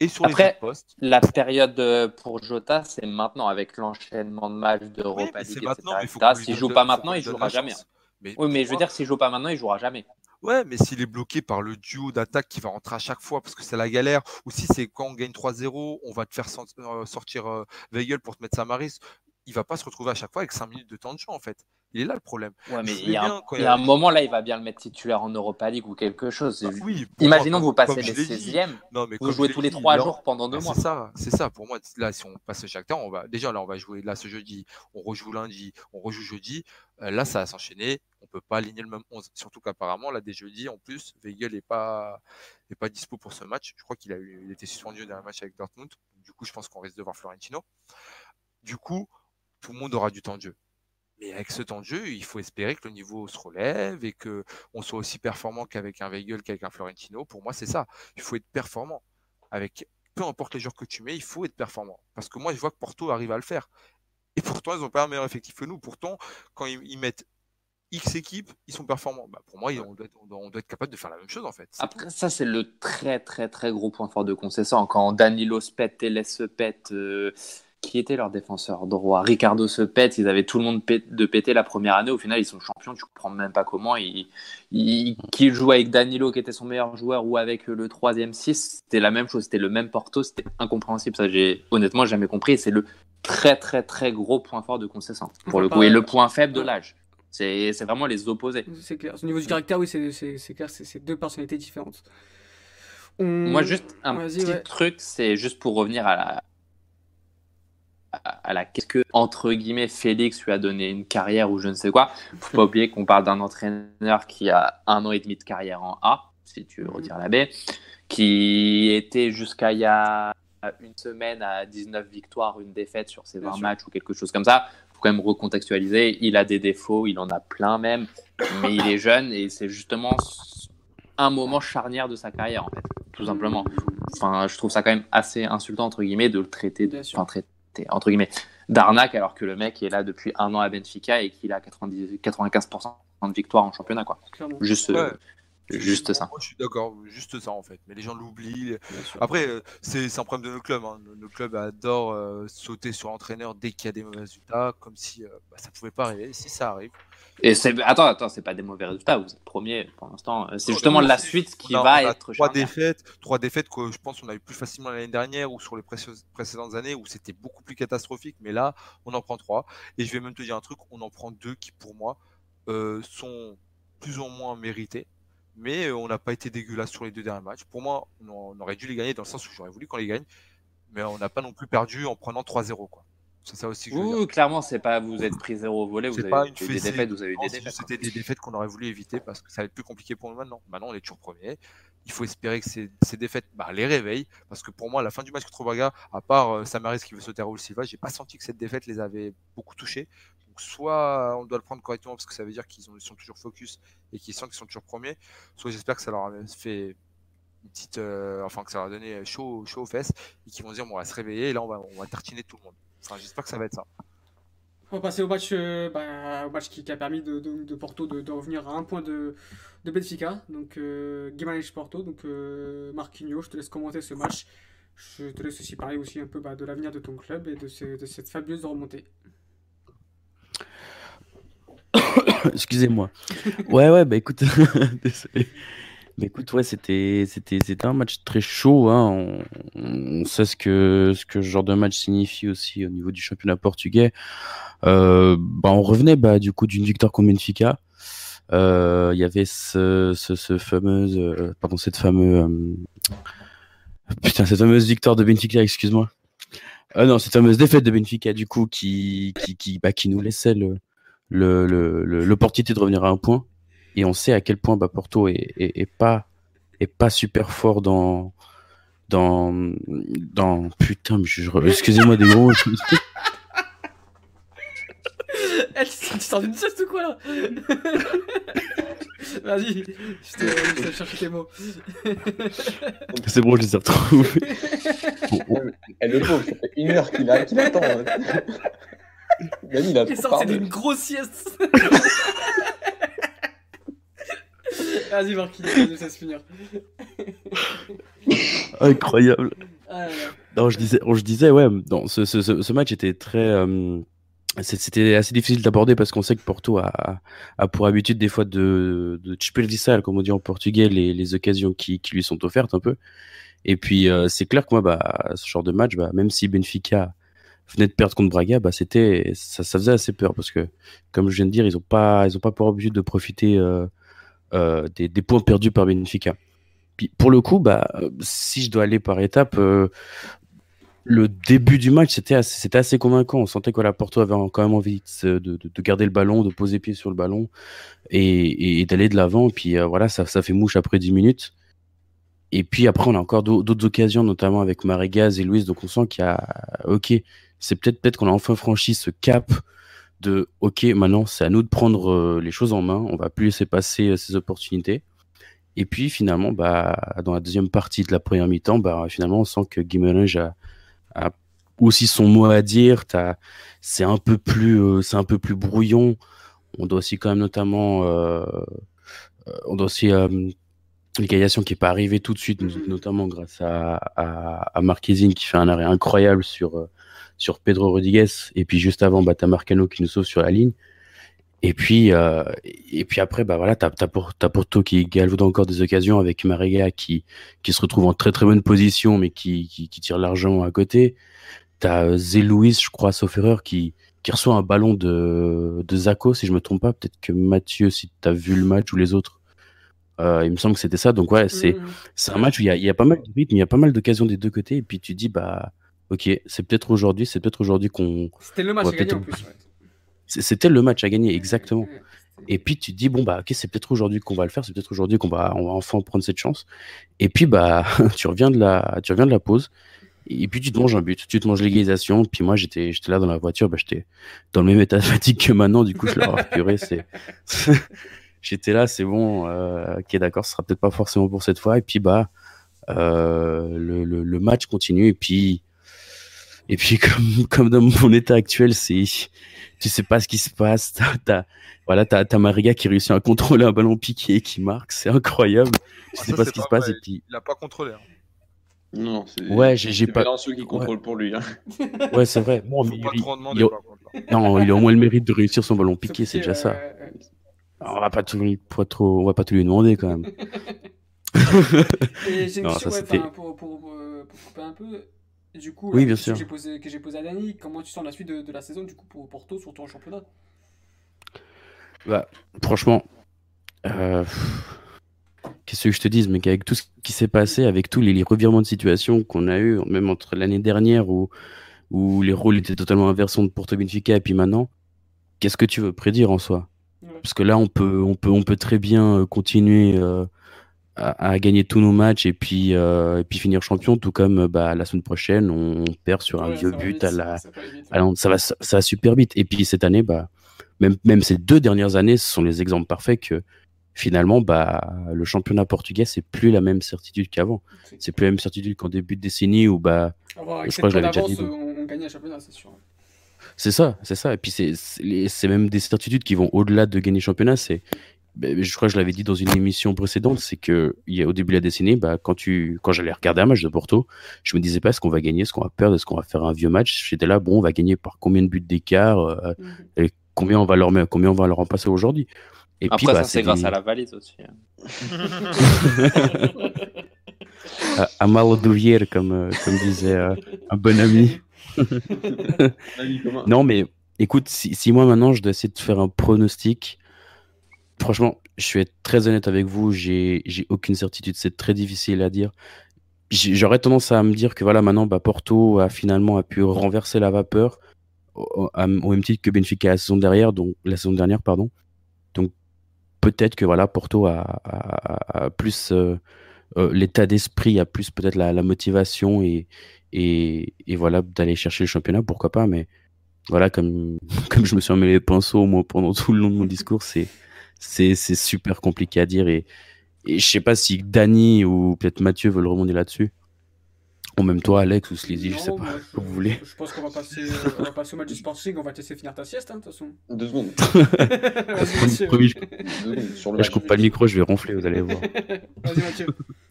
Et sur les
Après,
autres postes,
La période pour Jota, c'est maintenant avec l'enchaînement de matchs
oui,
d'Europa
mais
League, etc. S'il joue pas maintenant, il
donne
jouera jamais.
chance. Mais
Oui, mais je veux dire, s'il joue pas maintenant, il jouera jamais.
Ouais, mais s'il est bloqué par le duo d'attaque qui va rentrer à chaque fois parce que c'est la galère, ou si c'est quand on gagne 3-0, on va te faire euh, sortir euh, Weigel pour te mettre Samaris, il va pas se retrouver à chaque fois avec 5 minutes de temps de jeu en fait. Il est là le problème.
Ouais, mais
Je
il y, a un,
bien quand
il y a un
il-
moment là, il va bien le mettre titulaire en Europa League ou quelque chose.
Oui, pour
Imaginons
moi,
vous passez les
l'ai dit.
16e,
Non, mais
vous jouez tous les
dit,
3
là-
jours pendant 2
Bah,
mois.
C'est ça, c'est ça. Pour moi, là, si on passe chaque temps, on va déjà là, on va jouer là ce jeudi, on rejoue lundi, on rejoue jeudi. Euh, là, ça va s'enchaîner. On peut pas aligner le même 11. Surtout qu'apparemment, là, des jeudis, en plus, Weigel est pas est pas dispo pour ce match. Je crois qu'il a eu, il était suspendu dans un match avec Dortmund. Du coup, je pense qu'on risque de voir Florentino. Du coup, tout le monde aura du temps de jeu. Mais avec ce temps de jeu, il faut espérer que le niveau se relève et que on soit aussi performant qu'avec un Weigel, qu'avec un Florentino. Pour moi, c'est ça. Il faut être performant. Avec peu importe les joueurs que tu mets, il faut être performant. Parce que moi, je vois que Porto arrive à le faire. Et pourtant, ils n'ont pas un meilleur effectif que nous. Pourtant, quand ils, ils mettent X équipes, ils sont performants. Bah, pour moi, on, doit être, on doit- on doit être capable de faire la même chose en fait.
Après, ça, c'est le très, très, très gros point fort de Concession. Quand Danilo se pète, Télé se pète, euh, qui était leur défenseur droit Ricardo se pète, ils avaient tout le monde de péter la première année. Au final, ils sont champions, tu comprends même pas comment. Ils, ils, qu'ils jouent avec Danilo, qui était son meilleur joueur, ou avec le troisième 6, c'était la même chose, c'était le même Porto, c'était incompréhensible. Ça, j'ai honnêtement jamais compris. C'est le très, très, très gros point fort de Concession, pour le coup. Et le point faible de l'âge. C'est c'est vraiment les opposés.
C'est clair. Au niveau du caractère, oui, c'est c'est- c'est clair, c'est c'est deux personnalités différentes.
Moi, juste un petit truc, c'est juste pour revenir à la. À la qu'est-ce que entre guillemets Félix lui a donné une carrière ou je ne sais quoi? Faut pas oublier qu'on parle d'un entraîneur qui a un an et demi de carrière en A, si tu retires la B, qui était jusqu'à il y a une semaine à 19 victoires, une défaite sur ses 20 matchs ou quelque chose comme ça. Faut quand même recontextualiser. Il a des défauts, il en a plein même, mais il est jeune et c'est justement un moment charnière de sa carrière en fait, tout simplement. Enfin, je trouve ça quand même assez insultant entre guillemets de le traiter, de, enfin traiter entre guillemets d'arnaque alors que le mec est là depuis un an à Benfica et qu'il a 90, 95% de victoires en championnat quoi. Juste, Juste ça.
Moi, je suis d'accord, juste ça en fait. Mais les gens l'oublient. Après, euh, c'est un problème de nos clubs. Hein. Nos clubs adorent euh, sauter sur l'entraîneur dès qu'il y a des mauvais résultats, comme si euh, bah, ça pouvait pas arriver. Si ça arrive.
Et c'est attends, attends, c'est pas des mauvais résultats. Vous êtes premier pour l'instant. C'est justement la suite qui va être.
Trois défaites, trois défaites que je pense qu'on a eu plus facilement l'année dernière ou sur les précédentes années où c'était beaucoup plus catastrophique. Mais là, on en prend trois. Et je vais même te dire un truc, on en prend deux qui pour moi sont plus ou moins mérités mais on n'a pas été dégueulasse sur les deux derniers matchs. Pour moi, on, aurait dû les gagner dans le sens où j'aurais voulu qu'on les gagne, mais on n'a pas non plus perdu en prenant 3-0. Quoi.
C'est ça aussi que je clairement, c'est pas vous êtes pris 0 au volet, vous avez pas des défaites, vous avez eu des défaites.
C'était des défaites qu'on aurait voulu éviter parce que ça va être plus compliqué pour nous maintenant. Maintenant, on est toujours premier. Il faut espérer que ces, ces défaites bah, les réveillent parce que pour moi, à la fin du match contre Braga, à part euh, Samaris qui veut sauter à Raúl Silva, j'ai pas senti que cette défaite les avait beaucoup touchés soit on doit le prendre correctement parce que ça veut dire qu'ils sont toujours focus et qu'ils sentent qu'ils sont toujours premiers, soit j'espère que ça leur a fait une petite, euh, enfin que ça leur a donné chaud, chaud aux fesses et qu'ils vont dire bon, on va se réveiller et là on va, tartiner tout le monde. J'espère que ça va être ça.
On va passer au match, euh, bah, qui, a permis de, de, Porto de, revenir à un point de, de Benfica, donc euh, Porto, donc euh, Marquinhos, je te laisse commenter ce match. Je te laisse aussi parler aussi un peu bah, de l'avenir de ton club et de, de cette fabuleuse remontée.
Excusez-moi. Ouais, ouais, bah écoute, désolé. Bah écoute, ouais, c'était, c'était, c'était un match très chaud. Hein. On, sait ce que, ce que ce genre de match signifie aussi au niveau du championnat portugais. Euh, bah, on revenait bah, du coup d'une victoire contre Benfica. Euh, il y avait ce, ce, ce fameuse, euh, pardon, cette fameuse, putain, cette fameuse victoire de Benfica, excuse-moi. Ah non, cette fameuse défaite de Benfica, du coup, qui, qui, qui, bah, qui nous laissait le, l'opportunité le, de revenir à un point. Et on sait à quel point bah, Porto est, est, pas, est pas super fort dans. Dans. dans putain, excusez-moi des mots.
Elle, tu sors d'une ceste ou quoi là Vas-y, je te, chercher tes mots.
C'est bon, je les ai retrouvés.
Elle le pauvre, ça fait une heure qu'il attend.
Il a sorti d'une grosse sieste. Vas-y, Marquis, ça se finir.
Incroyable. Ah non, je disais, je disais, ouais, non, ce, ce, ce match était très. Euh, c'était assez difficile d'aborder parce qu'on sait que Porto a, a, pour habitude des fois de, de desperdiçar, comme on dit en portugais, les, les occasions qui, qui lui sont offertes un peu. Et puis, euh, c'est clair que moi, bah, ce genre de match, bah, même si Benfica venait de perdre contre Braga, bah c'était ça, ça, faisait assez peur parce que comme je viens de dire, ils ont pas ils ont pas pour but de profiter euh, euh, des, points perdus par Benfica. Puis pour le coup, bah si je dois aller par étapes, euh, le début du match c'était assez, c'était assez convaincant. On sentait que la Porto avait quand même envie de, de, de, garder le ballon, de poser pied sur le ballon et, et d'aller de l'avant. Puis voilà, ça, ça fait mouche après 10 minutes. Et puis après, on a encore d'autres occasions, notamment avec Marégas et Louis. Donc on sent qu'il y a, ok, c'est peut-être peut-être qu'on a enfin franchi ce cap de ok maintenant c'est à nous de prendre euh, les choses en main. On va plus laisser passer euh, ces opportunités. Et puis finalement bah dans la deuxième partie de la première mi-temps bah finalement on sent que Guimarães a, aussi son mot à dire. C'est un peu plus euh, un peu plus brouillon. On doit aussi quand même notamment on doit aussi l'égalisation qui est pas arrivée tout de suite mm-hmm. notamment grâce à, à, à Marquezine qui fait un arrêt incroyable sur sur Pedro Rodriguez et puis juste avant bah t'as Marcano qui nous sauve sur la ligne. Et puis euh, et puis après bah voilà t'as as, pour, Porto qui galvaude encore des occasions avec Marega qui qui se retrouve en très très bonne position mais qui qui, tire l'argent à côté. T'as euh, Zé Louis je crois sauf erreur qui qui reçoit un ballon de de Zako si je me trompe pas. Peut-être que Mathieu si t'as vu le match ou les autres. Euh, il me semble que c'était ça. Donc ouais, c'est c'est un match où il y a, il y a pas mal de rythme, il y a pas mal d'occasions des deux côtés. Et puis tu dis, bah, ok, c'est peut-être aujourd'hui, c'est peut-être aujourd'hui qu'on.
C'était le match à gagner en plus. ouais.
C'était le match à gagner, exactement. Et puis tu te dis, bon, bah, ok, c'est peut-être aujourd'hui qu'on va le faire, c'est peut-être aujourd'hui qu'on va, on va enfin prendre cette chance. Et puis, bah, tu reviens de la, tu reviens de la pause. Et puis tu te manges un but, tu te manges l'égalisation. Puis moi, j'étais, j'étais là dans la voiture, bah, j'étais dans le même état de fatigue que maintenant. Du coup, je leur purée, c'est. J'étais là, c'est bon, euh, ok, d'accord, ce sera peut-être pas forcément pour cette fois. Et puis, bah, euh, le, le, le match continue. Et puis, et puis comme, comme dans mon état actuel, c'est, tu sais pas ce qui se passe. T'as, t'as- voilà, t'as, t'as Mariga qui réussit à contrôler un ballon piqué et qui marque, c'est incroyable. Tu
Ah,
sais
ça,
pas ce qui se
pas
passe.
vrai.
Et puis,
Il a pas contrôlé. hein.
Non, c'est.
Ouais, j'ai- pas-
ceux qui contrôlent pour lui. hein.
ouais, c'est vrai. Bon,
Faut
mais
pas
il-
trop
il-
demander,
il-
par contre. là.
non, il a au moins le mérite de réussir son ballon piqué, c'est déjà ça. On va pas tout, lui- pas trop, on va pas tout lui demander quand même.
Et j'ai une question ouais, pour, pour, pour, pour couper un peu. Du coup,
Oui, bien sûr.
Que j'ai posé, à Dani, comment tu sens la suite de, de la saison du coup pour Porto, surtout en championnat?
Bah, franchement, euh, qu'est-ce que je te dise, mais qu'avec tout ce qui s'est passé, avec tous les, les revirements de situation qu'on a eu, même entre l'année dernière où, où les rôles étaient totalement inversés de Porto Benfica et puis maintenant, qu'est-ce que tu veux prédire en soi? Parce que là, on peut, on peut, on peut très bien euh, continuer euh, à, à gagner tous nos matchs et puis, euh, et puis finir champion, tout comme bah, la semaine prochaine, on perd sur un
Ouais,
vieux but
vite,
à la,
ça
alors, ça va, ça va super vite. Et puis cette année, bah, même, même ces deux dernières années, ce sont les exemples parfaits que finalement, bah, le championnat portugais, c'est plus la même certitude qu'avant.
C'est-
plus la même certitude qu'en début de décennie où, bah, je crois que je l'avais déjà dit,
on, on gagnait un championnat, c'est sûr.
C'est ça, c'est ça. Et puis c'est, même des certitudes qui vont au-delà de gagner le championnat. C'est, ben, je crois que je l'avais dit dans une émission précédente, c'est que il y a, au début de la décennie, bah, quand tu, quand j'allais regarder un match de Porto, je me disais pas est-ce qu'on va gagner, est-ce qu'on va perdre, est-ce qu'on va faire un vieux match? J'étais là, bon, on va gagner par combien de buts d'écart, euh,
Mhm.
combien on va leur mettre, combien on va leur en passer aujourd'hui? Et
Après,
puis, bah,
ça, c'est grâce à la valise aussi. hein.
à, à mal d'ouvrir, comme, euh, comme disait euh, un bon ami. Non, mais écoute, si, moi maintenant je dois essayer de faire un pronostic, franchement, je être très honnête avec vous, j'ai aucune certitude, c'est très difficile à dire. J'aurais tendance à me dire que voilà, maintenant, bah, Porto a finalement a pu renverser la vapeur au, même titre que Benfica la saison derrière, donc la saison dernière, pardon. Donc peut-être que voilà, Porto a plus euh, euh, l'état d'esprit, a plus peut-être la, la motivation et, et, et voilà d'aller chercher le championnat, pourquoi pas, mais voilà, comme, comme je me suis emmêlé les pinceaux moi, pendant tout le long de mon discours, c'est c'est c'est super compliqué à dire et, et je sais pas si Dany ou peut-être Mathieu veulent remonter là-dessus. Ou même toi, Alex ou Sleazy, je sais pas,
moi,
comme vous voulez.
Je pense qu'on va passer, euh, on va passer au match du Sporting, on va te laisser finir ta sieste, hein, de toute façon.
Deux secondes.
Mathieu.
Je,
Deux secondes. Sur le
là, je
match
coupe
du-
pas le micro, je vais ronfler, vous allez voir.
Vas-y, Mathieu.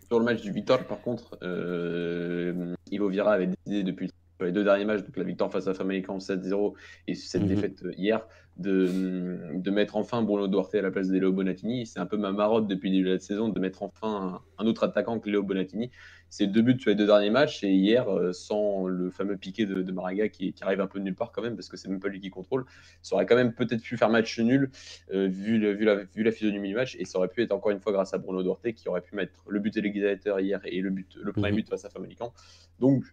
Sur le match du Victor, par contre, euh, Ivo Vira avait décidé depuis les deux derniers matchs, donc la victoire face à Famalicão 7-0 et cette
Mhm.
défaite euh, hier, de, de mettre enfin Bruno Duarte à la place de Léo Bonatini. C'est un peu ma marotte depuis le début de la saison de mettre enfin un, un autre attaquant que Léo Bonatini. C'est deux buts sur les deux derniers matchs et hier, euh, sans le fameux piqué de, de Maraga qui, qui arrive un peu de nulle part quand même, parce que c'est même pas lui qui contrôle, ça aurait quand même peut-être pu faire match nul euh, vu, le- vu, la, vu la physionomie du match et ça aurait pu être encore une fois grâce à Bruno Duarte qui aurait pu mettre le but égalisateur hier et le, but, le premier but face à Famalicão. Donc,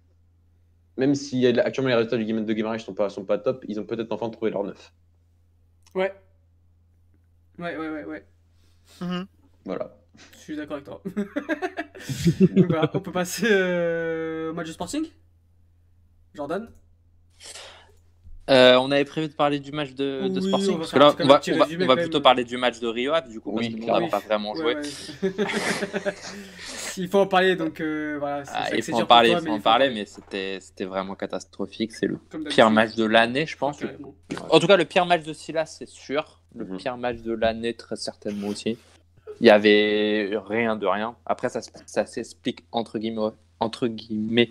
même si actuellement les résultats du Guimarães de Guimarães sont pas, sont pas top, ils ont peut-être enfin trouvé leur neuf.
Ouais. Ouais, ouais, ouais, ouais.
Mhm.
Voilà.
Je suis d'accord avec toi. Donc voilà, on peut passer euh, au match du Sporting? Jordan?
Euh, on avait prévu de parler du match de, de
Oui,
Sporting
on va
parce que
faire un
là,
petit-
on va,
un petit
on va-
résumé
on va
quand
plutôt parler du match de Rio Ave, du coup, parce
Oui,
que nous, on
clairement.
n'a pas vraiment joué.
Ouais, ouais. Il faut en parler, donc euh, voilà.
Ah, il faut en parler,
toi,
il faut en parler, mais c'était vraiment catastrophique. C'est le pire match de l'année, je pense. En tout cas, le pire match de Silas, c'est sûr. Le
Mhm.
pire match de l'année, très certainement aussi. Il y avait rien de rien. Après, ça, ça s'explique entre guillemets, entre guillemets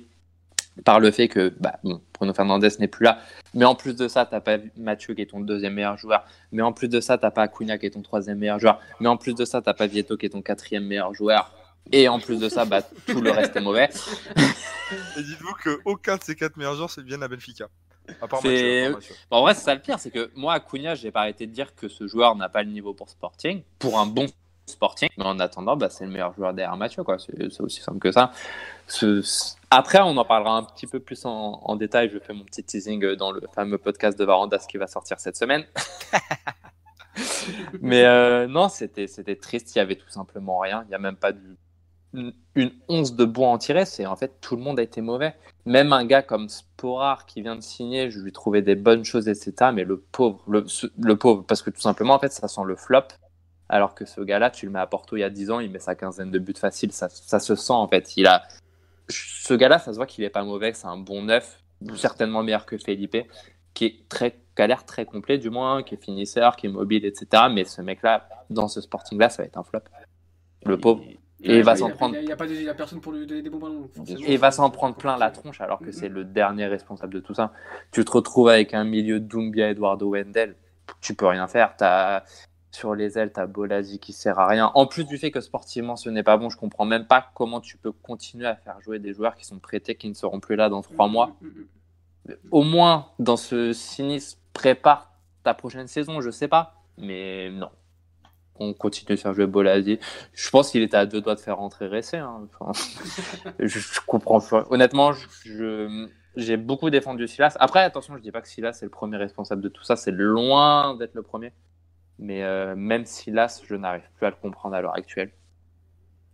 par le fait que bah, bon, Bruno Fernandez n'est plus là. Mais en plus de ça, t'as pas Mathieu qui est ton deuxième meilleur joueur. Mais en plus de ça, t'as pas Acuna qui est ton troisième meilleur joueur. Mais en plus de ça, t'as pas Vieto qui est ton quatrième meilleur joueur. Et en plus de ça, bah, tout le reste est mauvais.
Et dites-vous qu'aucun de ces quatre meilleurs joueurs c'est bien à Benfica. À part Mathieu, à.
Bon, en vrai, c'est ça le pire, c'est que moi, Acuna, j'ai pas arrêté de dire que ce joueur n'a pas le niveau pour Sporting, pour un bon Sporting. Mais en attendant, bah, c'est le meilleur joueur derrière Mathieu. quoi. C'est aussi simple que ça. Après, on en parlera un petit peu plus en, détail. Je fais mon petit teasing dans le fameux podcast de Varandas qui va sortir cette semaine. Mais euh, non, c'était triste. Il y avait tout simplement rien. Il n'y a même pas du une, once de bois en tirer, c'est en fait tout le monde a été mauvais. Même un gars comme Sporar qui vient de signer, je lui trouvais des bonnes choses, etc. Mais le pauvre, le, pauvre, parce que tout simplement, en fait, ça sent le flop. Alors que ce gars-là, tu le mets à Porto il y a 10 ans, il met sa quinzaine de buts faciles, ça, ça se sent en fait. Il a, ce gars-là, ça se voit qu'il est pas mauvais, c'est un bon neuf, certainement meilleur que Felipe, qui est très, qui a l'air très complet du moins, qui est finisseur, qui est mobile, etc. Mais ce mec-là, dans ce Sporting-là, ça va être un flop. Le pauvre. Et il va s'en prendre.
Il n'y a, pas de, personne pour lui donner des bons ballons.
Et il va s'en prendre plein la tronche alors que c'est le dernier responsable de tout ça. Tu te retrouves avec un milieu Doumbia, Eduardo Wendel. Tu peux rien faire. As... Sur les ailes, tu as Bolasi qui sert à rien. En plus du fait que sportivement ce n'est pas bon, je comprends même pas comment tu peux continuer à faire jouer des joueurs qui sont prêtés, qui ne seront plus là dans trois mm, mois. Mm, mm, Au moins, dans ce sinistre, prépare ta prochaine saison, je sais pas. Mais non, on continue de faire jouer Boladi. Je pense qu'il était à deux doigts de faire rentrer Ressé. Hein. je, comprends. Honnêtement, j'ai beaucoup défendu Silas. Après, attention, je dis pas que Silas est le premier responsable de tout ça. C'est loin d'être le premier. Mais euh, même Silas, je n'arrive plus à le comprendre à l'heure actuelle.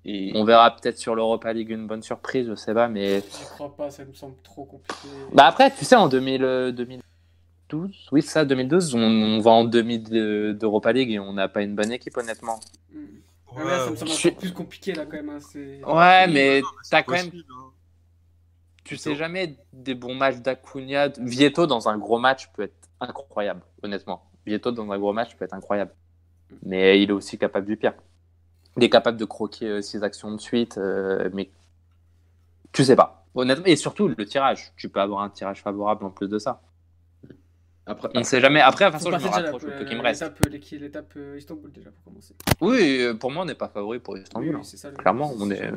Et... On verra peut-être sur l'Europa League une bonne surprise, je sais pas, mais.
Je crois pas, ça me semble trop compliqué.
Bah après, tu sais, en 2000, 2000 oui, ça, 2012. On, va en demi d'Europa League et on n'a pas une bonne équipe, honnêtement.
Ouais, ça me semble plus compliqué là quand même. Hein,
ouais, mais t'as quand même. Hein. Tu sais jamais des bons matchs d'Acuna. Vieto dans un gros match peut être incroyable, honnêtement. Vieto dans un gros match peut être incroyable. Mais il est aussi capable du pire. Il est capable de croquer 6 euh, actions de suite, euh, mais tu sais pas. Honnêtement, et surtout le tirage. Tu peux avoir un tirage favorable en plus de ça. Après, on ne sait jamais. Après, de toute façon, je me rapproche le peu qui me reste.
L'étape euh, Istanbul, déjà, pour commencer.
Oui, euh, pour moi, on n'est pas favori pour Istanbul. Oui, ça, Clairement, on n'est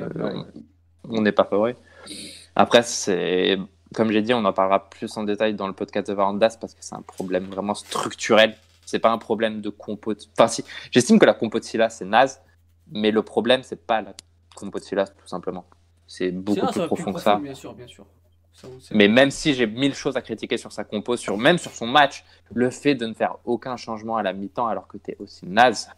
on n'est pas favori. Après, c'est comme j'ai dit, on en parlera plus en détail dans le podcast de Varandas parce que c'est un problème vraiment structurel. C'est pas un problème de compo. Enfin, si, j'estime que la compo de Silas c'est naze, mais le problème c'est pas la compo de Silas tout simplement. C'est beaucoup plus profond que ça.
Bien sûr, bien sûr.
Mais même si j'ai mille choses à critiquer sur sa compo, sur, même sur son match, le fait de ne faire aucun changement à la mi-temps alors que tu es aussi naze,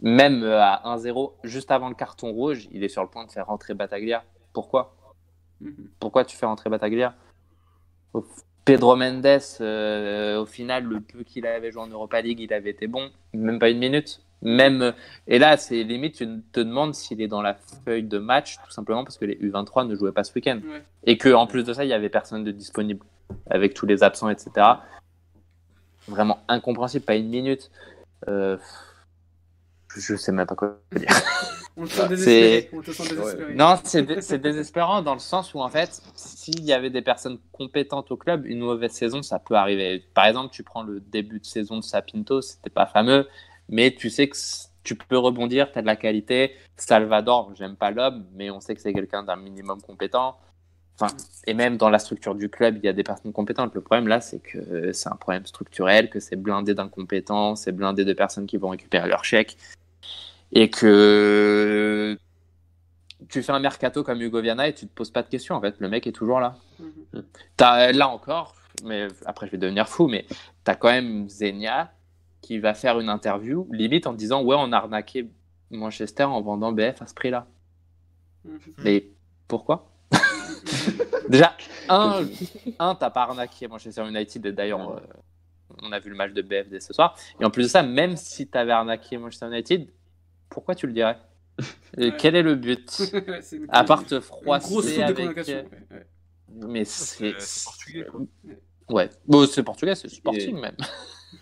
même euh, à 1-0, juste avant le carton rouge, il est sur le point de faire rentrer Bataglia. Pourquoi? Mhm. Pourquoi tu fais rentrer Bataglia? Pedro Mendes, euh, au final, le peu qu'il avait joué en Europa League, il avait été bon, même pas une minute. Même, et là, c'est limite, tu te demandes s'il est dans la feuille de match, tout simplement parce que les U23 ne jouaient pas ce week-end. Et qu'en plus de ça, il y avait personne de disponible, avec tous les absents, etc. Vraiment incompréhensible, pas une minute. Euh, je sais même pas quoi dire.
On te sent désespéré.
Non, c'est désespérant dans le sens où, en fait, s'il y avait des personnes compétentes au club, une mauvaise saison, ça peut arriver. Par exemple, tu prends le début de saison de Sapinto, c'était pas fameux mais tu sais que tu peux rebondir, tu as de la qualité. Salvador, j'aime pas l'homme, mais on sait que c'est quelqu'un d'un minimum compétent. Enfin, et même dans la structure du club, il y a des personnes compétentes. Le problème là, c'est que c'est un problème structurel, que c'est blindé d'incompétents, c'est blindé de personnes qui vont récupérer leur chèque. Et que tu fais un mercato comme Hugo Viana et tu te poses pas de questions. En fait, le mec est toujours là. As, là encore, mais après je vais devenir fou, mais tu as quand même Zenia qui va faire une interview, limite en disant Ouais, on a arnaqué Manchester en vendant BF à ce prix-là. Mhm. Mais pourquoi? Déjà, un, un t'as pas arnaqué Manchester United, et d'ailleurs, euh, on a vu le match de BF dès ce soir. Et en plus de ça, même si tu avais arnaqué Manchester United, pourquoi tu le dirais? Quel est le but? À part te froisser avec. Mais c'est. portugais, quoi. Ouais, bon, c'est portugais, c'est sporting même.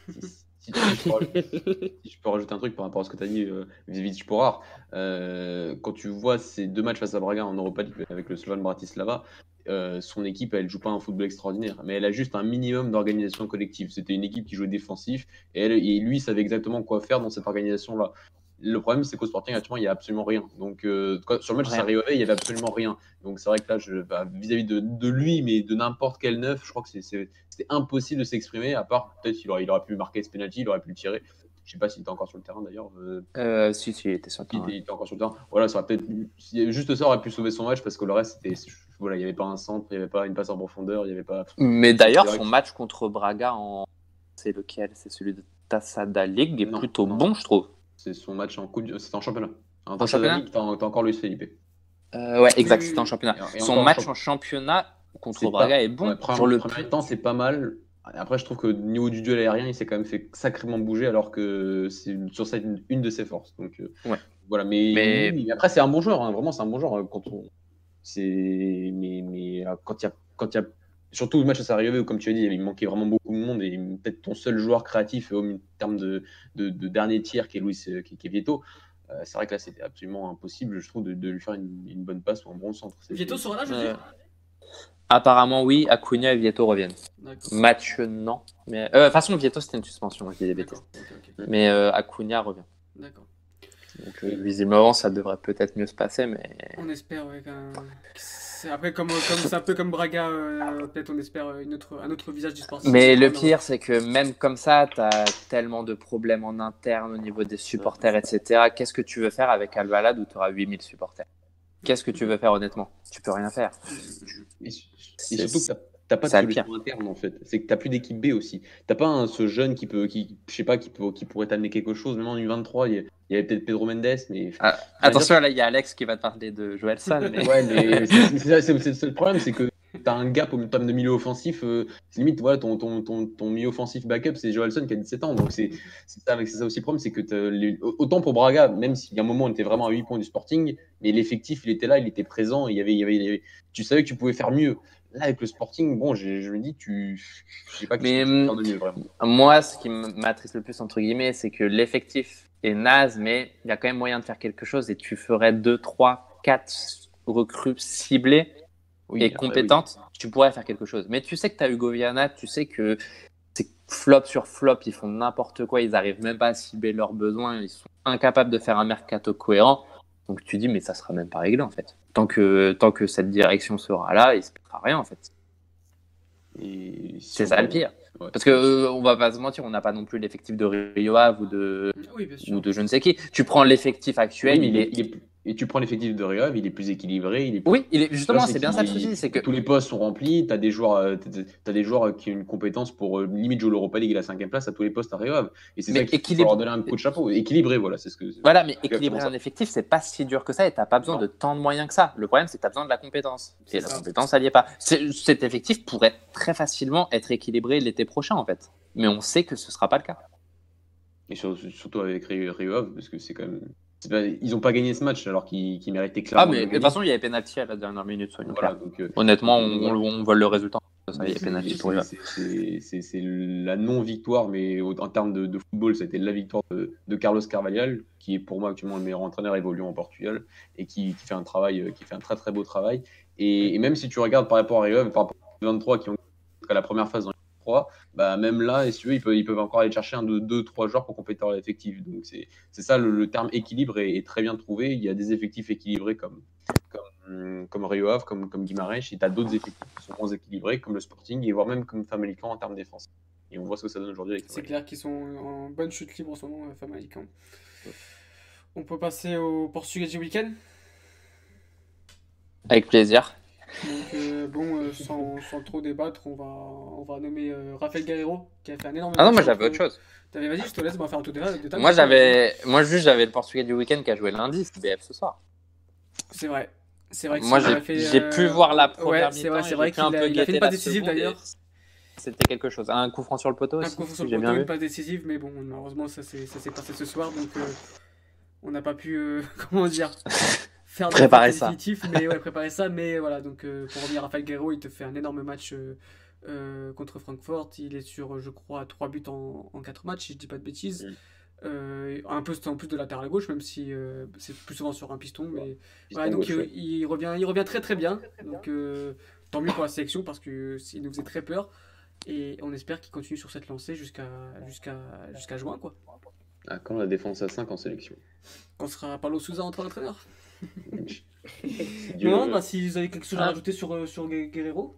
si, je peux rajouter un truc par rapport à ce que tu as dit euh, vis-à-vis de Sporar, euh, quand tu vois ces deux matchs face à Braga en Europa League avec le Slovan Bratislava, euh, son équipe, elle joue pas un football extraordinaire, mais elle a juste un minimum d'organisation collective. C'était une équipe qui jouait défensif et, elle, et lui savait exactement quoi faire dans cette organisation-là. Le problème, c'est qu'au Sporting, actuellement, il n'y a absolument rien. Donc, euh, sur le match, ça il n'y avait absolument rien. Donc, c'est vrai que là, bah, vis-à-vis de, de, lui, mais de n'importe quel neuf, je crois que c'était impossible de s'exprimer, à part peut-être qu'il aurait, il aurait pu marquer ce penalty, il aurait pu le tirer. Je sais pas s'il était encore sur le terrain d'ailleurs. Euh,
Euh, si, si, il était sur le
il,
terrain.
était, il était encore sur le terrain. Voilà, ça aurait peut-être juste ça aurait pu sauver son match parce que le reste c'était voilà, il n'y avait pas un centre, il n'y avait pas une passe en profondeur, il n'y avait pas.
Mais d'ailleurs,
C'est
son
que-
match contre Braga, en... c'est lequel? C'est celui de Tassada League, est
Non,
plutôt
non.
bon, je trouve.
C'est son match en coupe, c'était en championnat. En,
En championnat
t'as encore Luis Felipe.
Euh, ouais, exact, c'était en championnat.
Et- et
Son match en championnat contre
C'est
Braga est bon.
Ouais,
Sur le
première mi-temps, c'est pas mal. Après, je trouve que au niveau du duel aérien, il s'est quand même fait sacrément bouger alors que c'est sur ça une, une de ses forces. Donc euh,
Ouais.
voilà, mais, après c'est un bon joueur, hein, vraiment c'est un bon joueur euh, quand on c'est mais mais euh, quand il y a quand il y a surtout le match à Sarajevo comme tu as dit il manquait vraiment beaucoup de monde et peut-être ton seul joueur créatif euh, en termes de, de, de dernier tir qui est Luis euh, qui, qui est Vieto. euh, c'est vrai que là c'était absolument impossible je trouve de, de lui faire une, une bonne passe ou un bon centre.
Vieto sera là, je veux
Euh,
dire
Apparemment, oui, Acuna et Vieto reviennent. Match, non. Mais, euh, de toute façon, Vieto, c'était une suspension, je dis des bêtises. Mais euh, Acuna revient.
D'accord.
Donc, euh, visiblement, ça devrait peut-être mieux se passer, mais.
On espère, ouais. c'est- Après, comme comme c'est un peu comme Braga, euh, peut-être on espère euh, une autre, un autre visage du sportif.
Mais le pire, c'est que même comme ça, tu as tellement de problèmes en interne au niveau des supporters, etc. Qu'est-ce que tu veux faire avec Alvalade où tu auras 8000 supporters? Qu'est-ce que tu veux faire honnêtement? Tu peux rien faire.
Et, surtout que t'as- pas de solution interne en fait. C'est que t'as plus d'équipe B aussi. T'as pas un- ce jeune qui peut, qui, je sais pas, qui, peut, qui pourrait t'amener quelque chose. Même en U23, il y, avait peut-être Pedro Mendes, mais.
Ah, Attention, là, il y a Alex qui va te parler de Joël San. Mais...
Ouais, mais c'est- le problème, c'est que t'as un gap au terme de milieu offensif. euh, limite, voilà, ton, ton, ton, ton milieu offensif backup, c'est Joelson qui a 17 ans. Donc c'est ça, ça aussi le problème, c'est que les- autant pour Braga, même s'il y a un moment on était vraiment à 8 points du Sporting, mais l'effectif il était là, il était présent, il y avait, il y avait, il y avait- tu savais que tu pouvais faire mieux. Là avec le Sporting, bon, je me dis, tu, je sais pas
Mais,
de mieux vraiment.
Moi, ce qui m'attriste le plus, entre guillemets, c'est que l'effectif est naze, mais il y a quand même moyen de faire quelque chose et tu ferais 2, 3, 4 recrues ciblées
Oui,
et compétentes, tu pourrais faire quelque chose. Mais tu sais que tu as Hugo Viana, tu sais que c'est flop sur flop, ils font n'importe quoi, ils arrivent même pas à cibler leurs besoins, ils sont incapables de faire un mercato cohérent. Donc tu dis, mais ça sera même pas réglé en fait. Tant que, tant que cette direction sera là, il se passera rien en fait. C'est
on
ça le pire.
ouais.
Parce que euh, on va pas se mentir, on n'a pas non plus l'effectif de Rio Ave ou de,
Oui,
ou de je ne sais qui. Tu prends l'effectif actuel,
Oui,
il est.
il est- et tu prends l'effectif de Ave, il est plus équilibré, il est plus
Oui, il est justement, c'est bien ça le souci, c'est que
tous les postes sont remplis, tu as des joueurs, euh, t'as- t'as des joueurs qui ont une compétence pour euh, limite jouer l'Europa League et la cinquième place à tous les postes à Ave. Et c'est ça qu'il faut
équilibre-
leur donner un coup de chapeau. Équilibré, voilà, c'est ce que.
voilà, mais équilibrer un effectif, c'est pas si dur que ça et t'as pas besoin de tant de moyens que ça. Le problème, c'est que t'as besoin de la compétence. Et la
ça.
compétence, elle y est pas. Cet effectif pourrait très facilement être équilibré l'été prochain, en fait. Mais on sait que ce sera pas le cas.
Et sur- surtout avec Rio parce que c'est quand même. Ils n'ont pas gagné ce match alors qu'ils qu'ils méritaient
Ah,
clairement.
mais
de
toute façon, il y avait penalty à la dernière minute, soyons
Voilà, donc, euh,
Honnêtement, on, on, on vole le résultat.
C'est- la non-victoire, mais en termes de, de football, c'était la victoire de, de Carlos Carvalhal, qui est pour moi actuellement le meilleur entraîneur évoluant en Portugal et qui, qui fait un travail, euh, qui fait un très très beau travail. Et, et même si tu regardes par rapport à Rio, par rapport aux 23 qui ont à la première phase dans les 3, bah même là, et si tu veux, ils peuvent, ils peuvent encore aller chercher un de deux, trois joueurs pour compléter leur effectif. Donc c'est c'est ça le, le terme équilibre est, est très bien trouvé. Il y a des effectifs équilibrés comme comme, comme Rio Ave, comme, comme Guimarães, et tu as d'autres effectifs qui sont moins équilibrés, comme le Sporting, et voire même comme Famalicão en termes défensifs. Et on voit ce que ça donne aujourd'hui avec
C'est clair qu'ils sont en bonne chute libre en ce moment, euh, Famalicão. On peut passer au Portugais du week-end?
Avec plaisir.
Donc, euh, bon, euh, sans, sans trop débattre, on va, on va nommer euh, Rafael Guerrero, qui a fait un énorme
Ah non, moi j'avais autre chose.
T'avais, vas-y, je te laisse moi, faire un de table.
Moi j'avais, moi juste j'avais le Portugais du week-end qui a joué lundi, c'est BF ce soir.
C'est vrai. C'est vrai que
Moi j'ai j'ai
euh,
pu voir la
Ouais,
première
c'est vrai,
mi-temps et
c'est vrai
un
a, il a fait une passe décisive d'ailleurs.
C'était quelque chose. Un coup franc sur le poteau
Un
aussi,
coup sur
si
le poteau, une passe décisive, mais bon, malheureusement, ça s'est ça s'est passé ce soir, donc euh, on n'a pas pu, euh, comment dire, faire
Préparer ça.
définitif, mais ouais, préparer ça. Mais voilà, donc euh, pour revenir à Rafael Guerrero, il te fait un énorme match euh, euh, contre Francfort. Il est sur, je crois, 3 buts en, en 4 matchs, si je dis pas de bêtises.
Mm.
Euh, un poste en plus de latéral gauche, même si euh, c'est plus souvent sur un piston, mais donc
gauche, ouais.
il, revient, il revient très très bien. Donc euh, tant mieux pour la sélection parce que il nous faisait très peur. Et on espère qu'il continue sur cette lancée jusqu'à jusqu'à jusqu'à juin quoi.
Ah, quand la défense à 5 en sélection.
Quand sera Paulo Souza en train d'entraîneur. Non,
euh.
bah si vous avez quelque chose à
Ah.
rajouter sur, euh, sur Gue- Guerrero.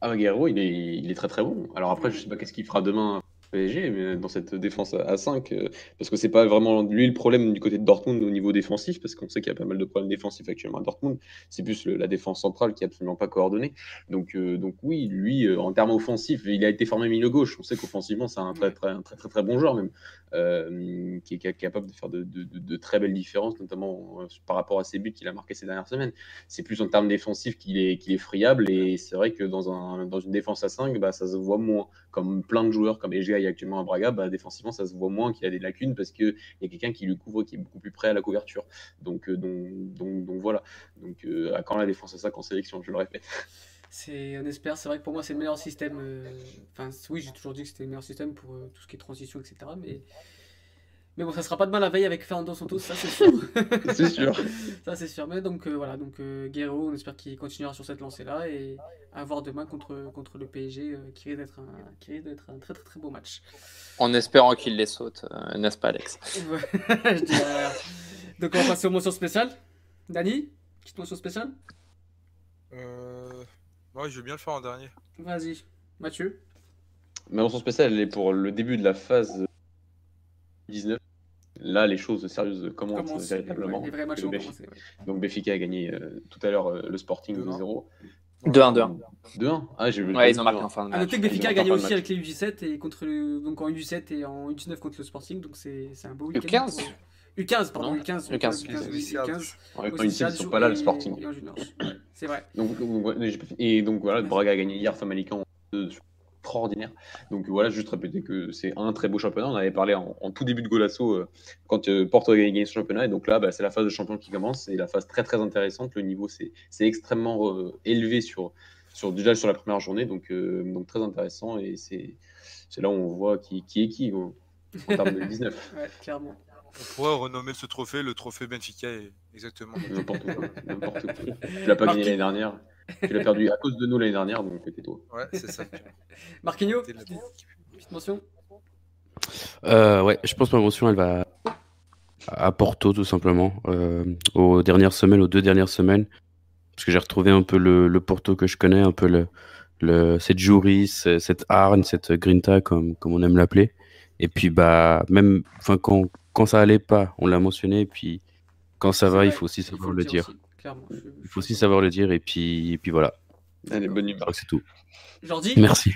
Ah, Guerrero, il est, il est très très bon. Alors après, je sais pas qu'est-ce qu'il fera demain PSG, mais dans cette défense à 5, euh, parce que c'est pas vraiment lui le problème du côté de Dortmund au niveau défensif, parce qu'on sait qu'il y a pas mal de problèmes défensifs actuellement à Dortmund. C'est plus la défense centrale qui est absolument pas coordonnée. Donc, euh, donc oui, lui, euh, en termes offensifs, il a été formé milieu gauche. On sait qu'offensivement, c'est un très très, un très très très bon joueur même, euh, qui est capable de faire de, de- de- de très belles différences, notamment euh, par rapport à ses buts qu'il a marqués ces dernières semaines. C'est plus en termes défensifs qu'il est, qu'il est friable, et c'est vrai que dans, un, dans une défense à 5, bah, ça se voit moins comme plein de joueurs comme Egea actuellement à Braga, bah, défensivement, ça se voit moins qu'il a des lacunes parce qu'il y a quelqu'un qui lui couvre, qui est beaucoup plus prêt à la couverture. Donc, euh, donc, donc, donc voilà. Donc, à quand la défense à 5 en sélection, je le répète.
C'est, on espère, c'est vrai que pour moi c'est le meilleur système. euh, Enfin, oui, j'ai toujours dit que c'était le meilleur système pour euh, tout ce qui est transition, etc. Mais, mais bon, ça sera pas de mal à veille avec Fernando Santos, ça c'est sûr.
C'est sûr.
ça c'est sûr. Mais donc euh, voilà, donc euh, Guerrero, on espère qu'il continuera sur cette lancée-là et à voir demain contre, contre le PSG euh, qui risque d'être un, qui risque d'être un très très très beau match.
En espérant qu'il les saute, euh, n'est-ce pas, Alex?
Ouais, je dirais rien. Donc on va passer aux mentions spéciales. Dani, petite mention spéciale?
Euh... Ouais, je vais bien le faire en dernier.
Vas-y. Mathieu
Ma mention spéciale, elle est pour le début de la phase 19. Là, les choses sérieuses commencent
Comment
véritablement.
ouais, Les vrais matchs
Le
ont commencé. ouais.
Donc Benfica a gagné euh, tout à l'heure euh, le Sporting
2-1.
2-0.
2-1, 2-1.
2-1 Ah, j'ai
Ouais, ils ont marqué en fin de
À
match.
noter que Benfica a gagné
le
aussi avec les U17 et contre le, donc en U17 et en U19 contre le Sporting, donc c'est c'est un beau week-end.
U15?
pour- U15, pardon,
Non,
U15.
U15.
U15, oui,
U15.
U15.
Ouais, quand ils sont pas là, le Sporting.
Ouais, C'est vrai.
Donc, donc, et donc voilà, Braga a gagné hier Famalicão euh, extraordinaire. Donc voilà, juste répéter que c'est un très beau championnat. On avait parlé en, en tout début de Golasso euh, quand euh, Porto a gagné son championnat. Et donc là, bah, c'est la phase de champion qui commence. C'est la phase très très intéressante. Le niveau c'est c'est extrêmement euh, élevé sur, sur déjà sur la première journée. Donc, euh, donc très intéressant. Et c'est c'est là où on voit qui, qui est qui en, en termes de 19.
Ouais, clairement.
On pourrait renommer ce trophée le trophée Benfica exactement.
N'importe quoi. N'importe quoi. Tu l'as pas gagné l'année dernière. Tu l'as perdu à cause de nous l'année dernière. Donc tais-toi.
Ouais, c'est ça.
Marquinhos, petite mention.
Euh, ouais, je pense que ma mention, elle va à Porto, tout simplement. Euh, aux dernières semaines, aux deux dernières semaines. Parce que j'ai retrouvé un peu le, le Porto que je connais, un peu le, le, cette Juris, cette Arne, cette Grinta, comme, comme on aime l'appeler. Et puis, bah, même quand, quand ça allait pas, on l'a mentionné. Et puis, quand ça va, il faut aussi
faut
savoir le dire.
aussi, clairement. Je-
Il faut aussi savoir le dire. Et puis, et puis voilà.
Allez, bonne humeur.
c'est tout.
Jordi
Merci.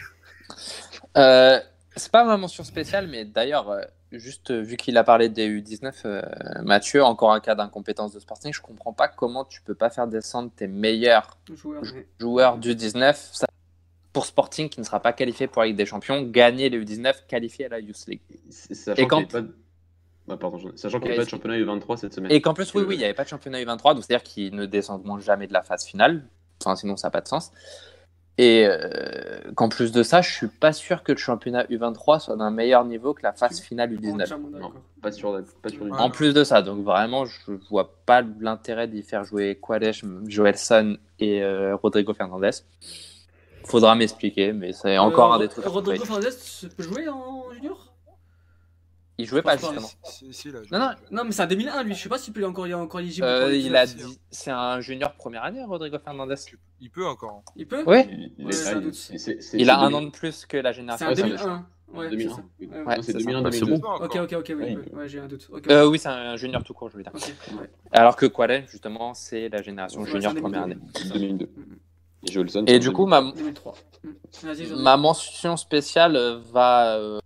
Euh, c'est pas ma mention spéciale, mais d'ailleurs, euh, juste euh, vu qu'il a parlé des U19, euh, Mathieu, encore un cas d'incompétence de Sporting, je comprends pas comment tu peux pas faire descendre tes meilleurs joueurs du 19 ça- pour Sporting qui ne sera pas qualifié pour la Ligue des Champions, gagner les U19, qualifié à la Youth League. Et quand-
pas de... pardon, sachant qu'il n'y a
Ouais,
pas de championnat U23 cette semaine.
Et qu'en plus, oui,
Euh,
oui, il n'y avait pas de championnat U23, donc c'est-à-dire qu'ils ne descendront jamais de la phase finale. Enfin, sinon, ça n'a pas de sens. Et euh, qu'en plus de ça, je suis pas sûr que le championnat U23 soit d'un meilleur niveau que la phase finale U19.
Entièrement
Non, pas sûr, pas sûr du.
En plus de ça, donc vraiment, je vois pas l'intérêt d'y faire jouer Quadesh, Joelson et euh, Rodrigo Fernandez. Faudra m'expliquer, mais c'est encore
Euh,
un des trucs.
Rodrigo. Fernandez peut jouer en junior?
Il jouait pas justement.
Si, si, là, je-
Non, non,
Non, mais c'est un 2001 lui. Je sais pas s'il peut encore, il est encore éligible.
euh, il a
U19.
dit, c'est un junior première année, Rodrigo Fernandez.
Il peut encore.
Il peut
Oui,
Il,
Ouais,
a un
2000
an de plus que la
C'est
génération.
un 2001. Ouais, c'est
2001. oui.
Ouais,
ouais, ça.
2001,
Ouais, c'est
2002.
bon.
Pas
Ok,
encore.
ok, ok, oui.
Ouais.
Ouais, j'ai un doute.
Euh, oui, c'est un junior tout court, je veux dire. Alors que Qualen, justement, c'est la génération junior
un
première année.
2002.
Mm.
Et Jolson,
Et du coup, ma,
2003. Mm. Vas-y, Jordi.
ma mention spéciale va euh,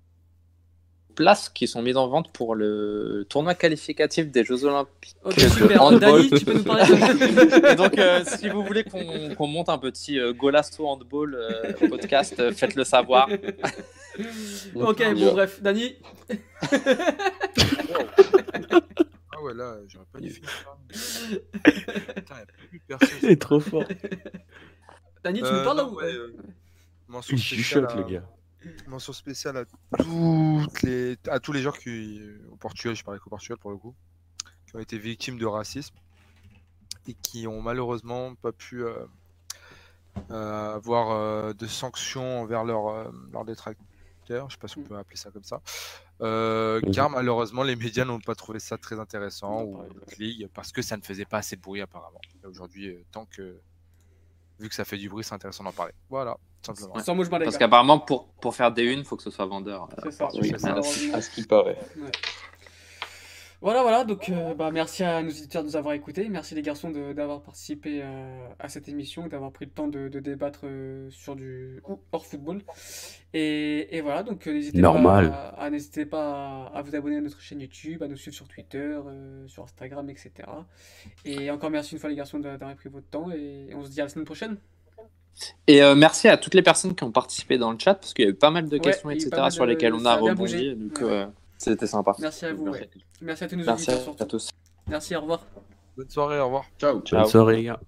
places qui sont mises en vente pour le tournoi qualificatif des Jeux Olympiques.
Ok, super. Dani, tu peux nous parler de
Et donc, euh, si vous voulez qu'on monte un petit euh, Golasso Handball euh, podcast, euh, faites-le savoir.
Ok, bon, bref. Dani
Ah ouais, là, j'aurais pas dû finir. ça. Putain, y a plus personne.
Il est trop fort.
Dani, tu
Euh,
nous parles là
non,
ou
ouais, euh, mention
Il
spéciale
le gars.
Mention spéciale à, toutes les, à tous les joueurs qui, au Portugal, je parlais qu'au Portugal pour le coup, qui ont été victimes de racisme et qui ont malheureusement pas pu euh, euh, avoir euh, de sanctions envers leurs euh, leurs détracteurs, je sais pas si on peut appeler ça comme ça, car malheureusement les médias n'ont pas trouvé ça très intéressant ou parce que ça ne faisait pas assez de bruit apparemment. Aujourd'hui, tant que vu que ça fait du bruit, c'est intéressant d'en parler. Voilà. simplement.
Ouais.
Sans
Parce qu'apparemment, pour, pour faire des unes, il faut que ce soit vendeur.
C'est ça.
Oui,
c'est ça.
À ce qui paraît.
Voilà, voilà, donc euh, bah, merci à nos auditeurs de nous avoir écoutés, merci les garçons de- d'avoir participé euh, à cette émission, d'avoir pris le temps de, de débattre euh, sur du hors football. Et, et voilà, donc euh, n'hésitez pas, à, à- n'hésitez pas à, à vous abonner à notre chaîne YouTube, à nous suivre sur Twitter, euh, sur Instagram, etc. Et encore merci une fois les garçons d'a- d'avoir pris votre temps et on se dit à la semaine prochaine.
Et euh, merci à toutes les personnes qui ont participé dans le chat, parce qu'il y a eu pas mal de questions, etc., sur
de-
lesquelles on a rebondi.
bougé.
Donc,
Ouais.
euh, c'était sympa.
Merci à vous,
Merci.
ouais. merci à tous nos
Merci
auditeurs
à, tous.
Merci, au revoir.
Bonne soirée, au revoir.
Ciao.
Bonne soirée, les gars.